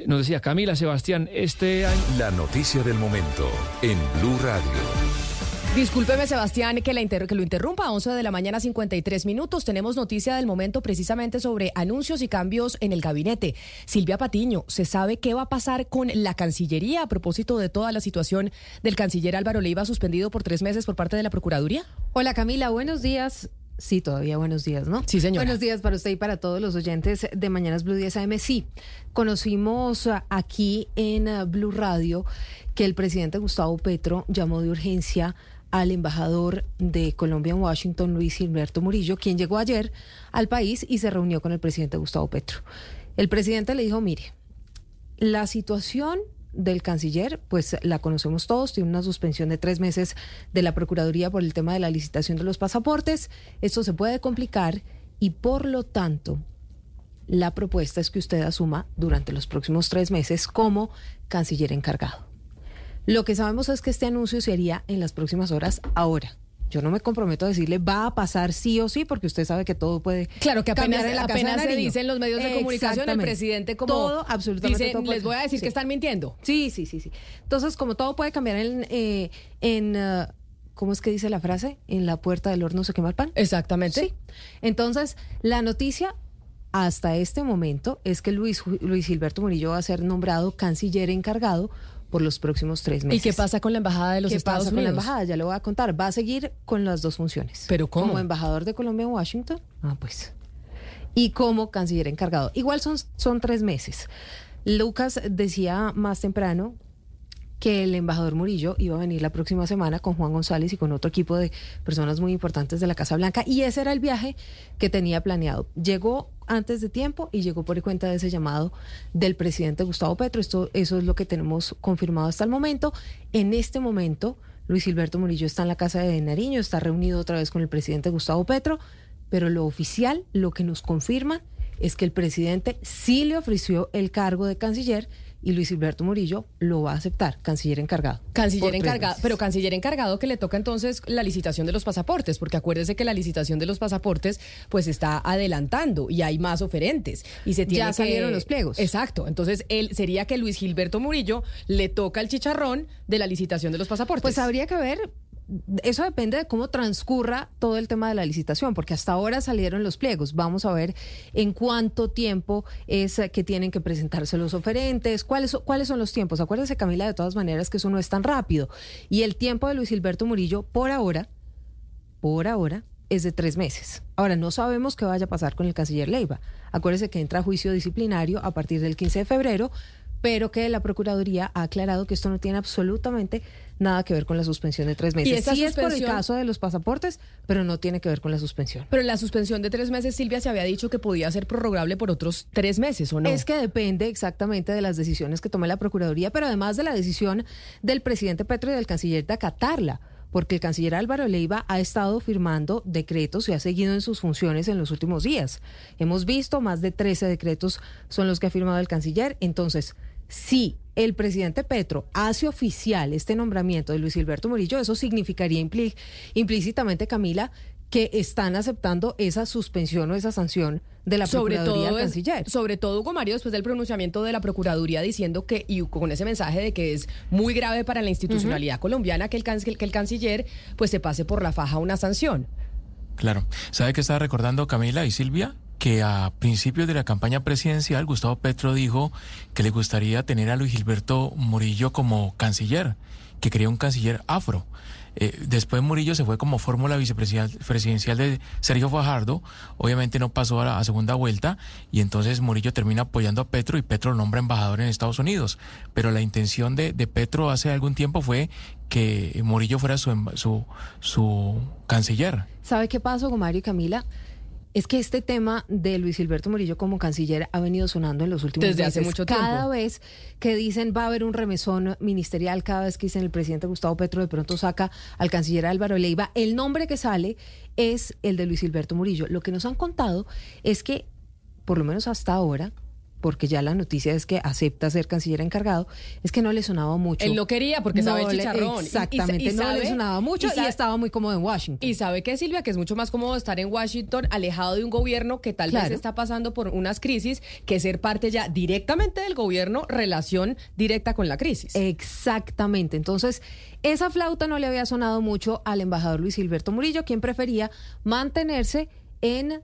[SPEAKER 28] nos decía, Camila, Sebastián, este año...
[SPEAKER 3] La noticia del momento en Blue Radio.
[SPEAKER 23] Discúlpeme, Sebastián, que, la que lo interrumpa. 11 de la mañana, 53 minutos. Tenemos noticia del momento precisamente sobre anuncios y cambios en el gabinete. Silvia Patiño, ¿se sabe qué va a pasar con la Cancillería a propósito de toda la situación del canciller Álvaro Leiva suspendido por tres meses por parte de la Procuraduría?
[SPEAKER 32] Hola Camila, buenos días. Sí, todavía buenos días, ¿no?
[SPEAKER 23] Sí, señora.
[SPEAKER 32] Buenos días para usted y para todos los oyentes de Mañanas Blue 10 AM. Sí, conocimos aquí en Blue Radio que el presidente Gustavo Petro llamó de urgencia al embajador de Colombia en Washington, Luis Gilberto Murillo, quien llegó ayer al país y se reunió con el presidente Gustavo Petro. El presidente le dijo, mire, la situación del canciller, pues la conocemos todos, tiene una suspensión de tres meses de la Procuraduría por el tema de la licitación de los pasaportes. Esto se puede complicar y por lo tanto la propuesta es que usted asuma durante los próximos tres meses como canciller encargado. Lo que sabemos es que este anuncio se haría en las próximas horas ahora. Yo no me comprometo a decirle va a pasar sí o sí, porque usted sabe que todo puede
[SPEAKER 23] Claro que apenas,
[SPEAKER 32] en la
[SPEAKER 23] apenas se dice en los medios de comunicación, el presidente como
[SPEAKER 32] todo, absolutamente
[SPEAKER 23] dice,
[SPEAKER 32] todo puede-
[SPEAKER 23] les voy a decir
[SPEAKER 32] Sí.
[SPEAKER 23] que están mintiendo.
[SPEAKER 32] Sí, sí, sí, sí. Entonces, como todo puede cambiar en, eh, en eh, ¿cómo es que dice la frase? En la puerta del horno se quema el pan.
[SPEAKER 23] Exactamente.
[SPEAKER 32] Sí. Entonces, la noticia hasta este momento es que Luis, Luis Gilberto Murillo va a ser nombrado canciller encargado por los próximos tres
[SPEAKER 23] ¿Y
[SPEAKER 32] meses.
[SPEAKER 23] qué pasa con la embajada de los
[SPEAKER 32] ¿Qué
[SPEAKER 23] Estados
[SPEAKER 32] pasa con la
[SPEAKER 23] Unidos?
[SPEAKER 32] embajada? Ya lo voy a contar. Va a seguir con las dos funciones.
[SPEAKER 23] ¿Pero cómo?
[SPEAKER 32] Como embajador de Colombia en Washington. Ah, pues. Y como canciller encargado. Igual son, son tres meses. Lucas decía más temprano que el embajador Murillo iba a venir la próxima semana con Juan González y con otro equipo de personas muy importantes de la Casa Blanca y ese era el viaje que tenía planeado. Llegó antes de tiempo y llegó por cuenta de ese llamado del presidente Gustavo Petro. Esto, eso es lo que tenemos confirmado hasta el momento. En este momento, Luis Gilberto Murillo está en la Casa de Nariño, está reunido otra vez con el presidente Gustavo Petro, pero lo oficial, lo que nos confirma es que el presidente sí le ofreció el cargo de canciller y Luis Gilberto Murillo lo va a aceptar, canciller encargado.
[SPEAKER 23] Canciller encargado, pero canciller encargado que le toca entonces la licitación de los pasaportes, porque acuérdese que la licitación de los pasaportes pues está adelantando y hay más oferentes y se tiene
[SPEAKER 32] Ya
[SPEAKER 23] que-
[SPEAKER 32] salieron los pliegos.
[SPEAKER 23] Exacto, entonces él sería que Luis Gilberto Murillo le toca el chicharrón de la licitación de los pasaportes.
[SPEAKER 32] Pues habría que ver, eso depende de cómo transcurra todo el tema de la licitación, porque hasta ahora salieron los pliegos. Vamos a ver en cuánto tiempo es que tienen que presentarse los oferentes, cuáles, cuáles son los tiempos. Acuérdese, Camila, de todas maneras que eso no es tan rápido. Y el tiempo de Luis Gilberto Murillo, por ahora, por ahora, es de tres meses. Ahora, no sabemos qué vaya a pasar con el canciller Leiva. Acuérdese que entra a juicio disciplinario a partir del 15 de febrero, pero que la Procuraduría ha aclarado que esto no tiene absolutamente nada que ver con la suspensión de tres meses.
[SPEAKER 23] esa
[SPEAKER 32] sí es por el caso de los pasaportes, pero no tiene que ver con la suspensión.
[SPEAKER 23] Pero la suspensión de tres meses, Silvia se había dicho que podía ser prorrogable por otros tres meses, ¿o no?
[SPEAKER 32] Es que depende exactamente de las decisiones que tome la Procuraduría, pero además de la decisión del presidente Petro y del canciller de acatarla, porque el canciller Álvaro Leiva ha estado firmando decretos y ha seguido en sus funciones en los últimos días. Hemos visto más de 13 decretos son los que ha firmado el canciller. Entonces, si el presidente Petro hace oficial este nombramiento de Luis Gilberto Murillo, eso significaría implícitamente, Camila, que están aceptando esa suspensión o esa sanción de la
[SPEAKER 23] sobre
[SPEAKER 32] Procuraduría
[SPEAKER 23] todo, es-
[SPEAKER 32] canciller.
[SPEAKER 23] sobre todo Hugo Mario después del pronunciamiento de la Procuraduría diciendo que y con ese mensaje de que es muy grave para la institucionalidad colombiana que el, que el canciller pues se pase por la faja una sanción.
[SPEAKER 20] Claro. ¿Sabe qué estaba recordando Camila y Silvia? que a principios de la campaña presidencial Gustavo Petro dijo que le gustaría tener a Luis Gilberto Murillo como canciller, que quería un canciller afro. Eh, después Murillo se fue como fórmula vicepresidencial de Sergio Fajardo, obviamente no pasó a la segunda vuelta y entonces Murillo termina apoyando a Petro y Petro lo nombra embajador en Estados Unidos. Pero la intención de, Petro hace algún tiempo fue que Murillo fuera su, su, su canciller.
[SPEAKER 32] ¿Sabe qué pasó Mario y Camila? Es que este tema de Luis Gilberto Murillo como canciller ha venido sonando en los últimos
[SPEAKER 23] Desde
[SPEAKER 32] meses.
[SPEAKER 23] hace mucho tiempo.
[SPEAKER 32] Cada vez que dicen va a haber un remesón ministerial, cada vez que dicen el presidente Gustavo Petro de pronto saca al canciller Álvaro Leiva, el nombre que sale es el de Luis Gilberto Murillo. Lo que nos han contado es que, por lo menos hasta ahora, porque ya la noticia es que acepta ser canciller encargado, es que no le sonaba mucho.
[SPEAKER 23] Él lo quería porque sabe
[SPEAKER 32] No
[SPEAKER 23] el chicharrón. Y- y-
[SPEAKER 32] Exactamente,
[SPEAKER 23] y
[SPEAKER 32] no
[SPEAKER 23] sabe-
[SPEAKER 32] le sonaba mucho y,
[SPEAKER 23] sabe-
[SPEAKER 32] estaba muy cómodo en Washington.
[SPEAKER 23] Y sabe que Silvia, que es mucho más cómodo estar en Washington, alejado de un gobierno que tal
[SPEAKER 32] Claro.
[SPEAKER 23] vez está pasando por unas crisis, que ser parte ya directamente del gobierno, relación directa con la crisis.
[SPEAKER 32] Exactamente. Entonces, esa flauta no le había sonado mucho al embajador Luis Gilberto Murillo, quien prefería mantenerse en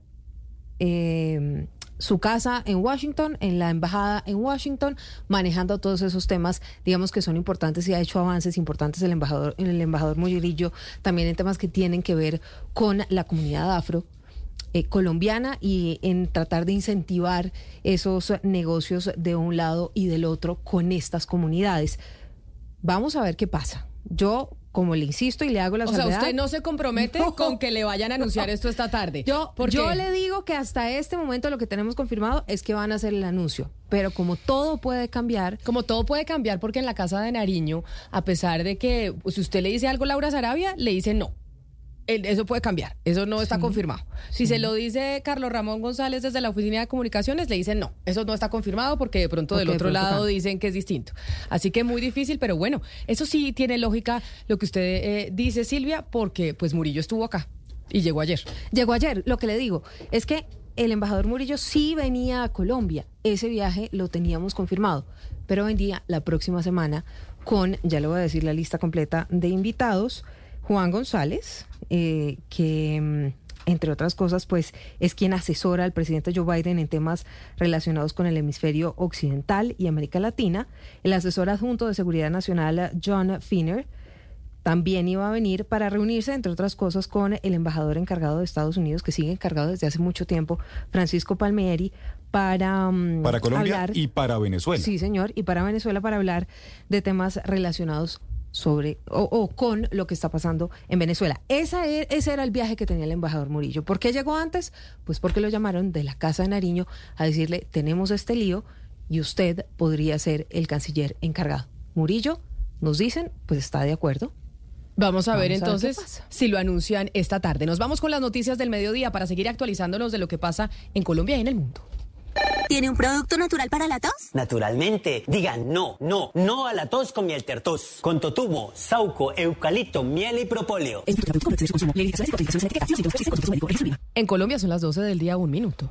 [SPEAKER 32] eh, su casa en Washington, en la embajada en Washington, manejando todos esos temas, digamos que son importantes y ha hecho avances importantes el embajador, el embajador Murillo, también en temas que tienen que ver con la comunidad afro eh, colombiana y en tratar de incentivar esos negocios de un lado y del otro con estas comunidades. Vamos a ver qué pasa. Yo, como le insisto y le hago la
[SPEAKER 23] o sea, usted no se compromete
[SPEAKER 32] No.
[SPEAKER 23] con que le vayan a anunciar esto esta tarde.
[SPEAKER 32] yo,
[SPEAKER 23] ¿Por
[SPEAKER 32] yo le digo que hasta este momento lo que tenemos confirmado es que van a hacer el anuncio, pero como todo puede cambiar,
[SPEAKER 23] Como todo puede cambiar porque en la casa de Nariño, a pesar de que si usted le dice algo a Laura Sarabia, le dice no. Eso puede cambiar, eso no está confirmado. Si se lo dice Carlos Ramón González desde la Oficina de Comunicaciones, le dicen no, eso no está confirmado porque de pronto del
[SPEAKER 32] Porque
[SPEAKER 23] otro lado
[SPEAKER 32] cambia.
[SPEAKER 23] dicen que es distinto. Así que muy difícil, pero bueno, eso sí tiene lógica lo que usted eh, dice, Silvia, porque pues Murillo estuvo acá y llegó ayer.
[SPEAKER 32] llegó ayer. Lo que le digo es que el embajador Murillo sí venía a Colombia. Ese viaje lo teníamos confirmado, pero vendía la próxima semana con, ya le voy a decir la lista completa de invitados, Juan González, eh, que mm, entre otras cosas, pues es quien asesora al presidente Joe Biden en temas relacionados con el hemisferio occidental y América Latina, el asesor adjunto de Seguridad Nacional John Finner, también iba a venir para reunirse, entre otras cosas, con el embajador encargado de Estados Unidos, que sigue encargado desde hace mucho tiempo, Francisco Palmieri, para, mm,
[SPEAKER 29] Para Colombia
[SPEAKER 32] hablar-
[SPEAKER 29] y para Venezuela.
[SPEAKER 32] Sí, señor, y para Venezuela para hablar de temas relacionados sobre o, o con lo que está pasando en Venezuela. Esa e- ese era el viaje que tenía el embajador Murillo. ¿Por qué llegó antes? Pues porque lo llamaron de la Casa de Nariño a decirle, tenemos este lío y usted podría ser el canciller encargado. Murillo, nos dicen, pues está de acuerdo.
[SPEAKER 23] Vamos a ver
[SPEAKER 32] a
[SPEAKER 23] entonces si lo anuncian esta tarde. Nos vamos con las noticias del mediodía para seguir actualizándonos de lo que pasa en Colombia y en el mundo.
[SPEAKER 33] ¿Tiene un producto natural para la tos?
[SPEAKER 34] Naturalmente, digan no, no, no a la tos con miel tertos, con totumo, sauco, eucalipto, miel y propóleo.
[SPEAKER 23] En Colombia son las 12 del día, un minuto.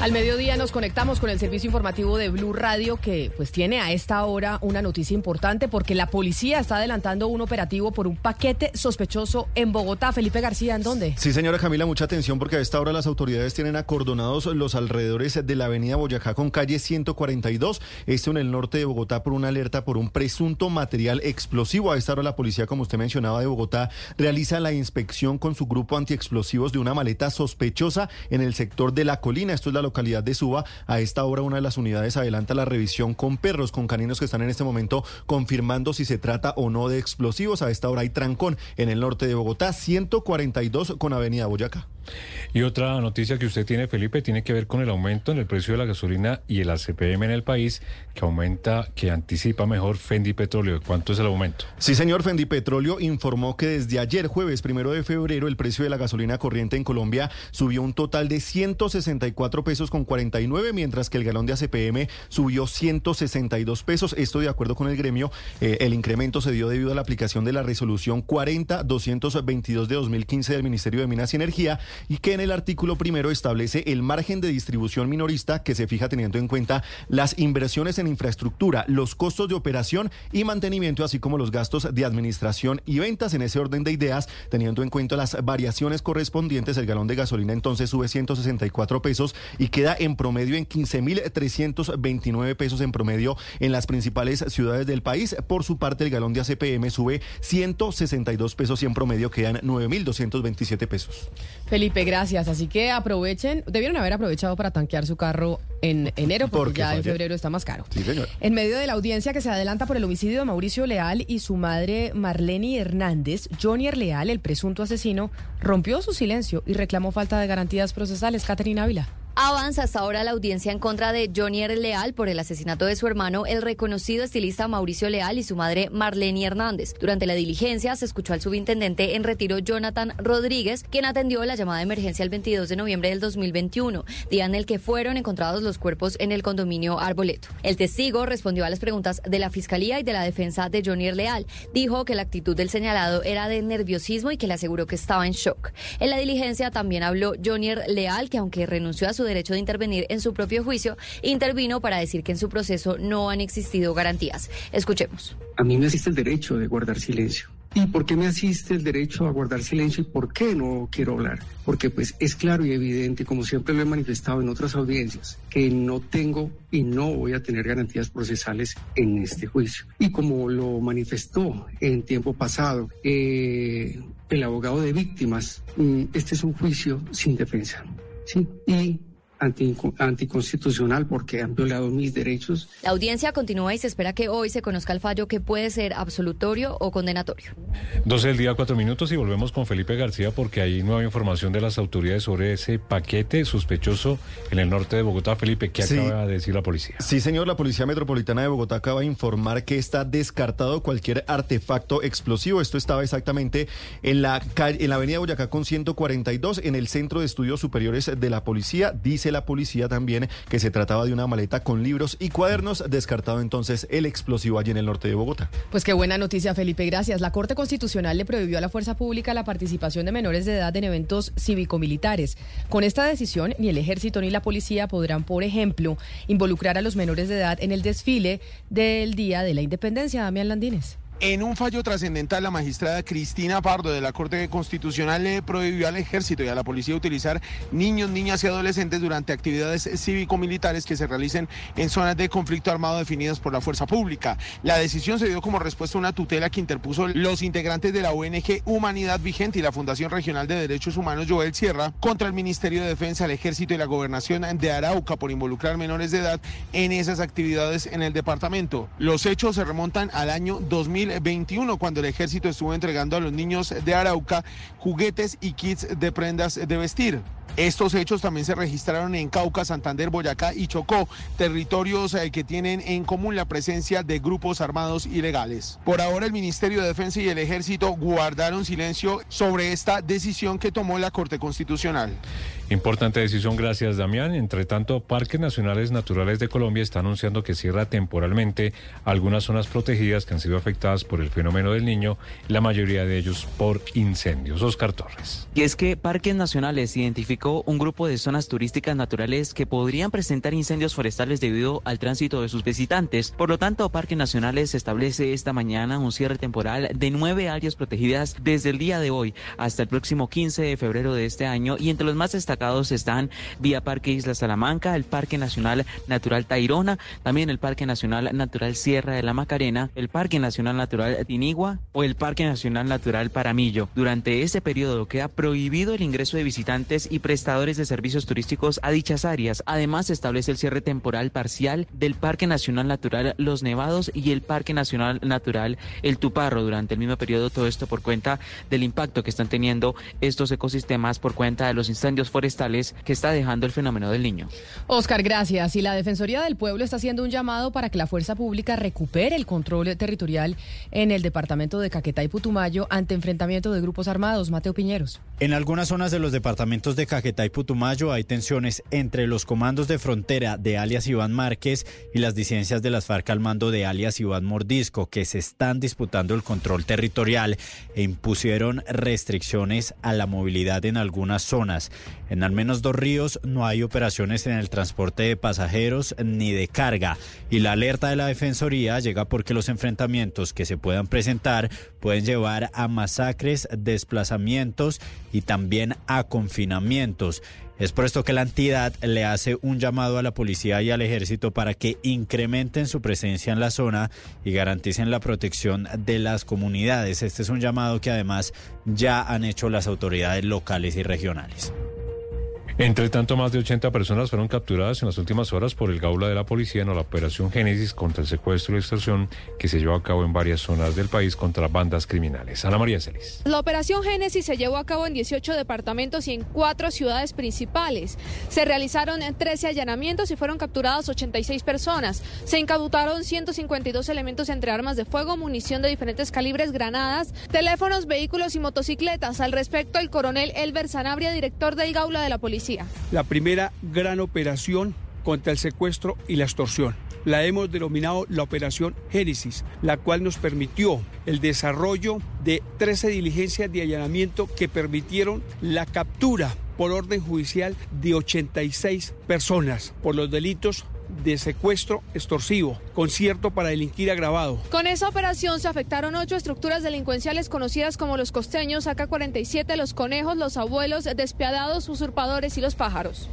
[SPEAKER 23] Al mediodía nos conectamos con el servicio informativo de Blue Radio que pues tiene a esta hora una noticia importante porque la policía está adelantando un operativo por un paquete sospechoso en Bogotá. Felipe García, ¿en dónde?
[SPEAKER 1] Sí, señora Camila, mucha atención porque a esta hora las autoridades tienen acordonados los alrededores de la avenida Boyacá con calle 142, esto en el norte de Bogotá por una alerta por un presunto material explosivo. A esta hora la policía, como usted mencionaba, de Bogotá realiza la inspección con su grupo antiexplosivos de una maleta sospechosa en el sector de La Colina, esto es la localidad de Suba. A esta hora una de las unidades adelanta la revisión con perros, con caninos que están en este momento confirmando si se trata o no de explosivos. A esta hora hay trancón en el norte de Bogotá, 142 con avenida Boyacá.
[SPEAKER 7] Y otra noticia que usted tiene, Felipe, tiene que ver con el aumento en el precio de la gasolina y el ACPM en el país, que aumenta, que anticipa mejor Fendi Petróleo. ¿Cuánto es el aumento?
[SPEAKER 1] Sí, señor. Fendi Petróleo informó que desde ayer, jueves primero de febrero, el precio de la gasolina corriente en Colombia subió un total de 164 pesos con 49, mientras que el galón de ACPM subió 162 pesos. Esto de acuerdo con el gremio, eh, el incremento se dio debido a la aplicación de la resolución 40-222 de 2015 del Ministerio de Minas y Energía y que en el artículo primero establece el margen de distribución minorista que se fija teniendo en cuenta las inversiones en infraestructura, los costos de operación y mantenimiento, así como los gastos de administración y ventas. En ese orden de ideas, teniendo en cuenta las variaciones correspondientes, el galón de gasolina entonces sube 164 pesos y queda en promedio en 15.329 pesos en promedio en las principales ciudades del país. Por su parte, el galón de ACPM sube 162 pesos y en promedio quedan 9.227 pesos.
[SPEAKER 23] Felipe, gracias. Así que aprovechen, debieron haber aprovechado para tanquear su carro en enero porque,
[SPEAKER 1] Porque
[SPEAKER 23] ya en febrero está más caro.
[SPEAKER 1] Sí, señor.
[SPEAKER 23] En medio de la audiencia que se adelanta por el homicidio de Mauricio Leal y su madre Marlene Hernández, Johnny Leal, el presunto asesino, rompió su silencio y reclamó falta de garantías procesales. Caterina Ávila.
[SPEAKER 35] Avanza hasta ahora la audiencia en contra de Johnny. Leal por el asesinato de su hermano, el reconocido estilista Mauricio Leal y su madre Marlene Hernández. Durante la diligencia se escuchó al subintendente en retiro Jonathan Rodríguez, quien atendió la llamada de emergencia el 22 de noviembre del 2021, día en el que fueron encontrados los cuerpos en el condominio Arboleto. El testigo respondió a las preguntas de la fiscalía y de la defensa de Johnny. Leal. Dijo que la actitud del señalado era de nerviosismo y que le aseguró que estaba en shock. En la diligencia también habló Johnny. Leal, que aunque renunció a su derecho de intervenir en su propio juicio, intervino para decir que en su proceso no han existido garantías. Escuchemos.
[SPEAKER 36] A mí me asiste el derecho de guardar silencio. ¿Y por qué me asiste el derecho a guardar silencio y por qué no quiero hablar? Porque pues es claro y evidente, como siempre lo he manifestado en otras audiencias, que no tengo y no voy a tener garantías procesales en este juicio. Y como lo manifestó en tiempo pasado eh, el abogado de víctimas, mm, este es un juicio sin defensa. ¿sí? Y anticonstitucional porque han violado mis derechos
[SPEAKER 35] La audiencia continúa y se espera que hoy se conozca el fallo que puede ser absolutorio o condenatorio.
[SPEAKER 7] 12 del día, 4 minutos y volvemos con Felipe García porque hay nueva información de las autoridades sobre ese paquete sospechoso en el norte de Bogotá. Felipe, ¿qué
[SPEAKER 1] Sí.
[SPEAKER 7] acaba de decir la policía?
[SPEAKER 1] Sí, señor, la Policía Metropolitana de Bogotá acaba de informar que está descartado cualquier artefacto explosivo. Esto estaba exactamente en la, calle, en la avenida Boyacá con 142, en el Centro de Estudios Superiores de la Policía. Dice la policía también que se trataba de una maleta con libros y cuadernos. Descartado entonces el explosivo allí en el norte de Bogotá.
[SPEAKER 23] Pues qué buena noticia, Felipe. Gracias. La Corte Constitucional le prohibió a la fuerza pública la participación de menores de edad en eventos cívico-militares. Con esta decisión, ni el ejército ni la policía podrán, por ejemplo, involucrar a los menores de edad en el desfile del Día de la Independencia. Damián Landines.
[SPEAKER 37] En un fallo trascendental, la magistrada Cristina Pardo de la Corte Constitucional le prohibió al ejército y a la policía utilizar niños, niñas y adolescentes durante actividades cívico-militares que se realicen en zonas de conflicto armado definidas por la fuerza pública. La decisión se dio como respuesta a una tutela que interpuso los integrantes de la ONG Humanidad Vigente y la Fundación Regional de Derechos Humanos Joel Sierra contra el Ministerio de Defensa, el Ejército y la Gobernación de Arauca por involucrar menores de edad en esas actividades en el departamento. Los hechos se remontan al año 2021, cuando el ejército estuvo entregando a los niños de Arauca juguetes y kits de prendas de vestir. Estos hechos también se registraron en Cauca, Santander, Boyacá y Chocó, territorios eh, que tienen en común la presencia de grupos armados ilegales. Por ahora el Ministerio de Defensa y el Ejército guardaron silencio sobre esta decisión que tomó la Corte Constitucional.
[SPEAKER 7] Importante decisión, gracias Damián. Entre tanto, Parques Nacionales Naturales de Colombia está anunciando que cierra temporalmente algunas zonas protegidas que han sido afectadas por el fenómeno del niño, la mayoría de ellos por incendios. Oscar Torres.
[SPEAKER 38] Y es que Parques Nacionales identificó un grupo de zonas turísticas naturales que podrían presentar incendios forestales debido al tránsito de sus visitantes. Por lo tanto, Parques Nacionales establece esta mañana un cierre temporal de nueve áreas protegidas desde el día de hoy hasta el próximo 15 de febrero de este año y entre los más destacados están Vía Parque Isla Salamanca, el Parque Nacional Natural Tairona, también el Parque Nacional Natural Sierra de la Macarena, el Parque Nacional Natural Tinigua o el Parque Nacional Natural Paramillo. Durante este periodo queda prohibido el ingreso de visitantes y prestadores de servicios turísticos a dichas áreas. Además, se establece el cierre temporal parcial del Parque Nacional Natural Los Nevados y el Parque Nacional Natural El Tuparro durante el mismo periodo. Todo esto por cuenta del impacto que están teniendo estos ecosistemas por cuenta de los incendios forestales que está dejando el fenómeno del niño.
[SPEAKER 23] Oscar, gracias. Y la Defensoría del Pueblo está haciendo un llamado para que la fuerza pública recupere el control territorial en el departamento de Caquetá y Putumayo ante enfrentamiento de grupos armados. Mateo Piñeros.
[SPEAKER 8] En algunas zonas de los departamentos de Caquetá y Putumayo hay tensiones entre los comandos de frontera de alias Iván Márquez y las disidencias de las FARC al mando de alias Iván Mordisco, que se están disputando el control territorial e impusieron restricciones a la movilidad en algunas zonas. En al menos dos ríos no hay operaciones en el transporte de pasajeros ni de carga y la alerta de la Defensoría llega porque los enfrentamientos que se puedan presentar pueden llevar a masacres, desplazamientos y también a confinamientos. Es por esto que la entidad le hace un llamado a la policía y al ejército para que incrementen su presencia en la zona y garanticen la protección de las comunidades. Este es un llamado que además ya han hecho las autoridades locales y regionales.
[SPEAKER 7] Entre tanto, más de 80 personas fueron capturadas en las últimas horas por el Gaula de la Policía en la operación Génesis contra el secuestro y extorsión que se llevó a cabo en varias zonas del país contra bandas criminales. Ana María Celis.
[SPEAKER 39] La operación Génesis se llevó a cabo en 18 departamentos y en cuatro ciudades principales. Se realizaron 13 allanamientos y fueron capturadas 86 personas. Se incautaron 152 elementos entre armas de fuego, munición de diferentes calibres, granadas, teléfonos, vehículos y motocicletas. Al respecto, el coronel Elber Sanabria, director del Gaula de la Policía
[SPEAKER 40] la primera gran operación contra el secuestro y la extorsión. La hemos denominado la Operación Génesis, la cual nos permitió el desarrollo de 13 diligencias de allanamiento que permitieron la captura por orden judicial de 86 personas por los delitos de secuestro extorsivo, concierto para delinquir agravado.
[SPEAKER 39] Con esa operación se afectaron ocho estructuras delincuenciales conocidas como los costeños, AK-47, los conejos, los abuelos, despiadados, usurpadores y los pájaros.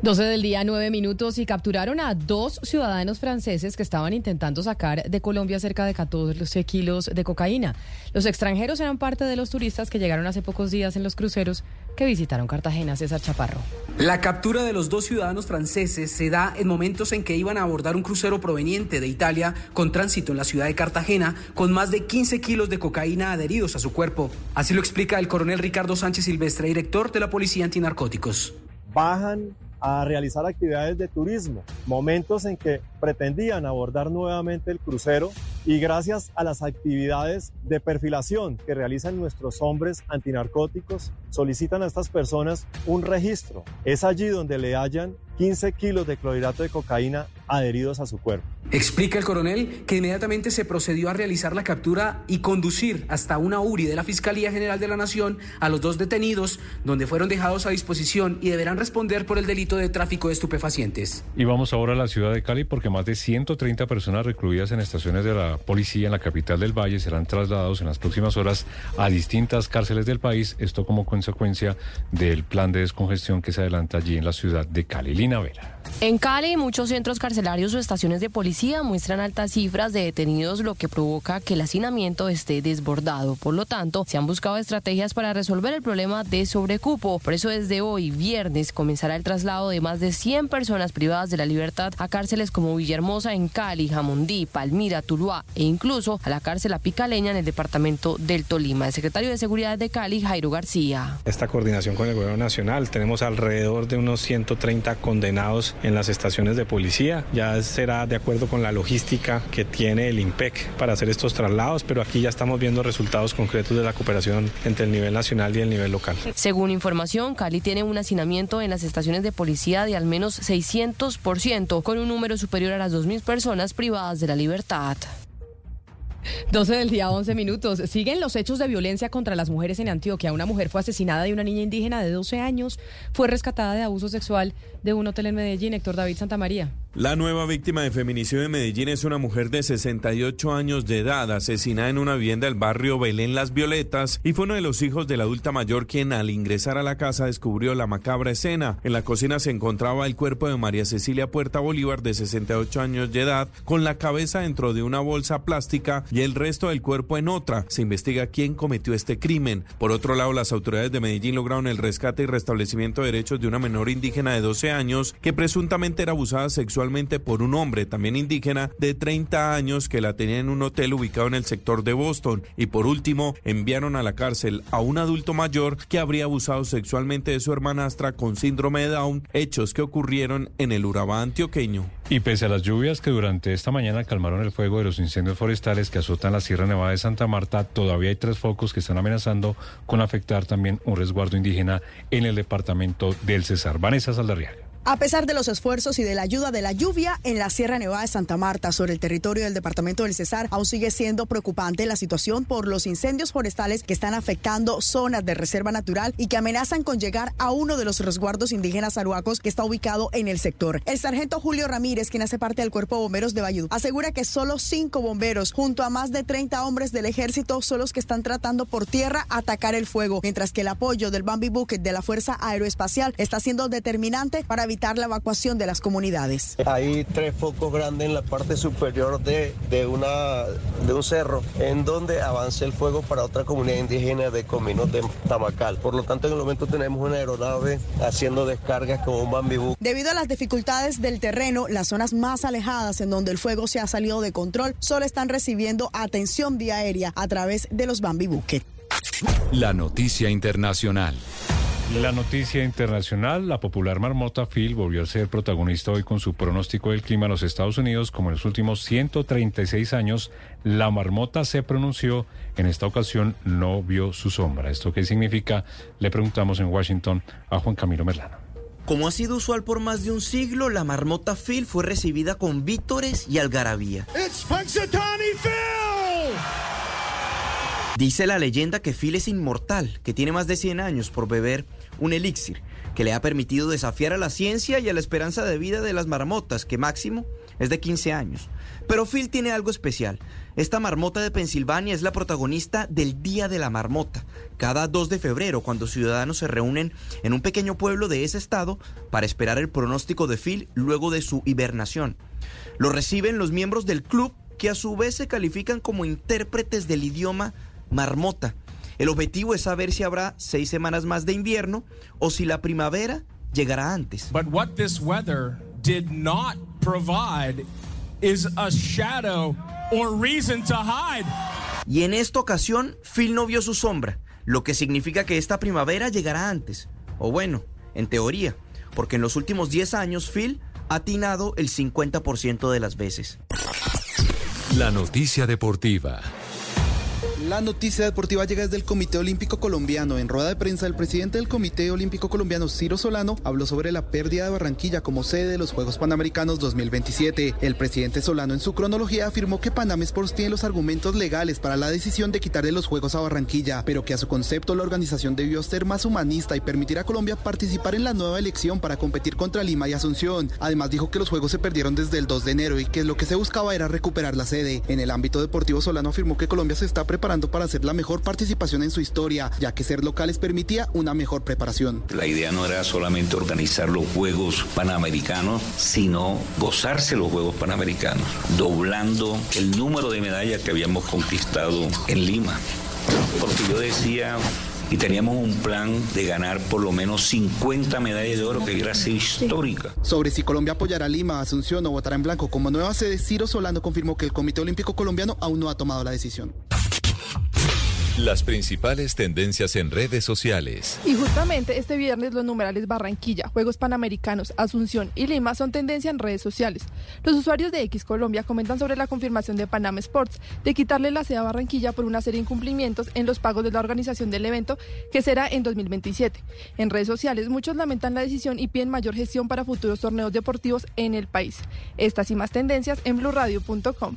[SPEAKER 23] 12 del día, 9 minutos y capturaron a dos ciudadanos franceses que estaban intentando sacar de Colombia cerca de 14 kilos de cocaína. Los extranjeros eran parte de los turistas que llegaron hace pocos días en los cruceros que visitaron Cartagena, César Chaparro.
[SPEAKER 41] La captura de los dos ciudadanos franceses se da en momentos en que iban a abordar un crucero proveniente de Italia con tránsito en la ciudad de Cartagena con más de 15 kilos de cocaína adheridos a su cuerpo. Así lo explica el coronel Ricardo Sánchez Silvestre, director de la Policía Antinarcóticos.
[SPEAKER 37] Bajan a realizar actividades de turismo, momentos en que pretendían abordar nuevamente el crucero y gracias a las actividades de perfilación que realizan nuestros hombres antinarcóticos, solicitan a estas personas un registro. Es allí donde le hallan 15 kilos de clorhidrato de cocaína adheridos a su cuerpo.
[SPEAKER 41] Explica el coronel que inmediatamente se procedió a realizar la captura y conducir hasta una URI de la Fiscalía General de la Nación a los dos detenidos, donde fueron dejados a disposición y deberán responder por el delito de tráfico de estupefacientes.
[SPEAKER 7] Y vamos ahora a la ciudad de Cali porque más de 130 personas recluidas en estaciones de la policía en la capital del Valle serán trasladados en las próximas horas a distintas cárceles del país, esto como consecuencia del plan de descongestión que se adelanta allí en la ciudad de Cali. Vera.
[SPEAKER 23] En Cali, muchos centros carcelarios o estaciones de policía muestran altas cifras de detenidos, lo que provoca que el hacinamiento esté desbordado. Por lo tanto, se han buscado estrategias para resolver el problema de sobrecupo. Por eso, desde hoy, viernes, comenzará el traslado de más de 100 personas privadas de la libertad a cárceles como Villahermosa en Cali, Jamundí, Palmira, Tuluá e incluso a la cárcel Apicaleña en el departamento del Tolima. El secretario de Seguridad de Cali, Jairo García.
[SPEAKER 42] Esta coordinación con el gobierno nacional, tenemos alrededor de unos 130 condenados en las estaciones de policía. Ya será de acuerdo con la logística que tiene el IMPEC para hacer estos traslados, pero aquí ya estamos viendo resultados concretos de la cooperación entre el nivel nacional y el nivel local.
[SPEAKER 23] Según información, Cali tiene un hacinamiento en las estaciones de policía de al menos 600%, con un número superior a las 2.000 personas privadas de la libertad. 12 del día, 11 minutos. Siguen los hechos de violencia contra las mujeres en Antioquia. Una mujer fue asesinada y una niña indígena de 12 años fue rescatada de abuso sexual de un hotel en Medellín, Héctor David Santamaría.
[SPEAKER 43] La nueva víctima de feminicidio de Medellín es una mujer de 68 años de edad, asesinada en una vivienda del barrio Belén Las Violetas, y fue uno de los hijos de la adulta mayor quien al ingresar a la casa descubrió la macabra escena. En la cocina se encontraba el cuerpo de María Cecilia Puerta Bolívar, de 68 años de edad, con la cabeza dentro de una bolsa plástica y el resto del cuerpo en otra. Se investiga quién cometió este crimen. Por otro lado, las autoridades de Medellín lograron el rescate y restablecimiento de derechos de una menor indígena de 12 años que presuntamente era abusada sexualmente por un hombre también indígena de 30 años que la tenía en un hotel ubicado en el sector de Boston. Y por último, enviaron a la cárcel a un adulto mayor que habría abusado sexualmente de su hermanastra con síndrome de Down, hechos que ocurrieron en el Urabá antioqueño.
[SPEAKER 7] Y pese a las lluvias que durante esta mañana calmaron el fuego de los incendios forestales que azotan la Sierra Nevada de Santa Marta, todavía hay tres focos que están amenazando con afectar también un resguardo indígena en el departamento del Cesar. Vanessa Saldarriaga.
[SPEAKER 44] A pesar de los esfuerzos y de la ayuda de la lluvia en la Sierra Nevada de Santa Marta sobre el territorio del departamento del Cesar, aún sigue siendo preocupante la situación por los incendios forestales que están afectando zonas de reserva natural y que amenazan con llegar a uno de los resguardos indígenas aruacos que está ubicado en el sector. El sargento Julio Ramírez, quien hace parte del Cuerpo de Bomberos de Bayudú, asegura que solo cinco bomberos, junto a más de 30 hombres del ejército, son los que están tratando por tierra atacar el fuego, mientras que el apoyo del Bambi Bucket de la Fuerza Aeroespacial está siendo determinante para evitar la evacuación de las comunidades.
[SPEAKER 37] Hay tres focos grandes en la parte superior de, de, una, de un cerro, en donde avanza el fuego para otra comunidad indígena de Cominos de Tamacal. Por lo tanto, en el momento tenemos una aeronave haciendo descargas con un bambibú.
[SPEAKER 44] Debido a las dificultades del terreno, las zonas más alejadas en donde el fuego se ha salido de control solo están recibiendo atención vía aérea a través de los bambibuques.
[SPEAKER 3] La noticia internacional.
[SPEAKER 7] La noticia internacional, la popular marmota Phil volvió a ser protagonista hoy con su pronóstico del clima en los Estados Unidos. Como en los últimos 136 años, la marmota se pronunció, en esta ocasión no vio su sombra. ¿Esto qué significa? Le preguntamos en Washington a Juan Camilo Merlano.
[SPEAKER 4] Como ha sido usual por más de un siglo, la marmota Phil fue recibida con vítores y algarabía. Dice la leyenda que Phil es inmortal, que tiene más de 100 años por beber un elixir que le ha permitido desafiar a la ciencia y a la esperanza de vida de las marmotas, que máximo es de 15 años. Pero Phil tiene algo especial. Esta marmota de Pensilvania es la protagonista del Día de la Marmota, cada 2 de febrero, cuando ciudadanos se reúnen en un pequeño pueblo de ese estado para esperar el pronóstico de Phil luego de su hibernación. Lo reciben los miembros del club, que a su vez se califican como intérpretes del idioma marmota. El objetivo es saber si habrá seis semanas más de invierno o si la primavera llegará antes.
[SPEAKER 45] But what this weather did not provide is a shadow or reason to hide.
[SPEAKER 4] Y en esta ocasión, Phil no vio su sombra, lo que significa que esta primavera llegará antes. O bueno, en teoría, porque en los últimos 10 años Phil ha atinado el 50% de las veces.
[SPEAKER 3] La noticia deportiva.
[SPEAKER 40] La noticia deportiva llega desde el Comité Olímpico Colombiano. En rueda de prensa, el presidente del Comité Olímpico Colombiano, Ciro Solano, habló sobre la pérdida de Barranquilla como sede de los Juegos Panamericanos 2027. El presidente Solano, en su cronología, afirmó que Panam Sports tiene los argumentos legales para la decisión de quitarle los Juegos a Barranquilla, pero que a su concepto la organización debió ser más humanista y permitir a Colombia participar en la nueva elección para competir contra Lima y Asunción. Además, dijo que los Juegos se perdieron desde el 2 de enero y que lo que se buscaba era recuperar la sede. En el ámbito deportivo, Solano afirmó que Colombia se está preparando para hacer la mejor participación en su historia, ya que ser locales permitía una mejor preparación.
[SPEAKER 46] La idea no era solamente organizar los Juegos Panamericanos, sino gozarse los Juegos Panamericanos, doblando el número de medallas que habíamos conquistado en Lima. Porque yo decía, y teníamos un plan de ganar por lo menos 50 medallas de oro que era así histórica.
[SPEAKER 40] Sobre si Colombia apoyará a Lima, Asunción o votará en blanco como nueva sede, Ciro Solano confirmó que el Comité Olímpico Colombiano aún no ha tomado la decisión.
[SPEAKER 3] Las principales tendencias en redes sociales.
[SPEAKER 39] Y justamente este viernes los numerales Barranquilla, Juegos Panamericanos, Asunción y Lima son tendencia en redes sociales. Los usuarios de X Colombia comentan sobre la confirmación de Panam Sports de quitarle la sede a Barranquilla por una serie de incumplimientos en los pagos de la organización del evento que será en 2027. En redes sociales muchos lamentan la decisión y piden mayor gestión para futuros torneos deportivos en el país. Estas y más tendencias en blurradio.com.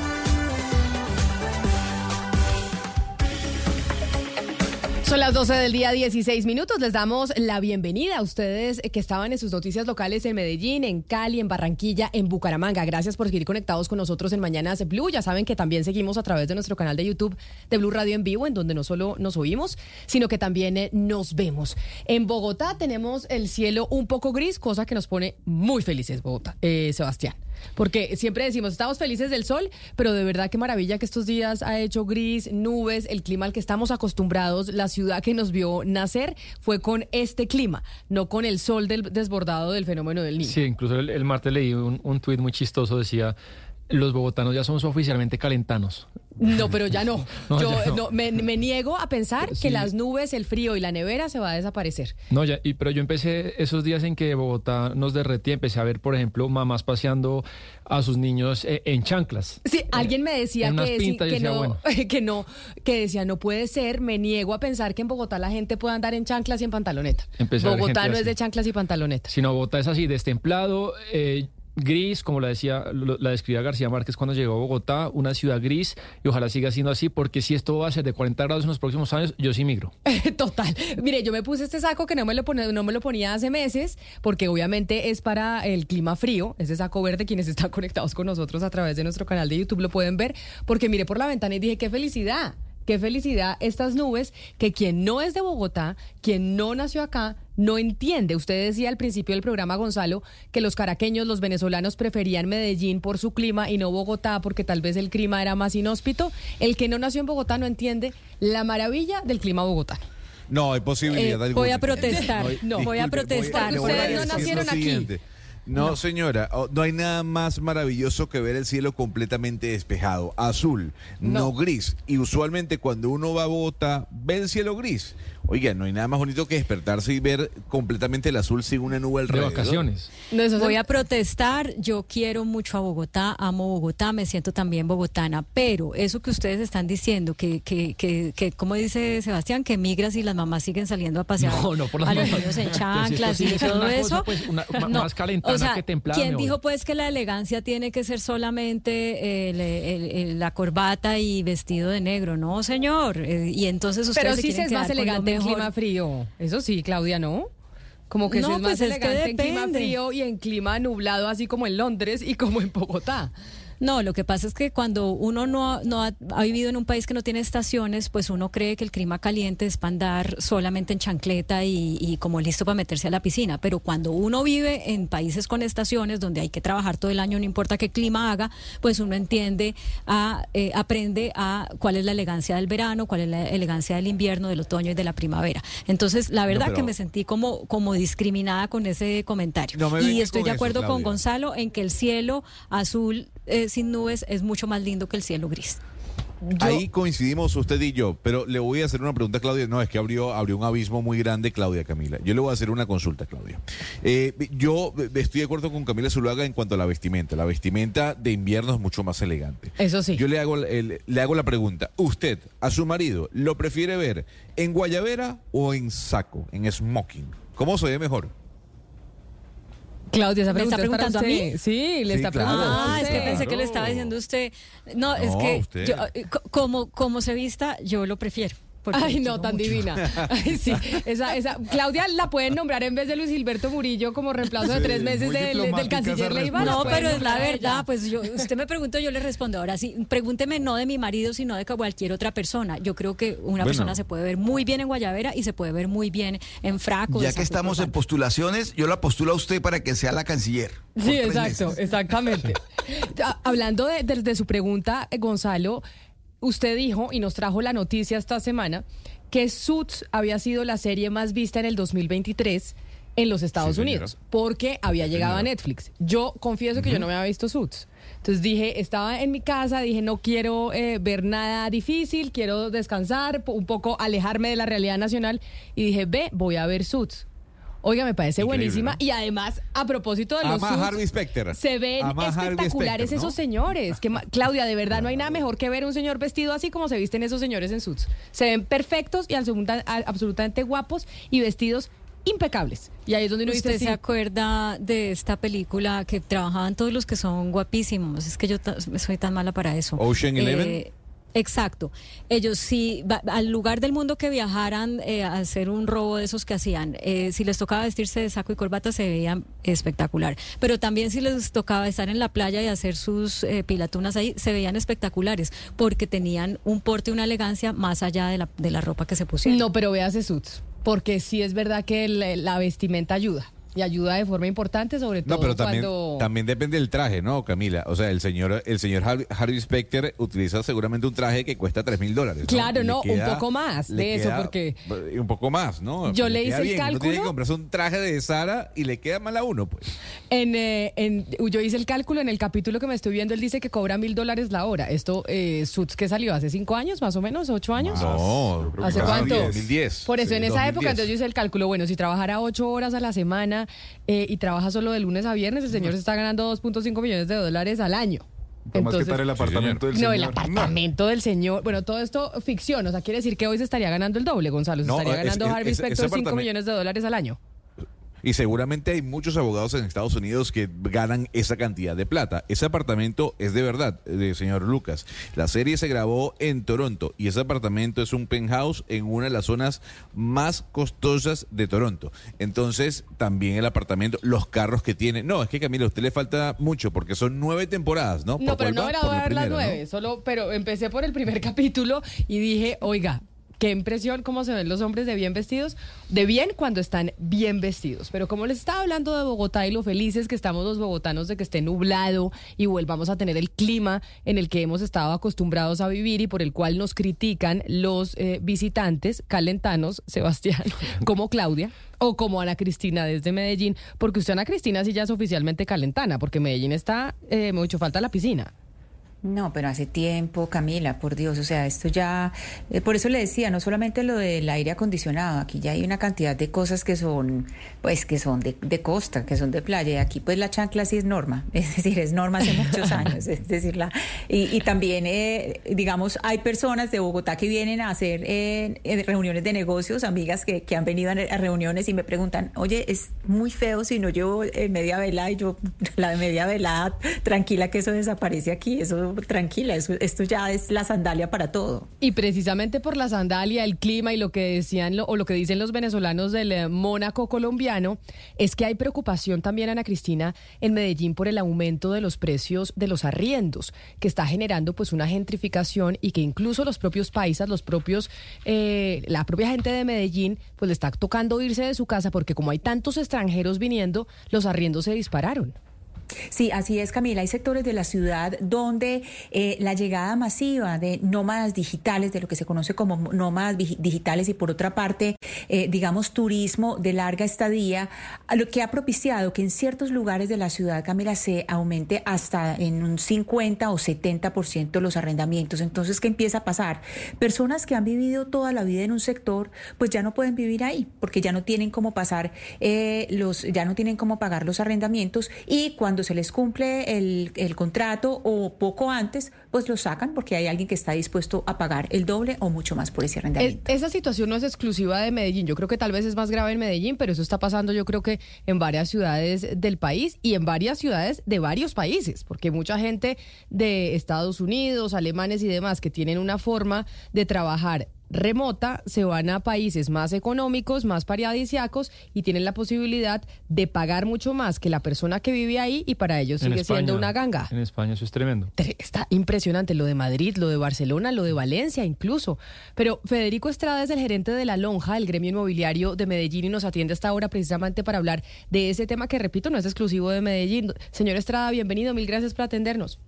[SPEAKER 23] Son las 12 del día, 16 minutos. Les damos la bienvenida a ustedes que estaban en sus noticias locales en Medellín, en Cali, en Barranquilla, en Bucaramanga. Gracias por seguir conectados con nosotros en Mañanas Blue. Ya saben que también seguimos a través de nuestro canal de YouTube de Blue Radio en vivo, en donde no solo nos oímos, sino que también eh, nos vemos. En Bogotá tenemos el cielo un poco gris, cosa que nos pone muy felices, Bogotá. Eh, Sebastián. Porque siempre decimos, estamos felices del sol, pero de verdad qué maravilla que estos días ha hecho gris, nubes, el clima al que estamos acostumbrados, la ciudad que nos vio nacer fue con este clima, no con el sol del desbordado del fenómeno del niño.
[SPEAKER 47] Sí, incluso el, martes leí un, un tuit muy chistoso, decía, los bogotanos ya somos oficialmente calentanos.
[SPEAKER 23] No, pero ya no.
[SPEAKER 47] No,
[SPEAKER 23] Yo
[SPEAKER 47] ya no.
[SPEAKER 23] no, me, me niego a pensar
[SPEAKER 47] Sí.
[SPEAKER 23] que las nubes, el frío y la nevera se va a desaparecer.
[SPEAKER 47] No, ya, y, pero yo empecé esos días en que Bogotá nos derretía, empecé a ver, por ejemplo, mamás paseando a sus niños eh, en chanclas.
[SPEAKER 23] Sí, alguien me decía que,
[SPEAKER 47] pintas,
[SPEAKER 23] que,
[SPEAKER 47] decía,
[SPEAKER 23] no,
[SPEAKER 47] bueno.
[SPEAKER 23] que no, que decía, no puede ser, me niego a pensar que en Bogotá la gente pueda andar en chanclas y en pantaloneta.
[SPEAKER 47] Empecé
[SPEAKER 23] Bogotá no es de chanclas y pantaloneta.
[SPEAKER 47] Sino Bogotá es así, destemplado, eh, gris, como la decía, la describía García Márquez cuando llegó a Bogotá, una ciudad gris, y ojalá siga siendo así, porque si esto va a ser de 40 grados en los próximos años, yo sí migro.
[SPEAKER 23] Total. Mire, yo me puse este saco que no me lo no me lo ponía hace meses, porque obviamente es para el clima frío. Ese saco verde, quienes están conectados con nosotros a través de nuestro canal de YouTube lo pueden ver, porque miré por la ventana y dije, qué felicidad. Qué felicidad estas nubes que quien no es de Bogotá, quien no nació acá, no entiende. Usted decía al principio del programa, Gonzalo, que los caraqueños, los venezolanos preferían Medellín por su clima y no Bogotá porque tal vez el clima era más inhóspito. El que no nació en Bogotá no entiende la maravilla del clima bogotano.
[SPEAKER 21] No, hay posibilidad
[SPEAKER 23] Eh, voy a protestar. No, voy a protestar.
[SPEAKER 21] voy a
[SPEAKER 23] ustedes no nacieron aquí.
[SPEAKER 21] siguiente. No, señora, oh, no hay nada más maravilloso que ver el cielo completamente despejado, azul, no,
[SPEAKER 23] No.
[SPEAKER 21] gris. Y usualmente cuando uno va a Bogotá, ve el cielo gris. Oiga, no hay nada más bonito que despertarse y ver completamente el azul sin una nube alrededor.
[SPEAKER 18] Voy a protestar, yo quiero mucho a Bogotá, amo Bogotá, me siento también bogotana, pero eso que ustedes están diciendo, que, que, que, que como dice Sebastián, que migras y las mamás siguen saliendo a pasear
[SPEAKER 47] No, no, por las
[SPEAKER 18] a los niños en
[SPEAKER 47] si
[SPEAKER 18] chanclas y todo
[SPEAKER 47] una cosa,
[SPEAKER 18] eso.
[SPEAKER 47] pues, una- ma-
[SPEAKER 18] No,
[SPEAKER 47] más calentana
[SPEAKER 18] o sea,
[SPEAKER 47] que templada,
[SPEAKER 18] ¿Quién dijo pues que la elegancia tiene que ser solamente el- el- el- la corbata y vestido de negro? No, señor. Eh, y entonces ustedes
[SPEAKER 23] Pero
[SPEAKER 18] se
[SPEAKER 23] sí se es más elegante
[SPEAKER 18] mejor.
[SPEAKER 23] clima frío. Eso sí, Claudia, ¿no? Como que
[SPEAKER 18] No,
[SPEAKER 23] es más
[SPEAKER 18] pues es que
[SPEAKER 23] elegante en clima frío y en clima nublado, así como en Londres y como en Bogotá.
[SPEAKER 18] No, lo que pasa es que cuando uno no, ha- no ha, ha vivido en un país que no tiene estaciones, pues uno cree que el clima caliente es para andar solamente en chancleta y, y como listo para meterse a la piscina. Pero cuando uno vive en países con estaciones, donde hay que trabajar todo el año, no importa qué clima haga, pues uno entiende, a, eh, aprende a cuál es la elegancia del verano, cuál es la elegancia del invierno, del otoño y de la primavera. Entonces, la verdad
[SPEAKER 21] pero-
[SPEAKER 18] que me sentí como, como discriminada con ese comentario.
[SPEAKER 21] No me
[SPEAKER 18] y estoy de
[SPEAKER 21] eso,
[SPEAKER 18] acuerdo con. Gonzalo en que el cielo azul eh, sin nubes es mucho más lindo que el cielo gris.
[SPEAKER 21] Ahí coincidimos usted y yo, pero le voy a hacer una pregunta a Claudia. No, es que abrió, abrió un abismo muy grande, Claudia Camila. Yo le voy a hacer una consulta, Claudia. Eh, yo eh, estoy de acuerdo con Camila Zuluaga en cuanto a la vestimenta. La vestimenta de invierno es mucho más elegante.
[SPEAKER 23] Eso sí.
[SPEAKER 21] Yo le hago, el- le hago la pregunta. ¿Usted, a su marido, lo prefiere ver en guayabera o en saco, en smoking? ¿Cómo se ve mejor?
[SPEAKER 23] Claudia, esa
[SPEAKER 18] ¿Me está
[SPEAKER 23] pregunta es para
[SPEAKER 18] preguntando a mí?
[SPEAKER 23] Sí, le
[SPEAKER 21] Sí,
[SPEAKER 23] está
[SPEAKER 21] claro.
[SPEAKER 23] preguntando. a
[SPEAKER 18] Ah, es que pensé que le estaba diciendo usted. No, es que yo, eh, co- como, como se vista, yo lo prefiero. Porque
[SPEAKER 23] Ay, no, tan
[SPEAKER 18] mucho.
[SPEAKER 23] divina. Ay, sí. Esa, esa, Claudia la pueden nombrar en vez de Luis Gilberto Murillo como reemplazo de tres meses del, canciller Leiva.
[SPEAKER 18] No, pero es la verdad, pues yo, usted me preguntó, yo le respondo. Ahora sí, pregúnteme no de mi marido, sino de cualquier otra persona. Yo creo que una
[SPEAKER 19] Bueno.
[SPEAKER 18] persona se puede ver muy bien en guayabera y se puede ver muy bien en fraco.
[SPEAKER 19] Ya que estamos en postulaciones, yo la postulo a usted para que sea la canciller.
[SPEAKER 23] Sí, exacto, exactamente. Hablando de, de- de su pregunta, eh, Gonzalo, usted dijo y nos trajo la noticia esta semana que Suits había sido la serie más vista en el 2023 en los Estados
[SPEAKER 21] Sí.
[SPEAKER 23] Unidos, porque había llegado a. Netflix. Yo confieso que yo no me había visto Suits. Entonces dije, estaba en mi casa, dije, no quiero eh, ver nada difícil, quiero descansar, un poco alejarme de la realidad nacional. Y dije, ve, voy a ver Suits. Oiga, me parece
[SPEAKER 21] Increíble,
[SPEAKER 23] buenísima.
[SPEAKER 21] ¿no?
[SPEAKER 23] Y además, a propósito de los
[SPEAKER 21] Ama
[SPEAKER 23] Suits,
[SPEAKER 21] Harvey Specter.
[SPEAKER 23] se ven
[SPEAKER 21] Ama
[SPEAKER 23] espectaculares
[SPEAKER 21] Specter, ¿no?
[SPEAKER 23] esos señores. Que, ma- Claudia, de verdad no hay nada mejor que ver un señor vestido así como se visten esos señores en Suits. Se ven perfectos y absolutamente guapos y vestidos impecables. Y ahí es donde uno
[SPEAKER 18] ¿Usted
[SPEAKER 23] dice,
[SPEAKER 18] se
[SPEAKER 23] sí,
[SPEAKER 18] acuerda de esta película que trabajaban todos los que son guapísimos? Es que yo soy tan mala para eso.
[SPEAKER 21] Ocean Eleven.
[SPEAKER 18] Eh, Exacto. Ellos sí, va- al lugar del mundo que viajaran eh, a hacer un robo de esos que hacían, eh, si les tocaba vestirse de saco y corbata se veían espectacular. Pero también si les tocaba estar en la playa y hacer sus eh, pilatunas ahí, se veían espectaculares porque tenían un porte y una elegancia más allá de la, de la ropa que se pusieron.
[SPEAKER 23] No, pero véase Suits, porque sí es verdad que la vestimenta ayuda. Y ayuda de forma importante, sobre todo
[SPEAKER 21] No, pero también,
[SPEAKER 23] cuando...
[SPEAKER 21] también depende del traje, ¿no, Camila? O sea, el señor, el señor Har- Harvey Specter utiliza seguramente un traje que cuesta tres mil dólares. ¿no?
[SPEAKER 23] Claro,
[SPEAKER 21] le
[SPEAKER 23] no, un poco más de eso,
[SPEAKER 21] queda-
[SPEAKER 23] porque-
[SPEAKER 21] Un poco más, ¿no?
[SPEAKER 23] Yo le hice el
[SPEAKER 21] bien. Uno tiene
[SPEAKER 23] cálculo.
[SPEAKER 21] que comprarse un traje de Sara y le queda mal a uno, pues.
[SPEAKER 23] En, eh, en- yo hice el cálculo en el capítulo que me estoy viendo, él dice que cobra mil dólares la hora. Esto, eh, Suits, que salió hace cinco años, más o menos, ocho años.
[SPEAKER 21] No,
[SPEAKER 23] ¿Hace cuánto?
[SPEAKER 21] 2010.
[SPEAKER 23] Por eso,
[SPEAKER 21] Sí,
[SPEAKER 23] en esa
[SPEAKER 21] 2010.
[SPEAKER 23] época, entonces yo hice el cálculo, bueno, si trabajara ocho horas a la semana eh, y trabaja solo de lunes a viernes, el señor se está ganando 2.5 millones de dólares al año.
[SPEAKER 26] Más que el apartamento del
[SPEAKER 23] no,
[SPEAKER 26] señor.
[SPEAKER 23] el apartamento del señor. Bueno, todo esto ficción, o sea, quiere decir que hoy se estaría ganando el doble, Gonzalo. Se
[SPEAKER 21] No,
[SPEAKER 23] estaría
[SPEAKER 21] es-
[SPEAKER 23] ganando
[SPEAKER 21] es-
[SPEAKER 23] Harvey Specter 5
[SPEAKER 21] apartamento-
[SPEAKER 23] millones de dólares al año.
[SPEAKER 21] Y seguramente hay muchos abogados en Estados Unidos que ganan esa cantidad de plata. Ese apartamento es de verdad, eh, señor Lucas. La serie se grabó en Toronto y ese apartamento es un penthouse en una de las zonas más costosas de Toronto. Entonces, también el apartamento, los carros que tiene. No, es que Camila, a usted le falta mucho porque son nueve temporadas, ¿no?
[SPEAKER 23] No,
[SPEAKER 21] ¿Por
[SPEAKER 23] pero no me la voy a ver las nueve, solo, pero empecé por el primer capítulo y dije, oiga, qué impresión cómo se ven los hombres de bien vestidos, de bien cuando están bien vestidos. Pero como les estaba hablando de Bogotá y lo felices que estamos los bogotanos de que esté nublado y volvamos a tener el clima en el que hemos estado acostumbrados a vivir y por el cual nos critican los eh, visitantes calentanos, Sebastián, como Claudia. O como Ana Cristina desde Medellín, porque usted Ana Cristina sí ya es oficialmente calentana, porque Medellín está eh, mucho falta la piscina.
[SPEAKER 22] No, pero hace tiempo, Camila, por Dios, o sea, esto ya, eh, por eso le decía, no solamente lo del aire acondicionado, aquí ya hay una cantidad de cosas que son, pues, que son de, de costa, que son de playa, y aquí pues la chancla sí es norma, es decir, es norma hace muchos años, es decir, la, y, y también, eh, digamos, hay personas de Bogotá que vienen a hacer eh, eh, reuniones de negocios, amigas que, que han venido a, reuniones y me preguntan, oye, es muy feo si no llevo eh, media velada, y yo, la de media velada, tranquila que eso desaparece aquí, eso tranquila, esto ya es la sandalia para todo.
[SPEAKER 23] Y precisamente por la sandalia, el clima y lo que decían lo- o lo que dicen los venezolanos del eh, Mónaco colombiano, es que hay preocupación también, Ana Cristina, en Medellín por el aumento de los precios de los arriendos, que está generando pues una gentrificación y que incluso los propios paisas, los propios, eh, la propia gente de Medellín, pues le está tocando irse de su casa porque como hay tantos extranjeros viniendo, los arriendos se dispararon.
[SPEAKER 22] Sí, así es, Camila. Hay sectores de la ciudad donde eh, la llegada masiva de nómadas digitales, de lo que se conoce como nómadas digitales, y por otra parte, eh, digamos, turismo de larga estadía, lo que ha propiciado que en ciertos lugares de la ciudad, Camila, se aumente hasta en un 50 o 70% los arrendamientos. Entonces, ¿qué empieza a pasar? Personas que han vivido toda la vida en un sector, pues ya no pueden vivir ahí, porque ya no tienen cómo pasar eh, los, ya no tienen cómo pagar los arrendamientos y cuando se les cumple el, el contrato o poco antes, pues los sacan porque hay alguien que está dispuesto a pagar el doble o mucho más por ese arrendamiento.
[SPEAKER 23] Es- esa situación no es exclusiva de Medellín. Yo creo que tal vez es más grave en Medellín, pero eso está pasando yo creo que en varias ciudades del país y en varias ciudades de varios países, porque mucha gente de Estados Unidos, alemanes y demás que tienen una forma de trabajar remota se van a países más económicos, más paradisiacos y tienen la posibilidad de pagar mucho más que la persona que vive ahí y para ellos
[SPEAKER 47] En
[SPEAKER 23] sigue siendo una ganga.
[SPEAKER 47] En España eso es tremendo.
[SPEAKER 23] Tre- Está impresionante lo de Madrid, lo de Barcelona, lo de Valencia incluso. Pero Federico Estrada es el gerente de La Lonja, el gremio inmobiliario de Medellín, y nos atiende hasta ahora precisamente para hablar de ese tema que, repito, no es exclusivo de Medellín. Señor Estrada, bienvenido, mil gracias por atendernos.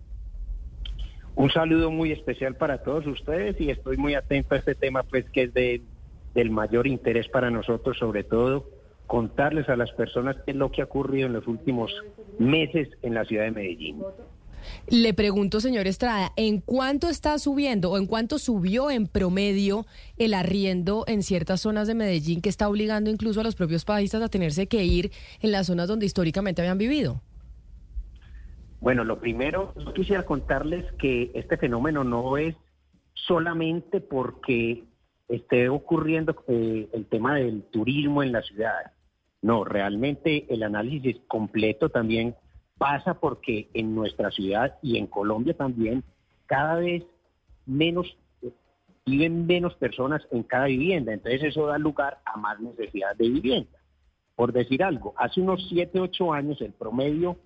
[SPEAKER 48] Un saludo muy especial para todos ustedes y estoy muy atento a este tema, pues que es de, del mayor interés para nosotros, sobre todo contarles a las personas qué es lo que ha ocurrido en los últimos meses en la ciudad de Medellín.
[SPEAKER 23] Le pregunto, señor Estrada, ¿en cuánto está subiendo o en cuánto subió en promedio el arriendo en ciertas zonas de Medellín que está obligando incluso a los propios países a tenerse que ir en las zonas donde históricamente habían vivido?
[SPEAKER 48] Bueno, lo primero, yo quisiera contarles que este fenómeno no es solamente porque esté ocurriendo eh, el tema del turismo en la ciudad. No, realmente el análisis completo también pasa porque en nuestra ciudad y en Colombia también cada vez menos viven menos personas en cada vivienda, entonces eso da lugar a más necesidad de vivienda. Por decir algo, hace unos 7, 8 años el promedio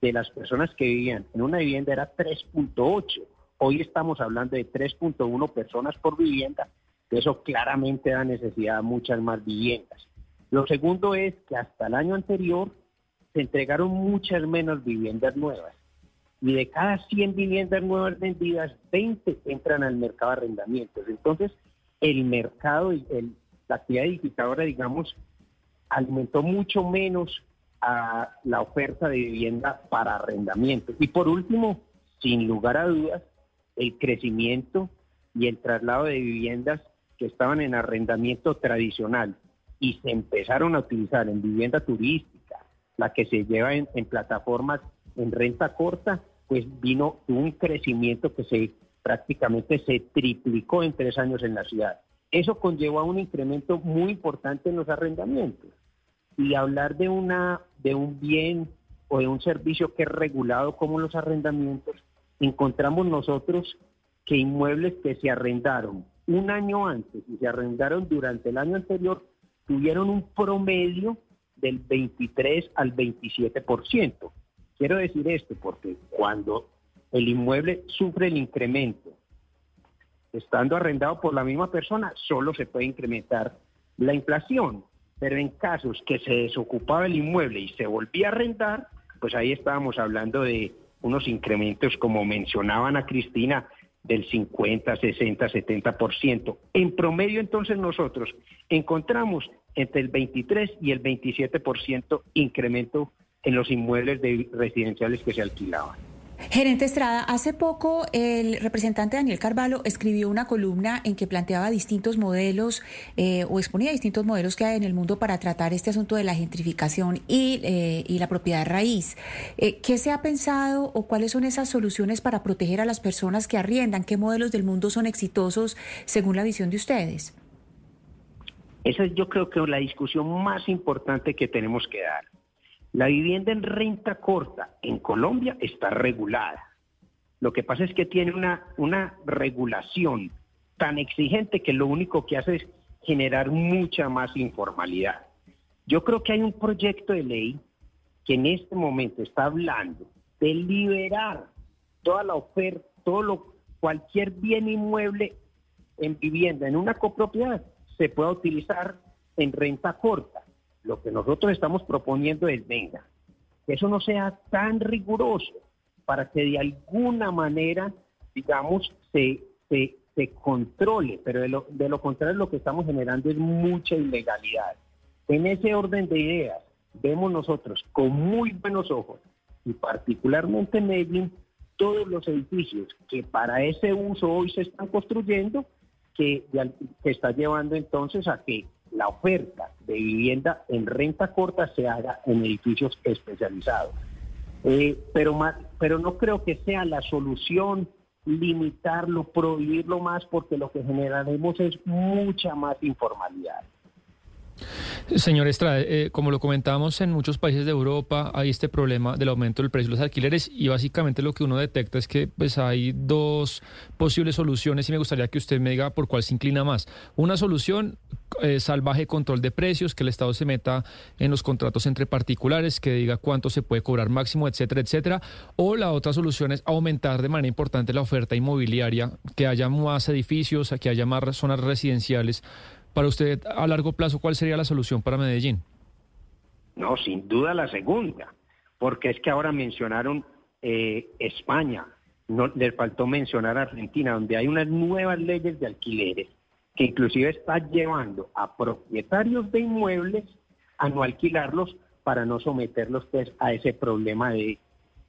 [SPEAKER 48] de las personas que vivían en una vivienda era 3.8. Hoy estamos hablando de 3.1 personas por vivienda, que eso claramente da necesidad a muchas más viviendas. Lo segundo es que hasta el año anterior se entregaron muchas menos viviendas nuevas. Y de cada 100 viviendas nuevas vendidas, 20 entran al mercado de arrendamientos. Entonces, el mercado, el, la actividad digitadora, digamos, alimentó mucho menos a la oferta de vivienda para arrendamiento. Y por último, sin lugar a dudas, el crecimiento y el traslado de viviendas que estaban en arrendamiento tradicional y se empezaron a utilizar en vivienda turística, la que se lleva en, plataformas en renta corta, pues vino un crecimiento que se prácticamente se triplicó en tres años en la ciudad. Eso conllevó a un incremento muy importante en los arrendamientos. Y hablar de, una, de un bien o de un servicio que es regulado como los arrendamientos, encontramos nosotros que inmuebles que se arrendaron un año antes y se arrendaron durante el año anterior tuvieron un promedio del 23 al 27%. Quiero decir esto porque cuando el inmueble sufre el incremento, estando arrendado por la misma persona, solo se puede incrementar la inflación. Pero en casos que se desocupaba el inmueble y se volvía a arrendar, pues ahí estábamos hablando de unos incrementos, como mencionaban a Cristina, del 50, 60, 70%. En promedio, entonces, nosotros encontramos entre el 23 y el 27% incremento en los inmuebles de residenciales que se alquilaban.
[SPEAKER 49] Gerente Estrada, hace poco el representante Daniel Carvalho escribió una columna en que planteaba distintos modelos eh, o exponía distintos modelos que hay en el mundo para tratar este asunto de la gentrificación y, eh, la propiedad raíz. Eh, ¿Qué se ha pensado o cuáles son esas soluciones para proteger a las personas que arriendan? ¿Qué modelos del mundo son exitosos según la visión de ustedes?
[SPEAKER 48] Esa es yo creo que la discusión más importante que tenemos que dar. La vivienda en renta corta en Colombia está regulada. Lo que pasa es que tiene una, una regulación tan exigente que lo único que hace es generar mucha más informalidad. Yo creo que hay un proyecto de ley que en este momento está hablando de liberar toda la oferta, todo lo, cualquier bien inmueble en vivienda, en una copropiedad, se pueda utilizar en renta corta. Lo que nosotros estamos proponiendo es, venga, que eso no sea tan riguroso para que de alguna manera, digamos, se, se, controle, pero de lo, de lo contrario lo que estamos generando es mucha ilegalidad. En ese orden de ideas, vemos nosotros con muy buenos ojos, y particularmente en Medellín, todos los edificios que para ese uso hoy se están construyendo, que, que está llevando entonces a que la oferta de vivienda en renta corta se haga en edificios especializados. Eh, pero, pero no creo que sea la solución limitarlo, prohibirlo más, porque lo que generaremos es mucha más informalidad.
[SPEAKER 47] Señor Estrada, eh, como lo comentábamos en muchos países de Europa, hay este problema del aumento del precio de los alquileres y básicamente lo que uno detecta es que pues hay dos posibles soluciones y me gustaría que usted me diga por cuál se inclina más. Una solución, eh, salvaje control de precios, que el Estado se meta en los contratos entre particulares, que diga cuánto se puede cobrar máximo, etcétera, etcétera. O la otra solución es aumentar de manera importante la oferta inmobiliaria, que haya más edificios, que haya más zonas residenciales para usted, a largo plazo, ¿cuál sería la solución para Medellín?
[SPEAKER 48] No, sin duda la segunda, porque es que ahora mencionaron eh, España, no, les faltó mencionar Argentina, donde hay unas nuevas leyes de alquileres que inclusive está llevando a propietarios de inmuebles a no alquilarlos para no someterlos pues, a ese problema de,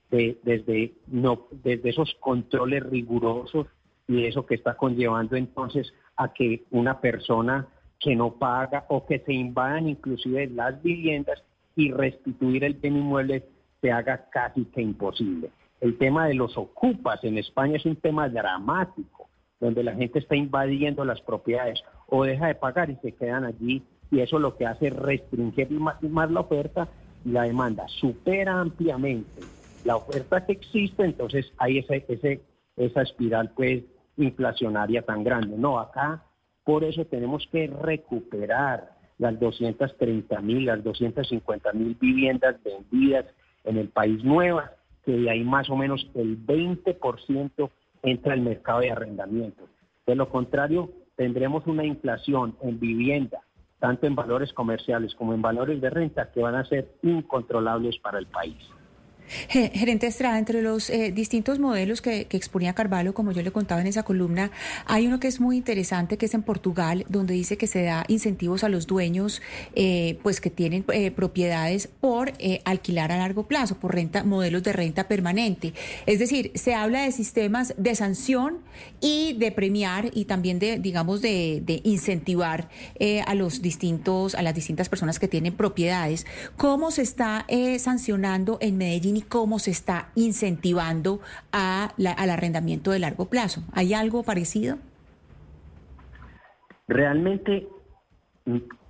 [SPEAKER 48] desde, no, desde esos controles rigurosos y eso que está conllevando entonces a que una persona que no paga o que se invadan inclusive las viviendas y restituir el bien inmueble se haga casi que imposible. El tema de los ocupas en España es un tema dramático, donde la gente está invadiendo las propiedades o deja de pagar y se quedan allí y eso lo que hace es restringir más, más la oferta y la demanda supera ampliamente la oferta que existe, entonces hay ese, ese, esa espiral pues inflacionaria tan grande. No, acá por eso tenemos que recuperar las 230 mil, las 250 mil viviendas vendidas en el país nuevas, que de ahí más o menos el 20% entra al mercado de arrendamiento. De lo contrario, tendremos una inflación en vivienda, tanto en valores comerciales como en valores de renta, que van a ser incontrolables para el país.
[SPEAKER 22] Gerente Estrada, entre los eh, distintos modelos que, exponía Carvalho, como yo le contaba en esa columna, hay uno que es muy interesante, que es en Portugal, donde dice que se da incentivos a los dueños, eh, pues que tienen eh, propiedades por alquilar a largo plazo, por renta, modelos de renta permanente. Es decir, se habla de sistemas de sanción y de premiar y también de, digamos, de, de incentivar a los distintos, a las distintas personas que tienen propiedades. ¿Cómo se está sancionando en Medellín? Cómo se está incentivando a al arrendamiento de largo plazo. ¿Hay algo parecido?
[SPEAKER 48] Realmente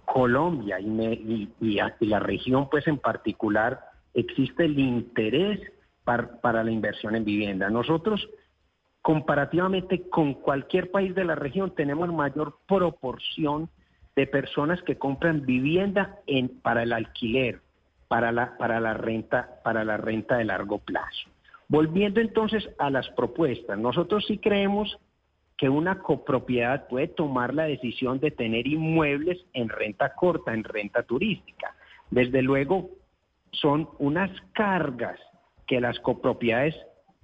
[SPEAKER 48] Colombia y, la región pues en particular existe el interés para la inversión en vivienda. Nosotros comparativamente con cualquier país de la región tenemos mayor proporción de personas que compran vivienda en, para el alquiler para la, para la renta, para la renta de largo plazo. Volviendo entonces a las propuestas, nosotros sí creemos que una copropiedad puede tomar la decisión de tener inmuebles en renta corta, en renta turística. Desde luego, son unas cargas que las copropiedades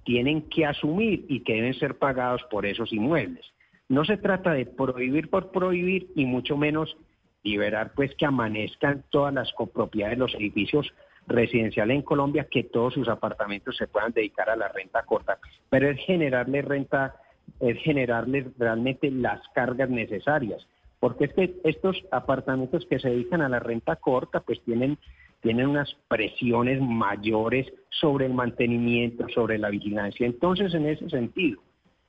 [SPEAKER 48] tienen que asumir y que deben ser pagados por esos inmuebles. No se trata de prohibir por prohibir y mucho menos liberar pues que amanezcan todas las copropiedades, los edificios residenciales en Colombia, que todos sus apartamentos se puedan dedicar a la renta corta, pero es generarle renta, es generarle realmente las cargas necesarias, porque es que estos apartamentos que se dedican a la renta corta, pues tienen, tienen unas presiones mayores sobre el mantenimiento, sobre la vigilancia. Entonces, en ese sentido,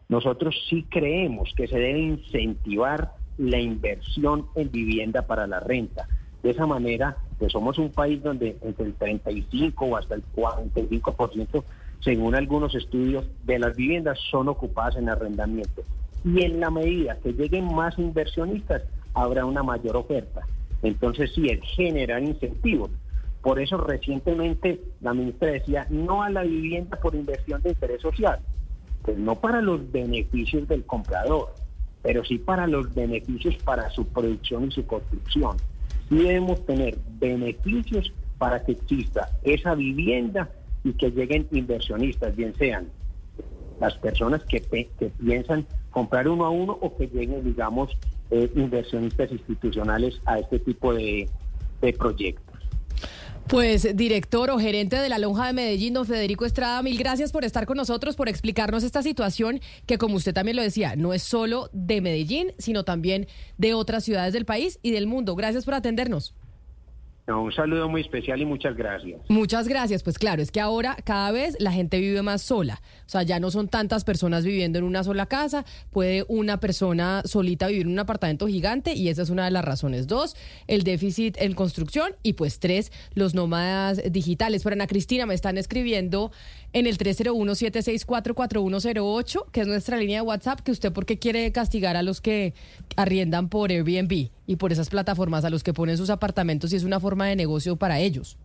[SPEAKER 48] nosotros sí creemos que se debe incentivar la inversión en vivienda para la renta. De esa manera, pues somos un país donde entre el 35 o hasta el 45%, según algunos estudios, de las viviendas son ocupadas en arrendamiento. Y en la medida que lleguen más inversionistas, habrá una mayor oferta. Entonces, sí, es generar incentivos. Por eso recientemente la ministra decía no a la vivienda por inversión de interés social, pues no para los beneficios del comprador, pero sí para los beneficios para su producción y su construcción. Y debemos tener beneficios para que exista esa vivienda y que lleguen inversionistas, bien sean las personas que, piensan comprar uno a uno o que lleguen, digamos, eh, inversionistas institucionales a este tipo de proyectos.
[SPEAKER 23] Pues director o gerente de la Lonja de Medellín, don Federico Estrada, mil gracias por estar con nosotros, por explicarnos esta situación que, como usted también lo decía, no es solo de Medellín, sino también de otras ciudades del país y del mundo. Gracias por atendernos
[SPEAKER 48] un saludo muy especial y muchas gracias.
[SPEAKER 23] Muchas gracias. Pues claro, es que ahora cada vez la gente vive más sola. O sea, ya no son tantas personas viviendo en una sola casa. Puede una persona solita vivir en un apartamento gigante y esa es una de las razones. Dos, el déficit en construcción y pues tres, los nómadas digitales. Pero Ana Cristina me están escribiendo en el 301-764-4108, que es nuestra línea de WhatsApp, que usted porque quiere castigar a los que arriendan por Airbnb y por esas plataformas a los que ponen sus apartamentos y es una forma de negocio para ellos.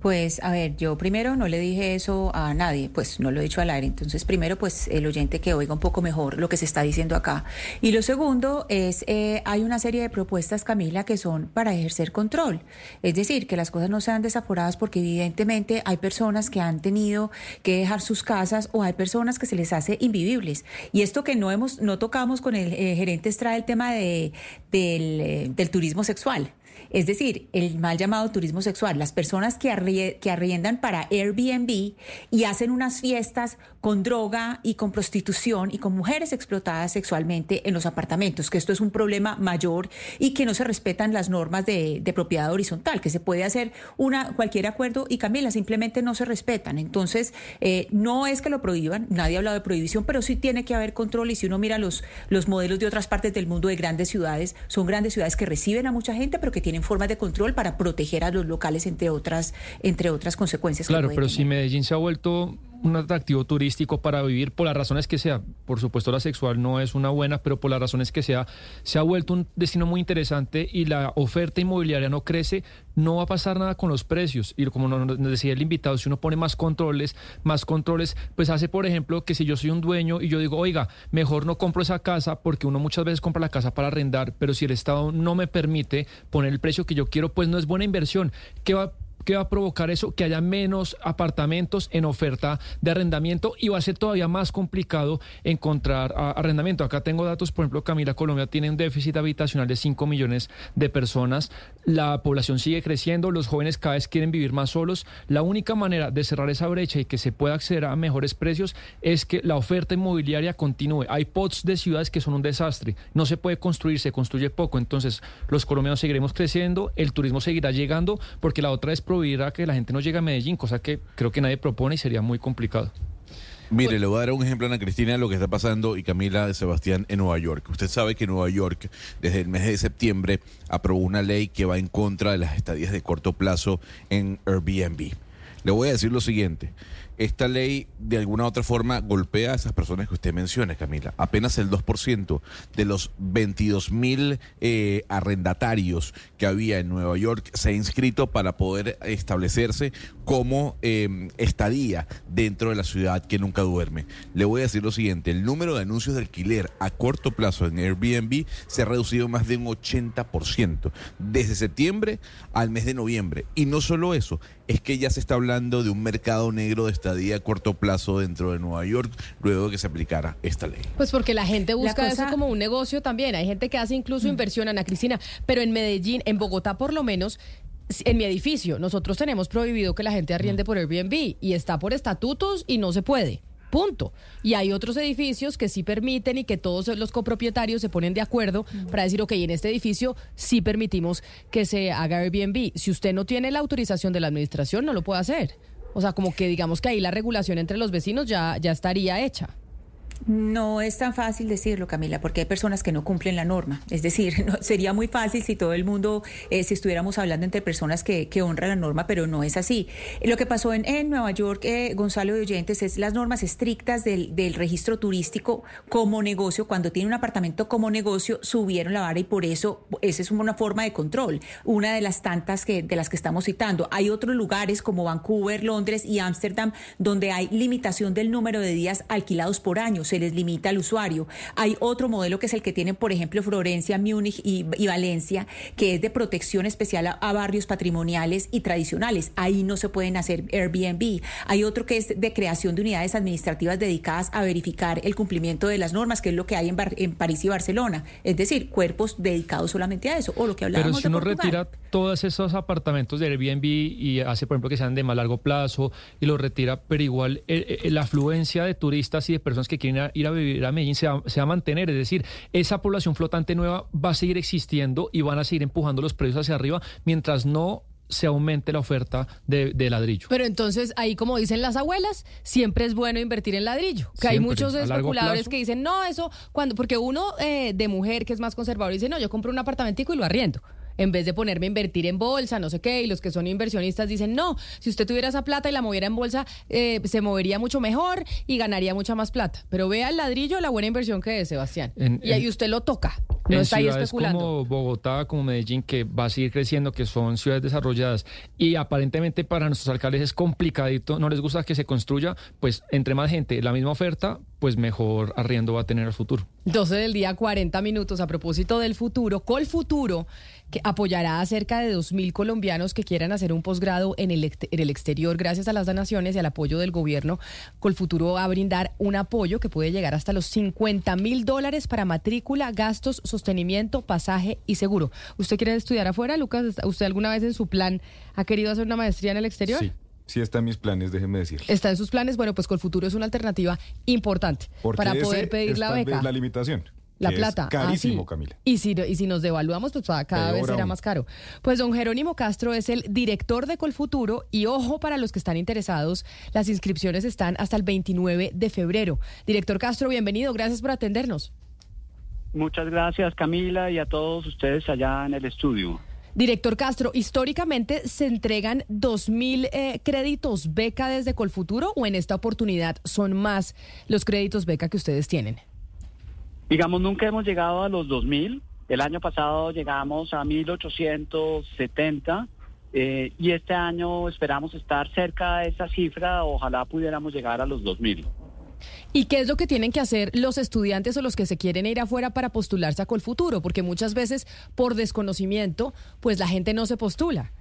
[SPEAKER 22] Pues a ver, yo primero no le dije eso a nadie, pues no lo he dicho al aire. Entonces, primero, pues el oyente que oiga un poco mejor lo que se está diciendo acá. Y lo segundo es, eh, hay una serie de propuestas, Camila, que son para ejercer control. Es decir, que las cosas no sean desaforadas porque evidentemente hay personas que han tenido que dejar sus casas o hay personas que se les hace invivibles. Y esto que no hemos, no tocamos con el eh, gerente Estrada el tema de, del, eh, del turismo sexual Es decir, el mal llamado turismo sexual, las personas que, que arriendan para Airbnb y hacen unas fiestas con droga y con prostitución y con mujeres explotadas sexualmente en los apartamentos, que esto es un problema mayor y que no se respetan las normas de, propiedad horizontal, que se puede hacer una cualquier acuerdo y Camila, simplemente no se respetan. Entonces, eh, no es que lo prohíban, nadie ha hablado de prohibición, pero sí tiene que haber control y si uno mira los, los modelos de otras partes del mundo de grandes ciudades, son grandes ciudades que reciben a mucha gente, pero que tienen formas de control para proteger a los locales, entre otras, entre otras consecuencias.
[SPEAKER 47] Claro, pero si Medellín se ha vuelto un atractivo turístico para vivir por las razones que sea. Por supuesto, la sexual no es una buena, pero por las razones que sea, se ha vuelto un destino muy interesante y la oferta inmobiliaria no crece, no va a pasar nada con los precios. Y como nos decía el invitado, si uno pone más controles, más controles, pues hace, por ejemplo, que si yo soy un dueño y yo digo, oiga, mejor no compro esa casa porque uno muchas veces compra la casa para arrendar, pero si el Estado no me permite poner el precio que yo quiero, pues no es buena inversión. ¿Qué va ¿Qué va a provocar eso? Que haya menos apartamentos en oferta de arrendamiento y va a ser todavía más complicado encontrar arrendamiento. Acá tengo datos, por ejemplo, Camila, Colombia tiene un déficit habitacional de 5 millones de personas. La población sigue creciendo, los jóvenes cada vez quieren vivir más solos. La única manera de cerrar esa brecha y que se pueda acceder a mejores precios es que la oferta inmobiliaria continúe. Hay pots de ciudades que son un desastre. No se puede construir, se construye poco. Entonces, los colombianos seguiremos creciendo, el turismo seguirá llegando, porque la otra es a que la gente no llegue a Medellín, cosa que creo que nadie propone y sería muy complicado.
[SPEAKER 21] Mire, le voy a dar un ejemplo a Ana Cristina de lo que está pasando y Camila de Sebastián en Nueva York. Usted sabe que Nueva York, desde el mes de septiembre, aprobó una ley que va en contra de las estadías de corto plazo en Airbnb. Le voy a decir lo siguiente esta ley de alguna u otra forma golpea a esas personas que usted menciona, Camila. Apenas el 2% de los 22 mil eh, arrendatarios que había en Nueva York se ha inscrito para poder establecerse como em, estadía dentro de la ciudad que nunca duerme. Le voy a decir lo siguiente, el número de anuncios de alquiler a corto plazo en Airbnb se ha reducido más de un 80% desde septiembre al mes de noviembre. Y no solo eso, es que ya se está hablando de un mercado negro de estadía a corto plazo dentro de Nueva York luego de que se aplicara esta ley.
[SPEAKER 23] Pues porque la gente busca eso como un negocio también. Hay gente que hace incluso mm. inversión, Ana Cristina, pero en Medellín, en Bogotá por lo menos, en mi edificio, nosotros tenemos prohibido que la gente arriende mm. por Airbnb y está por estatutos y no se puede. Punto. Y hay otros edificios que sí permiten y que todos los copropietarios se ponen de acuerdo para decir, ok, en este edificio sí permitimos que se haga Airbnb. Si usted no tiene la autorización de la administración, no lo puede hacer. O sea, como que digamos que ahí la regulación entre los vecinos ya, ya estaría hecha.
[SPEAKER 22] No es tan fácil decirlo, Camila, porque hay personas que no cumplen la norma. Es decir, no, sería muy fácil si todo el mundo, eh, si estuviéramos hablando entre personas que, que, honran la norma, pero no es así. Lo que pasó en, Nueva York, eh, Gonzalo de Oyentes, es las normas estrictas del, del, registro turístico como negocio. Cuando tiene un apartamento como negocio, subieron la vara y por eso esa es una forma de control. Una de las tantas que, de las que estamos citando. Hay otros lugares como Vancouver, Londres y Ámsterdam donde hay limitación del número de días alquilados por año se les limita al usuario. Hay otro modelo que es el que tienen, por ejemplo, Florencia, Múnich y, Valencia, que es de protección especial a, barrios patrimoniales y tradicionales. Ahí no se pueden hacer Airbnb. Hay otro que es de creación de unidades administrativas dedicadas a verificar el cumplimiento de las normas, que es lo que hay en, en París y Barcelona. Es decir, cuerpos dedicados solamente a eso, o lo que hablábamos
[SPEAKER 47] Pero si uno retira todos esos apartamentos de Airbnb y hace, por ejemplo, que sean de más largo plazo y los retira, pero igual eh, eh, la afluencia de turistas y de personas que quieren ir a vivir a Medellín se va, a mantener. Es decir, esa población flotante nueva va a seguir existiendo y van a seguir empujando los precios hacia arriba mientras no se aumente la oferta de, ladrillo.
[SPEAKER 23] Pero entonces, ahí como dicen las abuelas, siempre es bueno invertir en ladrillo. Que hay muchos especuladores que dicen, no, eso, cuando, porque uno eh, de mujer que es más conservador dice, no, yo compro un apartamentico y lo arriendo en vez de ponerme a invertir en bolsa, no sé qué, y los que son inversionistas dicen, no, si usted tuviera esa plata y la moviera en bolsa, eh, se movería mucho mejor y ganaría mucha más plata. Pero vea el ladrillo, la buena inversión que es, Sebastián. y ahí usted lo toca. No está ahí especulando.
[SPEAKER 47] como Bogotá, como Medellín, que va a seguir creciendo, que son ciudades desarrolladas y aparentemente para nuestros alcaldes es complicadito, no les gusta que se construya, pues entre más gente, la misma oferta, pues mejor arriendo va a tener el futuro.
[SPEAKER 23] 12 del día, 40 minutos. A propósito del futuro, Col Futuro, que apoyará a cerca de 2.000 colombianos que quieran hacer un posgrado en el, en el exterior gracias a las donaciones y al apoyo del gobierno. Col Futuro va a brindar un apoyo que puede llegar hasta los 50 mil dólares para matrícula, gastos sostenimiento, pasaje y seguro. ¿Usted quiere estudiar afuera, Lucas? ¿Usted alguna vez en su plan ha querido hacer una maestría en el exterior?
[SPEAKER 26] Sí. Sí está en mis planes, déjeme decir.
[SPEAKER 23] Está en sus planes, bueno, pues Colfuturo es una alternativa importante para poder pedir la beca.
[SPEAKER 26] la limitación.
[SPEAKER 23] La plata.
[SPEAKER 26] Es carísimo, Camila.
[SPEAKER 23] Y si, y si nos devaluamos, pues cada vez será más caro. Pues don Jerónimo Castro es el director de Colfuturo y ojo para los que están interesados, las inscripciones están hasta el 29 de febrero. Director Castro, bienvenido, gracias por atendernos.
[SPEAKER 50] Muchas gracias, Camila, y a todos ustedes allá en el estudio.
[SPEAKER 23] Director Castro, históricamente se entregan 2.000 eh, créditos beca desde Colfuturo o en esta oportunidad son más los créditos beca que ustedes tienen?
[SPEAKER 50] Digamos, nunca hemos llegado a los 2.000. El año pasado llegamos a 1.870 eh, y este año esperamos estar cerca de esa cifra. Ojalá pudiéramos llegar a los 2.000.
[SPEAKER 23] ¿Y qué es lo que tienen que hacer los estudiantes o los que se quieren ir afuera para postularse a Colfuturo? Porque muchas veces por desconocimiento, pues la gente no se postula.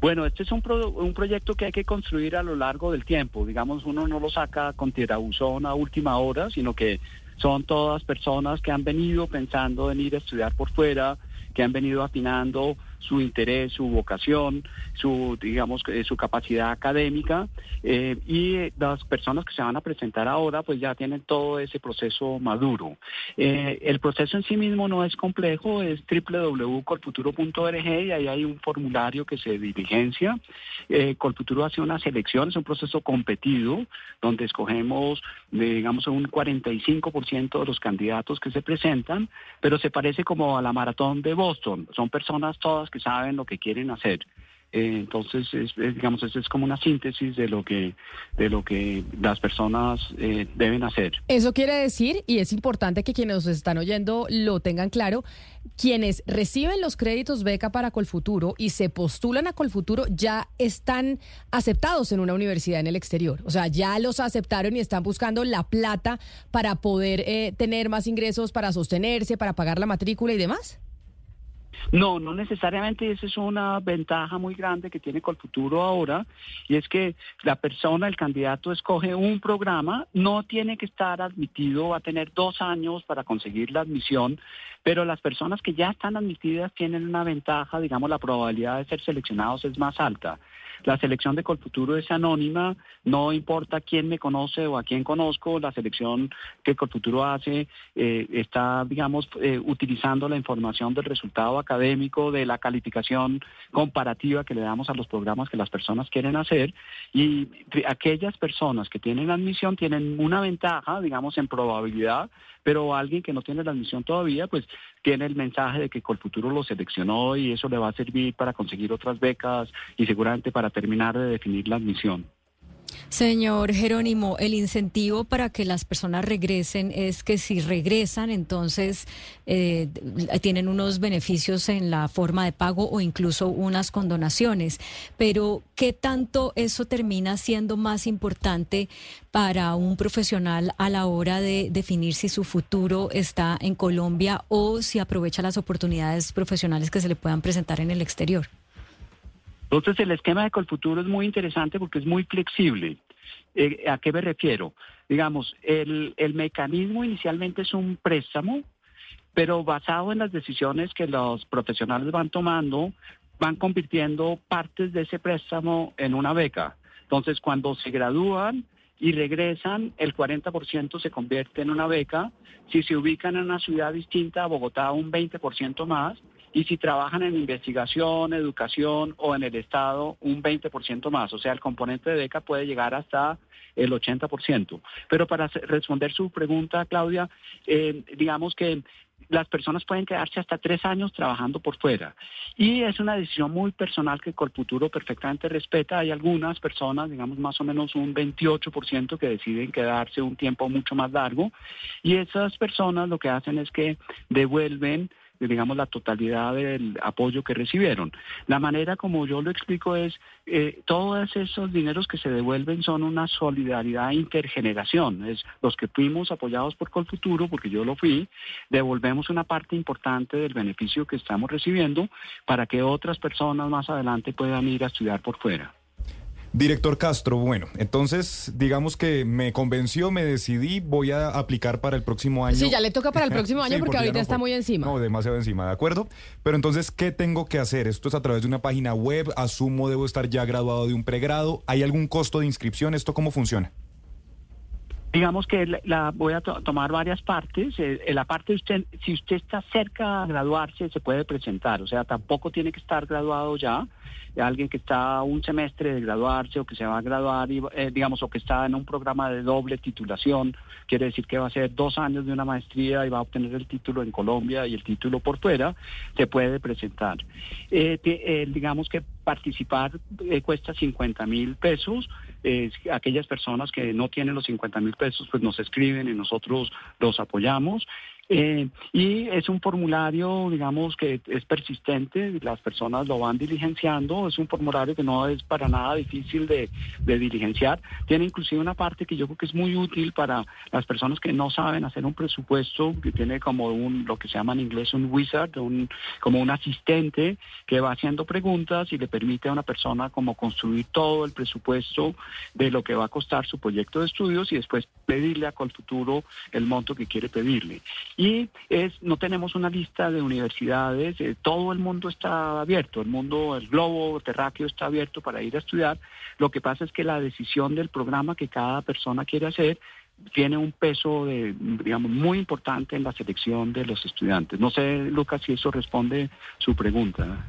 [SPEAKER 50] Bueno, este es un, un proyecto que hay que construir a lo largo del tiempo. Digamos, uno no lo saca con tirabuzón a última hora, sino que son todas personas que han venido pensando en ir a estudiar por fuera, que han venido afinando su interés, su vocación, su, digamos, eh, su capacidad académica. Eh, y las personas que se van a presentar ahora, pues ya tienen todo ese proceso maduro. Eh, el proceso en sí mismo no es complejo, es www.colfuturo.org y ahí hay un formulario que se diligencia. Colfuturo hace una selección, es un proceso competido, donde escogemos, digamos, un 45% de los candidatos que se presentan, pero se parece como a la maratón de Boston. Son personas todas que saben lo que quieren hacer. Eh, entonces, es, digamos, eso es como una síntesis de lo que, de lo que las personas eh, deben hacer.
[SPEAKER 23] Eso quiere decir, y es importante que quienes nos están oyendo lo tengan claro, quienes reciben los créditos beca para Colfuturo y se postulan a Colfuturo ya están aceptados en una universidad en el exterior. O sea, ya los aceptaron y están buscando la plata para poder eh, tener más ingresos, para sostenerse, para pagar la matrícula y demás.
[SPEAKER 50] No, no necesariamente esa es una ventaja muy grande que tiene Colfuturo ahora, y es que la persona, el candidato, escoge un programa, no tiene que estar admitido, va a tener dos años para conseguir la admisión, pero las personas que ya están admitidas tienen una ventaja, digamos, la probabilidad de ser seleccionados es más alta. La selección de Colfuturo es anónima, no importa quién me conoce o a quién conozco, la selección que Colfuturo hace eh, está, digamos, eh, utilizando la información del resultado académico, de la calificación comparativa que le damos a los programas que las personas quieren hacer. Y aquellas personas que tienen admisión tienen una ventaja, digamos, en probabilidad, pero alguien que no tiene la admisión todavía, pues tiene el mensaje de que Colfuturo lo seleccionó y eso le va a servir para conseguir otras becas y seguramente para terminar de definir la admisión.
[SPEAKER 51] Señor Jerónimo, el incentivo para que las personas regresen es que si regresan, entonces eh, tienen unos beneficios en la forma de pago o incluso unas condonaciones. Pero, ¿qué tanto eso termina siendo más importante para un profesional a la hora de definir si su futuro está en Colombia o si aprovecha las oportunidades profesionales que se le puedan presentar en el exterior?
[SPEAKER 50] Entonces el esquema de Colfuturo es muy interesante porque es muy flexible. Eh, ¿A qué me refiero? Digamos, el, el mecanismo inicialmente es un préstamo, pero basado en las decisiones que los profesionales van tomando, van convirtiendo partes de ese préstamo en una beca. Entonces, cuando se gradúan y regresan, el 40% se convierte en una beca. Si se ubican en una ciudad distinta a Bogotá, un 20% más y si trabajan en investigación, educación o en el Estado, un 20% más. O sea, el componente de beca puede llegar hasta el 80%. Pero para responder su pregunta, Claudia, eh, digamos que las personas pueden quedarse hasta tres años trabajando por fuera. Y es una decisión muy personal que Colfuturo perfectamente respeta. Hay algunas personas, digamos más o menos un 28% que deciden quedarse un tiempo mucho más largo. Y esas personas lo que hacen es que devuelven digamos, la totalidad del apoyo que recibieron. La manera como yo lo explico es, eh, todos esos dineros que se devuelven son una solidaridad intergeneración. Es los que fuimos apoyados por Colfuturo, porque yo lo fui, devolvemos una parte importante del beneficio que estamos recibiendo para que otras personas más adelante puedan ir a estudiar por fuera.
[SPEAKER 26] Director Castro, bueno, entonces digamos que me convenció, me decidí, voy a aplicar para el próximo año.
[SPEAKER 23] Sí, ya le toca para el próximo año
[SPEAKER 26] Sí,
[SPEAKER 23] porque ahorita
[SPEAKER 26] no
[SPEAKER 23] está muy encima.
[SPEAKER 26] No, demasiado encima, ¿de acuerdo? Pero entonces, ¿qué tengo que hacer? Esto es a través de una página web, asumo debo estar ya graduado de un pregrado, ¿hay algún costo de inscripción? ¿Esto cómo funciona?
[SPEAKER 50] Digamos que la, voy a to- tomar varias partes. Eh, la parte de usted, si usted está cerca a graduarse, se puede presentar. O sea, tampoco tiene que estar graduado ya. Alguien que está un semestre de graduarse o que se va a graduar, y, eh, digamos, o que está en un programa de doble titulación, quiere decir que va a ser dos años de una maestría y va a obtener el título en Colombia y el título por fuera, se puede presentar. Eh, eh, digamos que participar eh, cuesta 50 mil pesos. Eh, aquellas personas que no tienen los 50 mil pesos, pues nos escriben y nosotros los apoyamos. Eh, y es un formulario, digamos, que es persistente, las personas lo van diligenciando, es un formulario que no es para nada difícil de, diligenciar. Tiene inclusive una parte que yo creo que es muy útil para las personas que no saben hacer un presupuesto, que tiene como un, lo que se llama en inglés un wizard, un, como un asistente que va haciendo preguntas y le permite a una persona como construir todo el presupuesto de lo que va a costar su proyecto de estudios y después pedirle a Colfuturo el monto que quiere pedirle. Y es, no tenemos una lista de universidades, eh, todo el mundo está abierto, el mundo, el globo terráqueo está abierto para ir a estudiar. Lo que pasa es que la decisión del programa que cada persona quiere hacer tiene un peso de, digamos, muy importante en la selección de los estudiantes. No sé, Lucas, si eso responde su pregunta.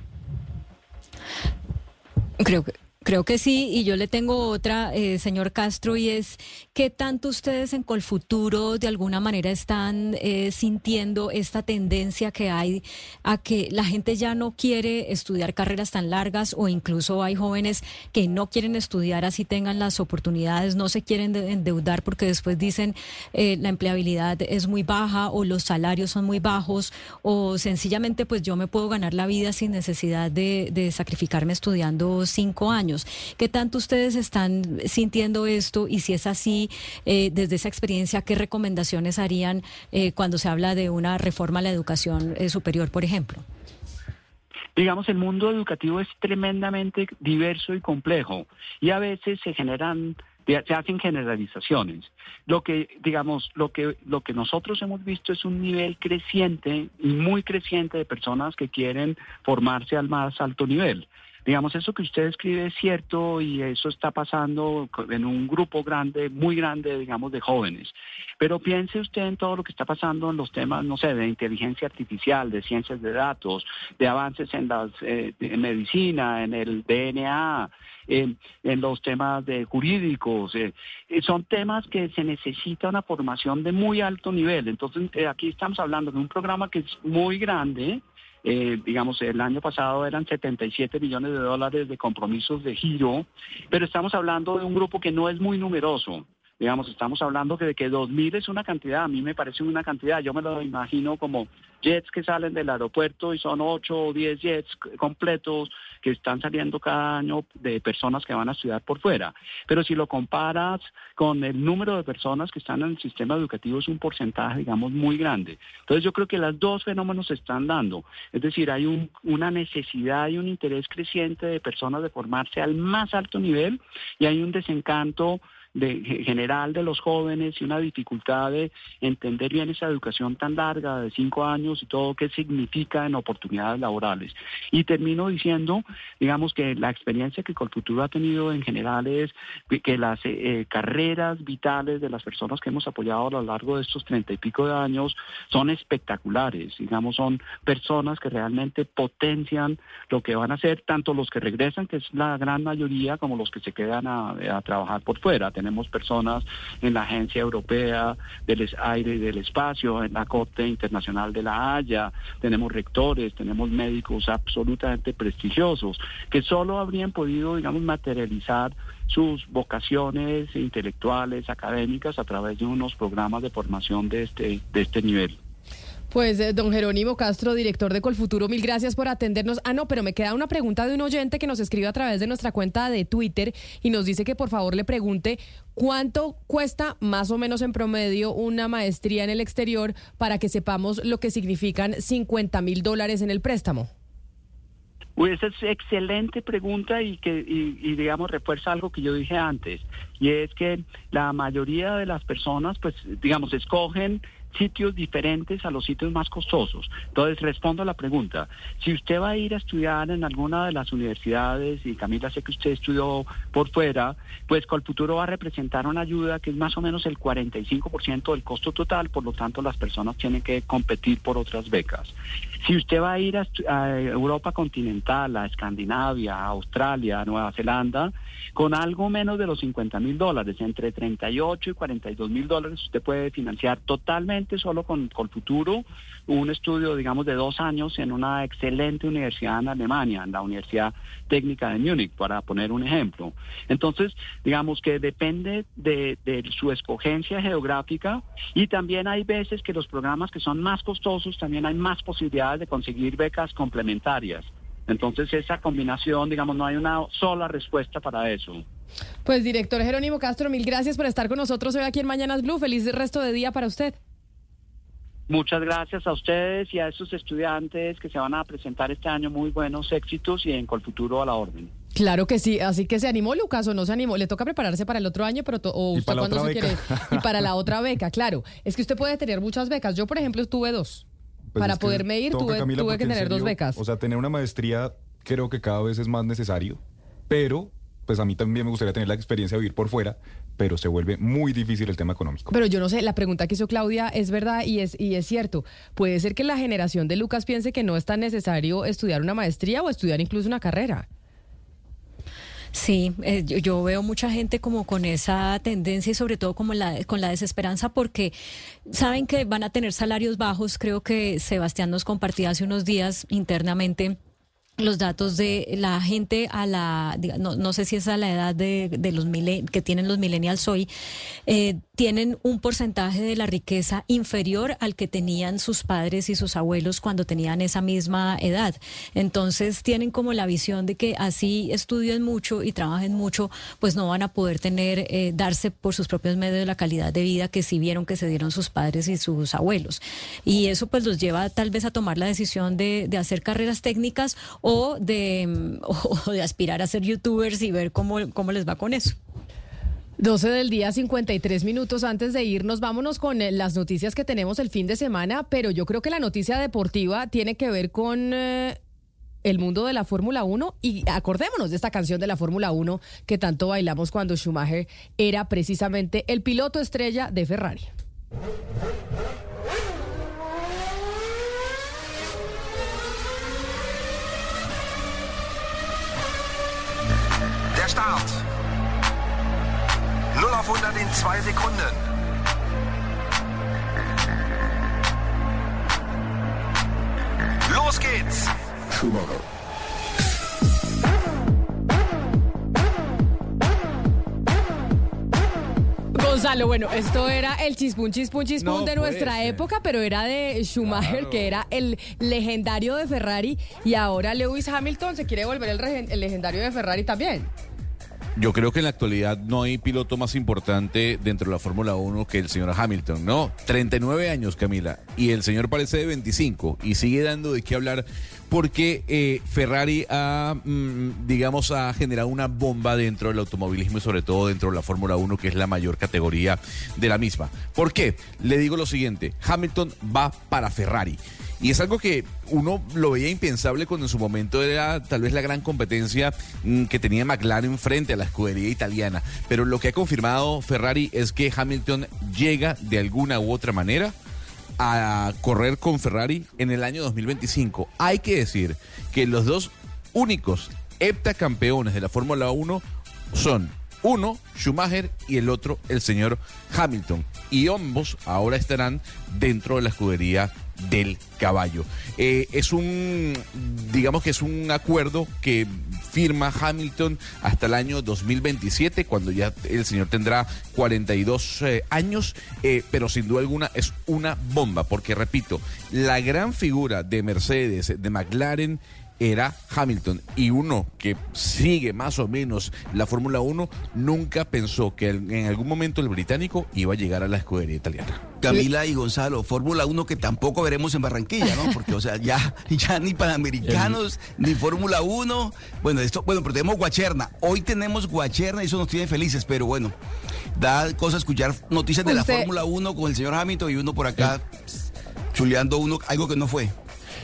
[SPEAKER 51] Creo que. Creo que sí, y yo le tengo otra, eh, señor Castro, y es ¿qué tanto ustedes en Colfuturo de alguna manera están eh, sintiendo esta tendencia que hay a que la gente ya no quiere estudiar carreras tan largas o incluso hay jóvenes que no quieren estudiar así tengan las oportunidades, no se quieren de- endeudar porque después dicen eh, la empleabilidad es muy baja o los salarios son muy bajos o sencillamente pues yo me puedo ganar la vida sin necesidad de sacrificarme estudiando cinco años. ¿Qué tanto ustedes están sintiendo esto y si es así, eh, desde esa experiencia, qué recomendaciones harían eh, cuando se habla de una reforma a la educación eh, superior, por ejemplo?
[SPEAKER 50] Digamos, el mundo educativo es tremendamente diverso y complejo y a veces se generan se hacen generalizaciones. Lo que, digamos, lo que, lo que nosotros hemos visto es un nivel creciente y muy creciente de personas que quieren formarse al más alto nivel. Digamos, eso que usted escribe es cierto y eso está pasando en un grupo grande, muy grande, digamos, de jóvenes. Pero piense usted en todo lo que está pasando en los temas, no sé, de inteligencia artificial, de ciencias de datos, de avances en las eh, medicina, en el DNA, en, en los temas de jurídicos. eh, eh, son temas que se necesita una formación de muy alto nivel. Entonces, eh, aquí estamos hablando de un programa que es muy grande. Eh, digamos, el año pasado eran 77 millones de dólares de compromisos de giro, pero estamos hablando de un grupo que no es muy numeroso. Digamos, estamos hablando de que 2.000 es una cantidad, a mí me parece una cantidad, yo me lo imagino como jets que salen del aeropuerto y son 8 o 10 jets completos que están saliendo cada año de personas que van a estudiar por fuera. Pero si lo comparas con el número de personas que están en el sistema educativo es un porcentaje, digamos, muy grande. Entonces yo creo que los dos fenómenos se están dando. Es decir, hay un- una necesidad y un interés creciente de personas de formarse al más alto nivel y hay un desencanto de, ge- general de los jóvenes y una dificultad de entender bien esa educación tan larga de cinco años y todo qué significa en oportunidades laborales. Y termino diciendo, digamos que la experiencia que Colfuturo ha tenido en general es que- las eh, eh, carreras vitales de las personas que hemos apoyado a lo largo de estos treinta y pico de años son espectaculares, digamos, son personas que realmente potencian lo que van a hacer, tanto los que regresan, que es la gran mayoría, como los que se quedan a trabajar por fuera. Tenemos personas en la Agencia Europea del Aire y del Espacio, en la Corte Internacional de la Haya, tenemos rectores, tenemos médicos absolutamente prestigiosos, que solo habrían podido, digamos, materializar sus vocaciones intelectuales, académicas, a través de unos programas de formación de este, de este nivel.
[SPEAKER 23] Pues, eh, don Jerónimo Castro, director de Colfuturo, mil gracias por atendernos. Ah, no, pero me queda una pregunta de un oyente que nos escribe a través de nuestra cuenta de Twitter y nos dice que por favor le pregunte cuánto cuesta más o menos en promedio una maestría en el exterior para que sepamos lo que significan 50 mil dólares en el préstamo.
[SPEAKER 50] Uy, esa es excelente pregunta y que y, y, digamos refuerza algo que yo dije antes y es que la mayoría de las personas pues digamos escogen sitios diferentes a los sitios más costosos. Entonces, respondo a la pregunta. Si usted va a ir a estudiar en alguna de las universidades, y Camila sé que usted estudió por fuera, pues Colfuturo va a representar una ayuda que es más o menos el 45% del costo total, por lo tanto las personas tienen que competir por otras becas. Si usted va a ir a, a Europa continental, a Escandinavia, a Australia, a Nueva Zelanda, con algo menos de los 50 mil dólares, entre 38 y 42 mil dólares, usted puede financiar totalmente solo con, futuro un estudio, digamos, de dos años en una excelente universidad en Alemania, en la Universidad Técnica de Múnich, para poner un ejemplo. Entonces, digamos que depende de, de su escogencia geográfica y también hay veces que los programas que son más costosos, también hay más posibilidades de conseguir becas complementarias. Entonces esa combinación, digamos, no hay una sola respuesta para eso.
[SPEAKER 23] Pues director Jerónimo Castro, mil gracias por estar con nosotros hoy aquí en Mañanas Blue. Feliz resto de día para usted.
[SPEAKER 50] Muchas gracias a ustedes y a esos estudiantes que se van a presentar este año muy buenos éxitos y en Colfuturo a la orden.
[SPEAKER 23] Claro que sí, así que se animó Lucas o no se animó, le toca prepararse para el otro año, pero o usted cuando se quiere y para la otra beca, claro. Es que usted puede tener muchas becas. Yo, por ejemplo, tuve dos. Pues para poderme ir tuve, Camila, tuve que tener serio, dos becas.
[SPEAKER 26] O sea, tener una maestría creo que cada vez es más necesario, pero pues a mí también me gustaría tener la experiencia de vivir por fuera, pero se vuelve muy difícil el tema económico.
[SPEAKER 23] Pero yo no sé, la pregunta que hizo Claudia es verdad y es, y es cierto. Puede ser que la generación de Lucas piense que no es tan necesario estudiar una maestría o estudiar incluso una carrera.
[SPEAKER 18] Sí, eh, yo, yo, veo mucha gente como con esa tendencia y sobre todo como la, con la desesperanza porque saben que van a tener salarios bajos. Creo que Sebastián nos compartía hace unos días internamente los datos de la gente a la, no, no sé si es a la edad de, de los que tienen los millennials hoy, eh, tienen un porcentaje de la riqueza inferior al que tenían sus padres y sus abuelos cuando tenían esa misma edad. Entonces tienen como la visión de que así estudien mucho y trabajen mucho, pues no van a poder tener, eh, darse por sus propios medios la calidad de vida que sí vieron que se dieron sus padres y sus abuelos. Y eso pues los lleva tal vez a tomar la decisión de, de hacer carreras técnicas o de, o de aspirar a ser youtubers y ver cómo, cómo les va con eso.
[SPEAKER 23] 12 del día, 53 minutos antes de irnos. Vámonos con eh, las noticias que tenemos el fin de semana, pero yo creo que la noticia deportiva tiene que ver con eh, el mundo de la Fórmula 1 y acordémonos de esta canción de la Fórmula 1 que tanto bailamos cuando Schumacher era precisamente el piloto estrella de Ferrari.
[SPEAKER 52] Der Start. 0 auf 100 in 2 Sekunden. Los geht's. Schumacher.
[SPEAKER 23] Gonzalo, bueno, esto era el chispun, chispun, chispun no de nuestra época, pero era de Schumacher, claro. que era el legendario de Ferrari, y ahora Lewis Hamilton se quiere volver el, el legendario de Ferrari también.
[SPEAKER 21] Yo creo que en la actualidad no hay piloto más importante dentro de la Fórmula 1 que el señor Hamilton, ¿no? 39 años, Camila, y el señor parece de 25 y sigue dando de qué hablar porque eh, Ferrari ha, mmm, digamos, ha generado una bomba dentro del automovilismo y sobre todo dentro de la Fórmula 1, que es la mayor categoría de la misma. ¿Por qué? Le digo lo siguiente, Hamilton va para Ferrari. Y es algo que uno lo veía impensable cuando en su momento era tal vez la gran competencia mm, que tenía McLaren frente a la escudería italiana. Pero lo que ha confirmado Ferrari es que Hamilton llega de alguna u otra manera a correr con Ferrari en el año 2025. Hay que decir que los dos únicos heptacampeones de la Fórmula 1 son uno, Schumacher, y el otro, el señor Hamilton. Y ambos ahora estarán dentro de la escudería del caballo. Eh, es un, digamos que es un acuerdo que firma Hamilton hasta el año 2027, cuando ya el señor tendrá 42 eh, años, eh, pero sin duda alguna es una bomba, porque repito, la gran figura de Mercedes, de McLaren, era Hamilton. Y uno que sigue más o menos la Fórmula 1 nunca pensó que en algún momento el británico iba a llegar a la escudería italiana.
[SPEAKER 19] Camila y Gonzalo, Fórmula 1 que tampoco veremos en Barranquilla, ¿no? Porque, o sea, ya, ya ni Panamericanos, ni Fórmula 1. Bueno, esto, bueno, pero tenemos Guacherna. Hoy tenemos Guacherna y eso nos tiene felices, pero bueno, da cosa escuchar noticias de la Fórmula 1 con el señor Hamilton y uno por acá chuleando uno, algo que no fue.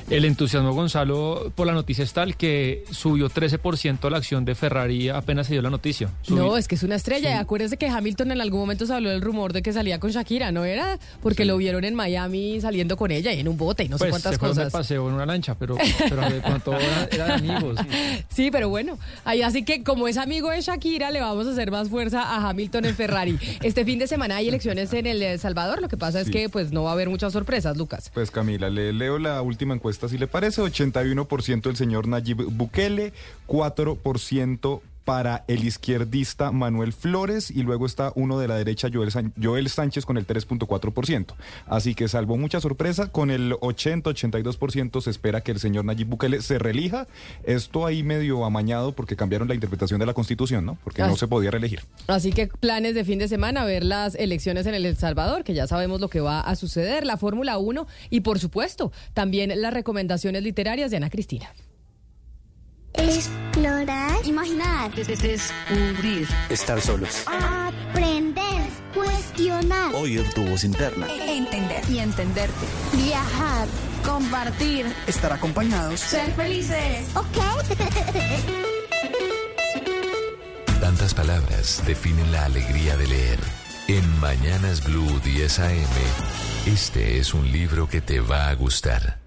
[SPEAKER 47] El entusiasmo Gonzalo por la noticia es tal que subió 13% la acción de Ferrari apenas se dio la noticia. Subió-
[SPEAKER 23] No, es que es una estrella. Acuérdense que Hamilton en algún momento se habló del rumor de que salía con Shakira, ¿no era? Porque lo vieron en Miami saliendo con ella y en un bote y no sé
[SPEAKER 47] pues,
[SPEAKER 23] cuántas
[SPEAKER 47] se fueron de
[SPEAKER 23] cosas.
[SPEAKER 47] paseo en una lancha, pero, pero de pronto era, era de amigos.
[SPEAKER 23] Sí, pero bueno, ahí así que como es amigo de Shakira, le vamos a hacer más fuerza a Hamilton en Ferrari. Este fin de semana hay elecciones en El Salvador, lo que pasa es
[SPEAKER 26] Sí.
[SPEAKER 23] que pues no va a haber muchas sorpresas, Lucas.
[SPEAKER 26] Pues Camila, le leo la última encuesta si le parece. 81% el señor Nayib Bukele, 4% para el izquierdista Manuel Flores y luego está uno de la derecha Joel, San- Joel Sánchez con el 3.4%. Así que salvo mucha sorpresa, con el 80-82% se espera que el señor Nayib Bukele se reelija. Esto ahí medio amañado porque cambiaron la interpretación de la constitución, ¿no? Porque no se podía reelegir.
[SPEAKER 23] Así que planes de fin de semana, ver las elecciones en El Salvador, que ya sabemos lo que va a suceder, la Fórmula 1 y por supuesto también las recomendaciones literarias de Ana Cristina.
[SPEAKER 53] Explorar. Imaginar.
[SPEAKER 31] Descubrir. Estar solos.
[SPEAKER 53] Aprender. Cuestionar.
[SPEAKER 31] Oír tu voz interna.
[SPEAKER 53] Entender.
[SPEAKER 31] Y entenderte.
[SPEAKER 53] Viajar. Compartir.
[SPEAKER 31] Estar acompañados.
[SPEAKER 53] Ser felices. Ok.
[SPEAKER 3] Tantas palabras definen la alegría de leer. En Mañanas Blue 10 AM, este es un libro que te va a gustar.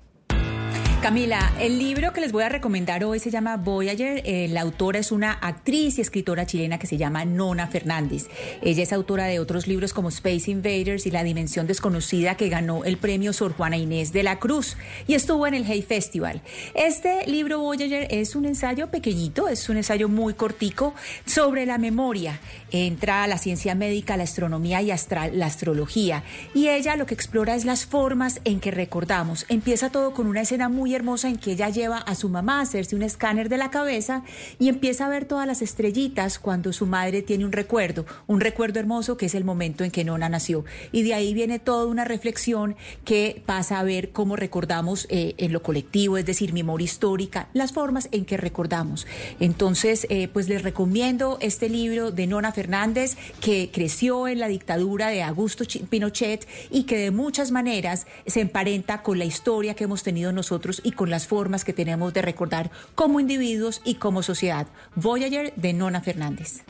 [SPEAKER 22] Camila, el libro que les voy a recomendar hoy se llama Voyager. Eh, la autora es una actriz y escritora chilena que se llama Nona Fernández. Ella es autora de otros libros como Space Invaders y La Dimensión Desconocida que ganó el premio Sor Juana Inés de la Cruz y estuvo en el Hay Festival. Este libro Voyager es un ensayo pequeñito, es un ensayo muy cortico sobre la memoria. Entra la ciencia médica, la astronomía y astra- la astrología. Y ella lo que explora es las formas en que recordamos. Empieza todo con una escena muy hermosa en que ella lleva a su mamá a hacerse un escáner de la cabeza y empieza a ver todas las estrellitas cuando su madre tiene un recuerdo, un recuerdo hermoso que es el momento en que Nona nació. Y de ahí viene toda una reflexión que pasa a ver cómo recordamos eh, en lo colectivo, es decir, memoria histórica, las formas en que recordamos. Entonces, eh, pues les recomiendo este libro de Nona Fernández, que creció en la dictadura de Augusto Pinochet y que de muchas maneras se emparenta con la historia que hemos tenido nosotros y con las formas que tenemos de recordar como individuos y como sociedad. Voyager de Nona Fernández.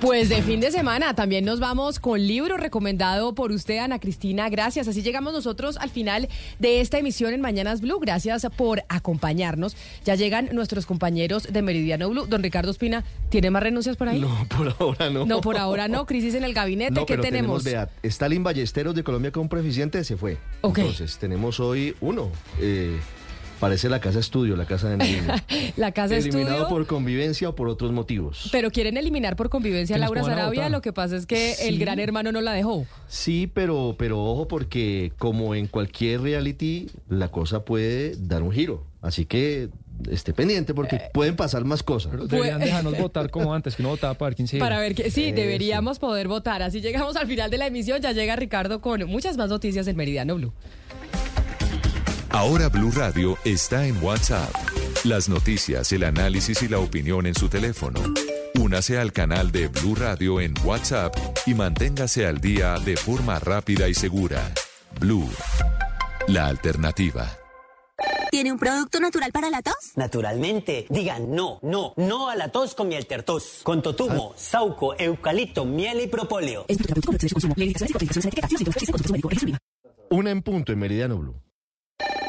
[SPEAKER 23] Pues de fin de semana también nos vamos con libro recomendado por usted, Ana Cristina. Gracias. Así llegamos nosotros al final de esta emisión en Mañanas Blue. Gracias por acompañarnos. Ya llegan nuestros compañeros de Meridiano Blue. Don Ricardo Espina, ¿tiene más renuncias por ahí?
[SPEAKER 54] No, por ahora no.
[SPEAKER 23] No, por ahora no. Crisis en el gabinete.
[SPEAKER 54] No,
[SPEAKER 23] ¿Qué
[SPEAKER 54] pero
[SPEAKER 23] tenemos?
[SPEAKER 54] vea, Stalin Ballesteros de Colombia con preeficiente se fue. Entonces, tenemos hoy uno. eh, parece la casa estudio, la casa de niños.
[SPEAKER 23] La casa
[SPEAKER 54] Eliminado
[SPEAKER 23] estudio.
[SPEAKER 54] por convivencia o por otros motivos.
[SPEAKER 23] Pero quieren eliminar por convivencia a Laura Sarabia. Lo que pasa es que el gran hermano no la dejó.
[SPEAKER 54] Sí, pero, pero ojo porque como en cualquier reality, la cosa puede dar un giro. Así que esté pendiente porque
[SPEAKER 23] Eh,
[SPEAKER 54] pueden pasar más cosas.
[SPEAKER 47] Deberían dejarnos votar como antes, que uno votaba para ver quién se iba.
[SPEAKER 23] Para ver que sí,
[SPEAKER 54] Eso.
[SPEAKER 23] deberíamos poder votar. Así llegamos al final de la emisión. Ya llega Ricardo con muchas más noticias en Meridiano Blue.
[SPEAKER 3] Ahora Blue Radio está en WhatsApp. Las noticias, el análisis y la opinión en su teléfono. Únase al canal de Blue Radio en WhatsApp y manténgase al día de forma rápida y segura. Blue, la alternativa.
[SPEAKER 53] ¿Tiene un producto natural para la tos?
[SPEAKER 34] Naturalmente, digan no, no, no a la tos con miel tertos. Con totumo, sauco, eucalipto, miel y propóleo.
[SPEAKER 54] Una en punto en Meridiano Blue.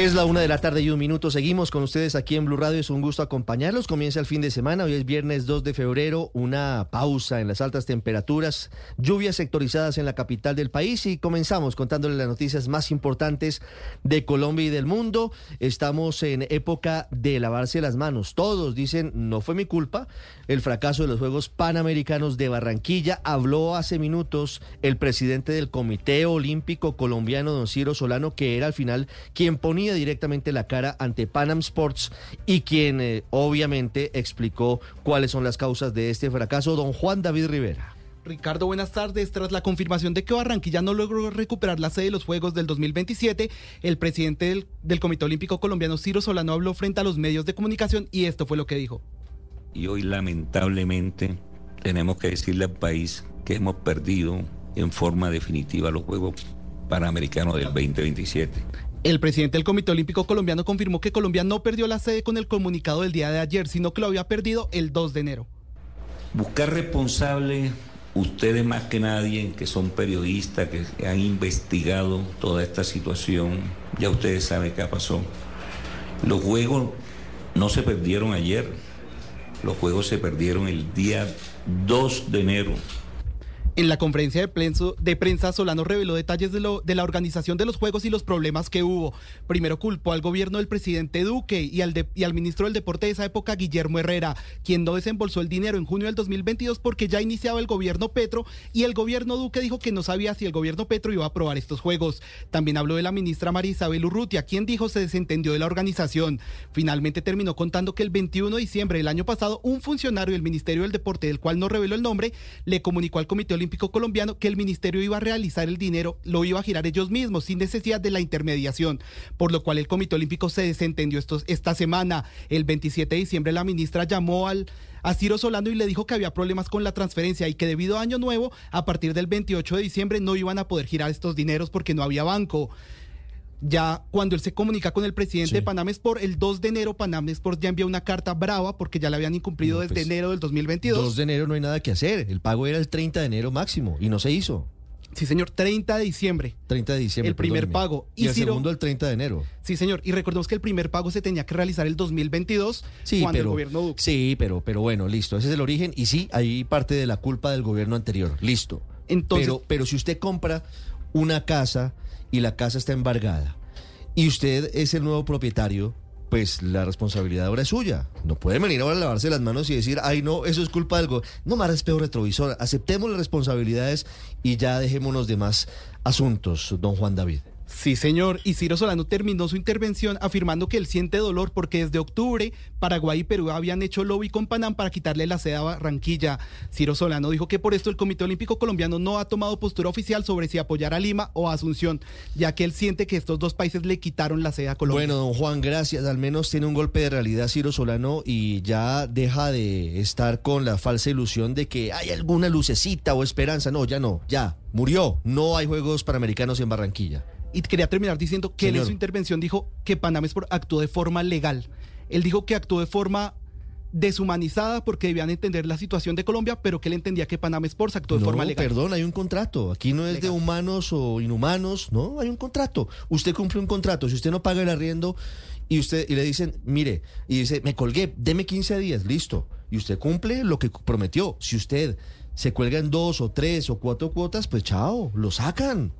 [SPEAKER 54] Es la una de la tarde y un minuto. Seguimos con ustedes aquí en Blue Radio. Es un gusto acompañarlos. Comienza el fin de semana. Hoy es viernes 2 de febrero. Una pausa en las altas temperaturas, lluvias sectorizadas en la capital del país y comenzamos contándoles las noticias más importantes de Colombia y del mundo. Estamos en época de lavarse las manos. Todos dicen, no fue mi culpa. El fracaso de los Juegos Panamericanos de Barranquilla. Habló hace minutos el presidente del Comité Olímpico Colombiano, don Ciro Solano, que era al final quien ponía directamente la cara ante Panam Sports y quien eh, obviamente explicó cuáles son las causas de este fracaso, don Juan David Rivera.
[SPEAKER 40] Ricardo, buenas tardes. Tras la confirmación de que Barranquilla no logró recuperar la sede de los Juegos del 2027, el presidente del, del Comité Olímpico Colombiano, Ciro Solano, habló frente a los medios de comunicación y esto fue lo que dijo.
[SPEAKER 55] Y hoy lamentablemente tenemos que decirle al país que hemos perdido en forma definitiva los Juegos Panamericanos del 2027.
[SPEAKER 40] El presidente del Comité Olímpico Colombiano confirmó que Colombia no perdió la sede con el comunicado del día de ayer, sino que lo había perdido el 2 de enero.
[SPEAKER 55] Buscar responsables, ustedes más que nadie, que son periodistas, que han investigado toda esta situación, ya ustedes saben qué pasó. Los juegos no se perdieron ayer, los juegos se perdieron el día 2 de enero.
[SPEAKER 40] En la conferencia de prensa, Solano reveló detalles de, la organización de los Juegos y los problemas que hubo. Primero culpó al gobierno del presidente Duque y al, de, y al ministro del Deporte de esa época, Guillermo Herrera, quien no desembolsó el dinero en junio del 2022 porque ya iniciaba el gobierno Petro y el gobierno Duque dijo que no sabía si el gobierno Petro iba a aprobar estos Juegos. También habló de la ministra María Isabel Urrutia, quien dijo se desentendió de la organización. Finalmente terminó contando que el 21 de diciembre del año pasado, un funcionario del Ministerio del Deporte, del cual no reveló el nombre, le comunicó al Comité Olímpico Colombiano que el ministerio iba a realizar el dinero, lo iba a girar ellos mismos sin necesidad de la intermediación, por lo cual el Comité Olímpico se desentendió estos, esta semana. El 27 de diciembre la ministra llamó al a Ciro Solano y le dijo que había problemas con la transferencia y que debido a Año Nuevo, a partir del 28 de diciembre no iban a poder girar estos dineros porque no había banco ya cuando él se comunica con el presidente de Panam Sport, el 2 de enero Panam Sport ya envía una carta brava porque ya la habían incumplido
[SPEAKER 54] No,
[SPEAKER 40] desde
[SPEAKER 54] pues,
[SPEAKER 40] enero del 2022.
[SPEAKER 54] 2 de enero no hay nada que hacer. El pago era el 30 de enero máximo y no se hizo.
[SPEAKER 40] Sí, señor, 30 de diciembre.
[SPEAKER 54] 30 de diciembre.
[SPEAKER 40] El primer
[SPEAKER 54] perdóneme.
[SPEAKER 40] pago.
[SPEAKER 54] Y, el
[SPEAKER 40] Ciro-
[SPEAKER 54] segundo el 30 de enero.
[SPEAKER 40] Sí, señor. Y recordemos que el primer pago se tenía que realizar el 2022
[SPEAKER 54] Sí,
[SPEAKER 40] cuando el gobierno Duque.
[SPEAKER 54] sí, pero, pero bueno, listo. Ese es el origen y sí, hay parte de la culpa del gobierno anterior. Listo.
[SPEAKER 40] Entonces-
[SPEAKER 54] pero, pero si usted compra una casa y la casa está embargada y usted es el nuevo propietario, pues la responsabilidad ahora es suya. No puede venir ahora a lavarse las manos y decir, ay, no, eso es culpa del gobierno. No más espejo retrovisor. Aceptemos las responsabilidades y ya dejémonos de más asuntos, don Juan David.
[SPEAKER 40] Sí, señor. Y Ciro Solano terminó su intervención afirmando que él siente dolor porque desde octubre Paraguay y Perú habían hecho lobby con Panam para quitarle la sede a Barranquilla. Ciro Solano dijo que por esto el Comité Olímpico Colombiano no ha tomado postura oficial sobre si apoyar a Lima o Asunción, ya que él siente que estos dos países le quitaron la sede a Colombia.
[SPEAKER 54] Bueno, don Juan, gracias. Al menos tiene un golpe de realidad Ciro Solano y ya deja de estar con la falsa ilusión de que hay alguna lucecita o esperanza. No, ya no, ya, murió. No hay Juegos Panamericanos en Barranquilla.
[SPEAKER 40] Y quería terminar diciendo que él en su intervención dijo que Panam actuó de forma legal. Él dijo que actuó de forma deshumanizada porque debían entender la situación de Colombia, pero que él entendía que Panam Sports actuó de
[SPEAKER 54] no,
[SPEAKER 40] forma legal.
[SPEAKER 54] perdón, hay un contrato. Aquí no es de humanos o inhumanos, no, hay un contrato. Usted cumple un contrato. Si usted no paga el arriendo y usted y le dicen, mire, y dice, me colgué, deme 15 días, listo. Y usted cumple lo que prometió. Si usted se cuelga en dos o tres o cuatro cuotas, pues chao, lo sacan.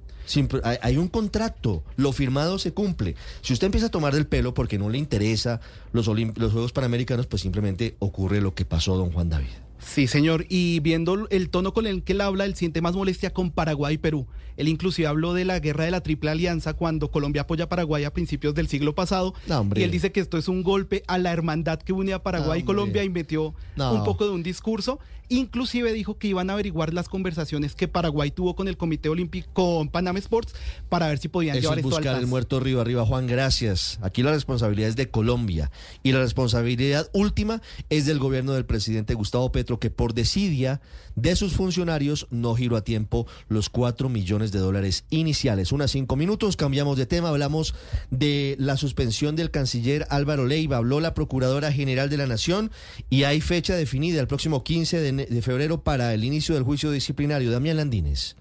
[SPEAKER 54] Hay, un contrato, lo firmado se cumple. Si usted empieza a tomar del pelo porque no le interesa los, los Juegos Panamericanos, pues simplemente ocurre lo que pasó, don Juan David.
[SPEAKER 40] Sí, señor. Y viendo el tono con el que él habla, él siente más molestia con Paraguay y Perú. Él inclusive habló de la guerra de la Triple Alianza cuando Colombia apoya a Paraguay a principios del siglo pasado.
[SPEAKER 54] No, hombre.
[SPEAKER 40] y él dice que esto es un golpe a la hermandad que une a Paraguay
[SPEAKER 54] No,
[SPEAKER 40] y Colombia y metió
[SPEAKER 54] No.
[SPEAKER 40] un poco de un discurso. Inclusive dijo que iban a averiguar las conversaciones que Paraguay tuvo con el Comité Olímpico, con Panam Sports, para ver si podían
[SPEAKER 54] Eso
[SPEAKER 40] llevar
[SPEAKER 54] es
[SPEAKER 40] esto
[SPEAKER 54] buscar el muerto río arriba. Juan, gracias. Aquí la responsabilidad es de Colombia y la responsabilidad última es del gobierno del presidente Gustavo Petro. Que por desidia de sus funcionarios no giró a tiempo los 4 millones de dólares iniciales. Unas cinco minutos, cambiamos de tema, hablamos de la suspensión del canciller Álvaro Leiva, habló la Procuradora General de la Nación y hay fecha definida el próximo 15 de, de febrero para el inicio del juicio disciplinario. Damián Landines.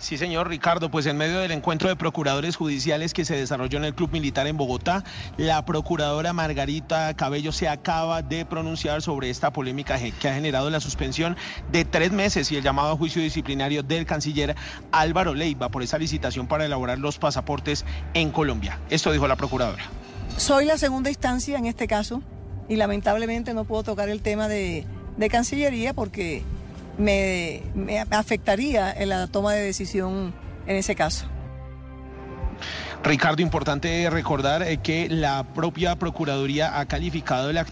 [SPEAKER 56] Sí, señor Ricardo, pues en medio del encuentro de procuradores judiciales que se desarrolló en el Club Militar en Bogotá, la procuradora Margarita Cabello se acaba de pronunciar sobre esta polémica que ha generado la suspensión de tres meses y el llamado a juicio disciplinario del canciller Álvaro Leiva por esa licitación para elaborar los pasaportes en Colombia. Esto dijo la procuradora.
[SPEAKER 57] Soy la segunda instancia en este caso y lamentablemente no puedo tocar el tema de, de Cancillería porque me, me afectaría en la toma de decisión en ese caso.
[SPEAKER 56] Ricardo, importante recordar eh, que la propia Procuraduría ha calificado la,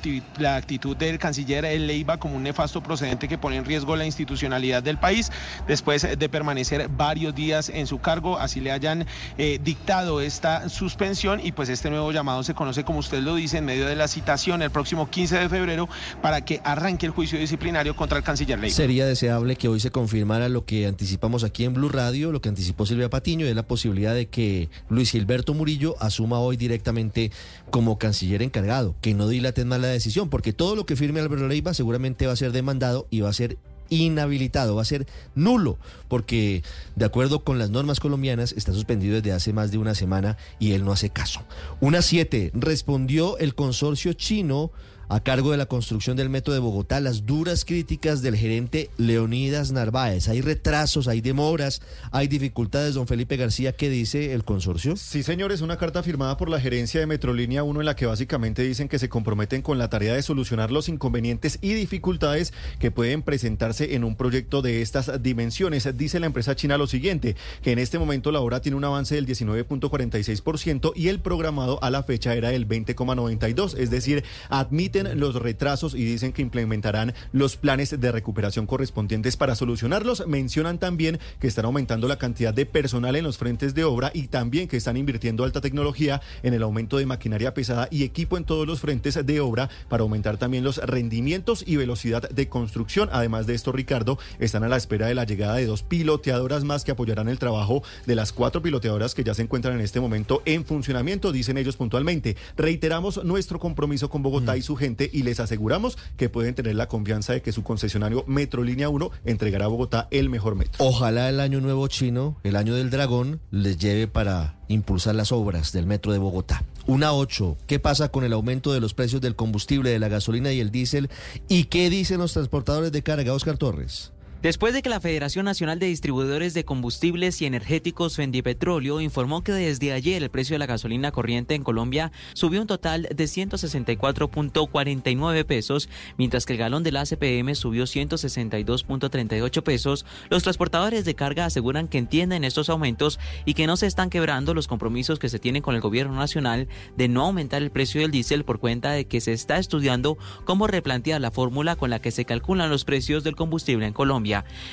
[SPEAKER 56] actitud del canciller Leiva como un nefasto procedente que pone en riesgo la institucionalidad del país después de permanecer varios días en su cargo. Así le hayan eh, dictado esta suspensión y pues este nuevo llamado se conoce, como usted lo dice, en medio de la citación el próximo 15 de febrero para que arranque el juicio disciplinario contra el canciller Leiva.
[SPEAKER 54] Sería deseable que hoy se confirmara lo que anticipamos aquí en Blue Radio, lo que anticipó Silvia Patiño, es la posibilidad de que Luis Gilberto Murillo asuma hoy directamente como canciller encargado, que no dilaten más la decisión, porque todo lo que firme Álvaro Leiva seguramente va a ser demandado y va a ser inhabilitado, va a ser nulo, porque de acuerdo con las normas colombianas está suspendido desde hace más de una semana y él no hace caso. Una siete, respondió el consorcio chino a cargo de la construcción del metro de Bogotá las duras críticas del gerente Leonidas Narváez. Hay retrasos, hay demoras, hay dificultades. Don Felipe García, ¿qué dice el consorcio?
[SPEAKER 1] Sí, señores, una carta firmada por la gerencia de Metrolínea 1 en la que básicamente dicen que se comprometen con la tarea de solucionar los inconvenientes y dificultades que pueden presentarse en un proyecto de estas dimensiones. Dice la empresa china lo siguiente, que en este momento la obra tiene un avance del 19.46% y el programado a la fecha era del 20,92, es decir, admite los retrasos y dicen que implementarán los planes de recuperación correspondientes para solucionarlos. Mencionan también que están aumentando la cantidad de personal en los frentes de obra y también que están invirtiendo alta tecnología en el aumento de maquinaria pesada y equipo en todos los frentes de obra para aumentar también los rendimientos y velocidad de construcción. Además de esto, Ricardo, están a la espera de la llegada de dos piloteadoras más que apoyarán el trabajo de las cuatro piloteadoras que ya se encuentran en este momento en funcionamiento, dicen ellos puntualmente. Reiteramos nuestro compromiso con Bogotá y su gente y les aseguramos que pueden tener la confianza de que su concesionario Metro Línea 1 entregará a Bogotá el mejor metro.
[SPEAKER 54] Ojalá el año nuevo chino, el año del dragón, les lleve para impulsar las obras del metro de Bogotá. Una 8. ¿Qué pasa con el aumento de los precios del combustible, de la gasolina y el diésel? ¿Y qué dicen los transportadores de carga, Oscar Torres?
[SPEAKER 38] Después de que la Federación Nacional de Distribuidores de Combustibles y Energéticos Fendipetróleo informó que desde ayer el precio de la gasolina corriente en Colombia subió un total de 164.49 pesos, mientras que el galón del ACPM subió 162.38 pesos, los transportadores de carga aseguran que entienden estos aumentos y que no se están quebrando los compromisos que se tienen con el gobierno nacional de no aumentar el precio del diésel por cuenta de que se está estudiando cómo replantear la fórmula con la que se calculan los precios del combustible en Colombia.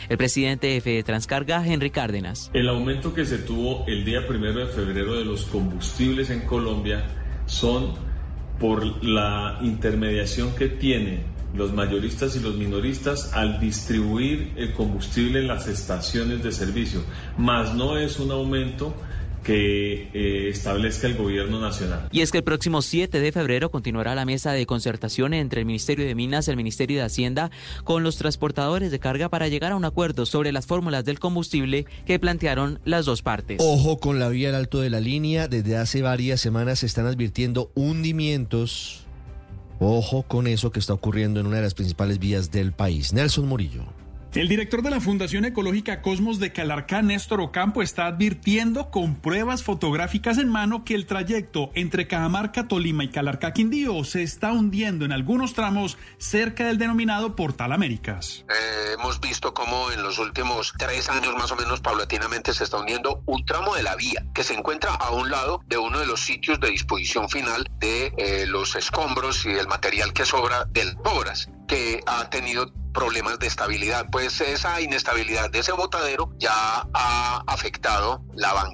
[SPEAKER 38] El presidente de Fede Transcarga, Henry Cárdenas.
[SPEAKER 58] El aumento que se tuvo el día primero de febrero de los combustibles en Colombia son por la intermediación que tienen los mayoristas y los minoristas al distribuir el combustible en las estaciones de servicio, más no es un aumento que eh, establezca el gobierno nacional.
[SPEAKER 38] Y es que el próximo 7 de febrero continuará la mesa de concertación entre el Ministerio de Minas, el Ministerio de Hacienda, con los transportadores de carga para llegar a un acuerdo sobre las fórmulas del combustible que plantearon las dos partes.
[SPEAKER 54] Ojo con la vía al alto de la línea, desde hace varias semanas se están advirtiendo hundimientos. Ojo con eso que está ocurriendo en una de las principales vías del país. Nelson Murillo.
[SPEAKER 59] El director de la Fundación Ecológica Cosmos de Calarcá, Néstor Ocampo, está advirtiendo con pruebas fotográficas en mano que el trayecto entre Cajamarca, Tolima y Calarcá, Quindío se está hundiendo en algunos tramos cerca del denominado Portal Américas.
[SPEAKER 60] Eh, hemos visto cómo en los últimos tres años más o menos paulatinamente se está hundiendo un tramo de la vía que se encuentra a un lado de uno de los sitios de disposición final de eh, los escombros y el material que sobra del obras que ha tenido problemas de estabilidad. Pues esa inestabilidad de ese botadero ya ha afectado la banca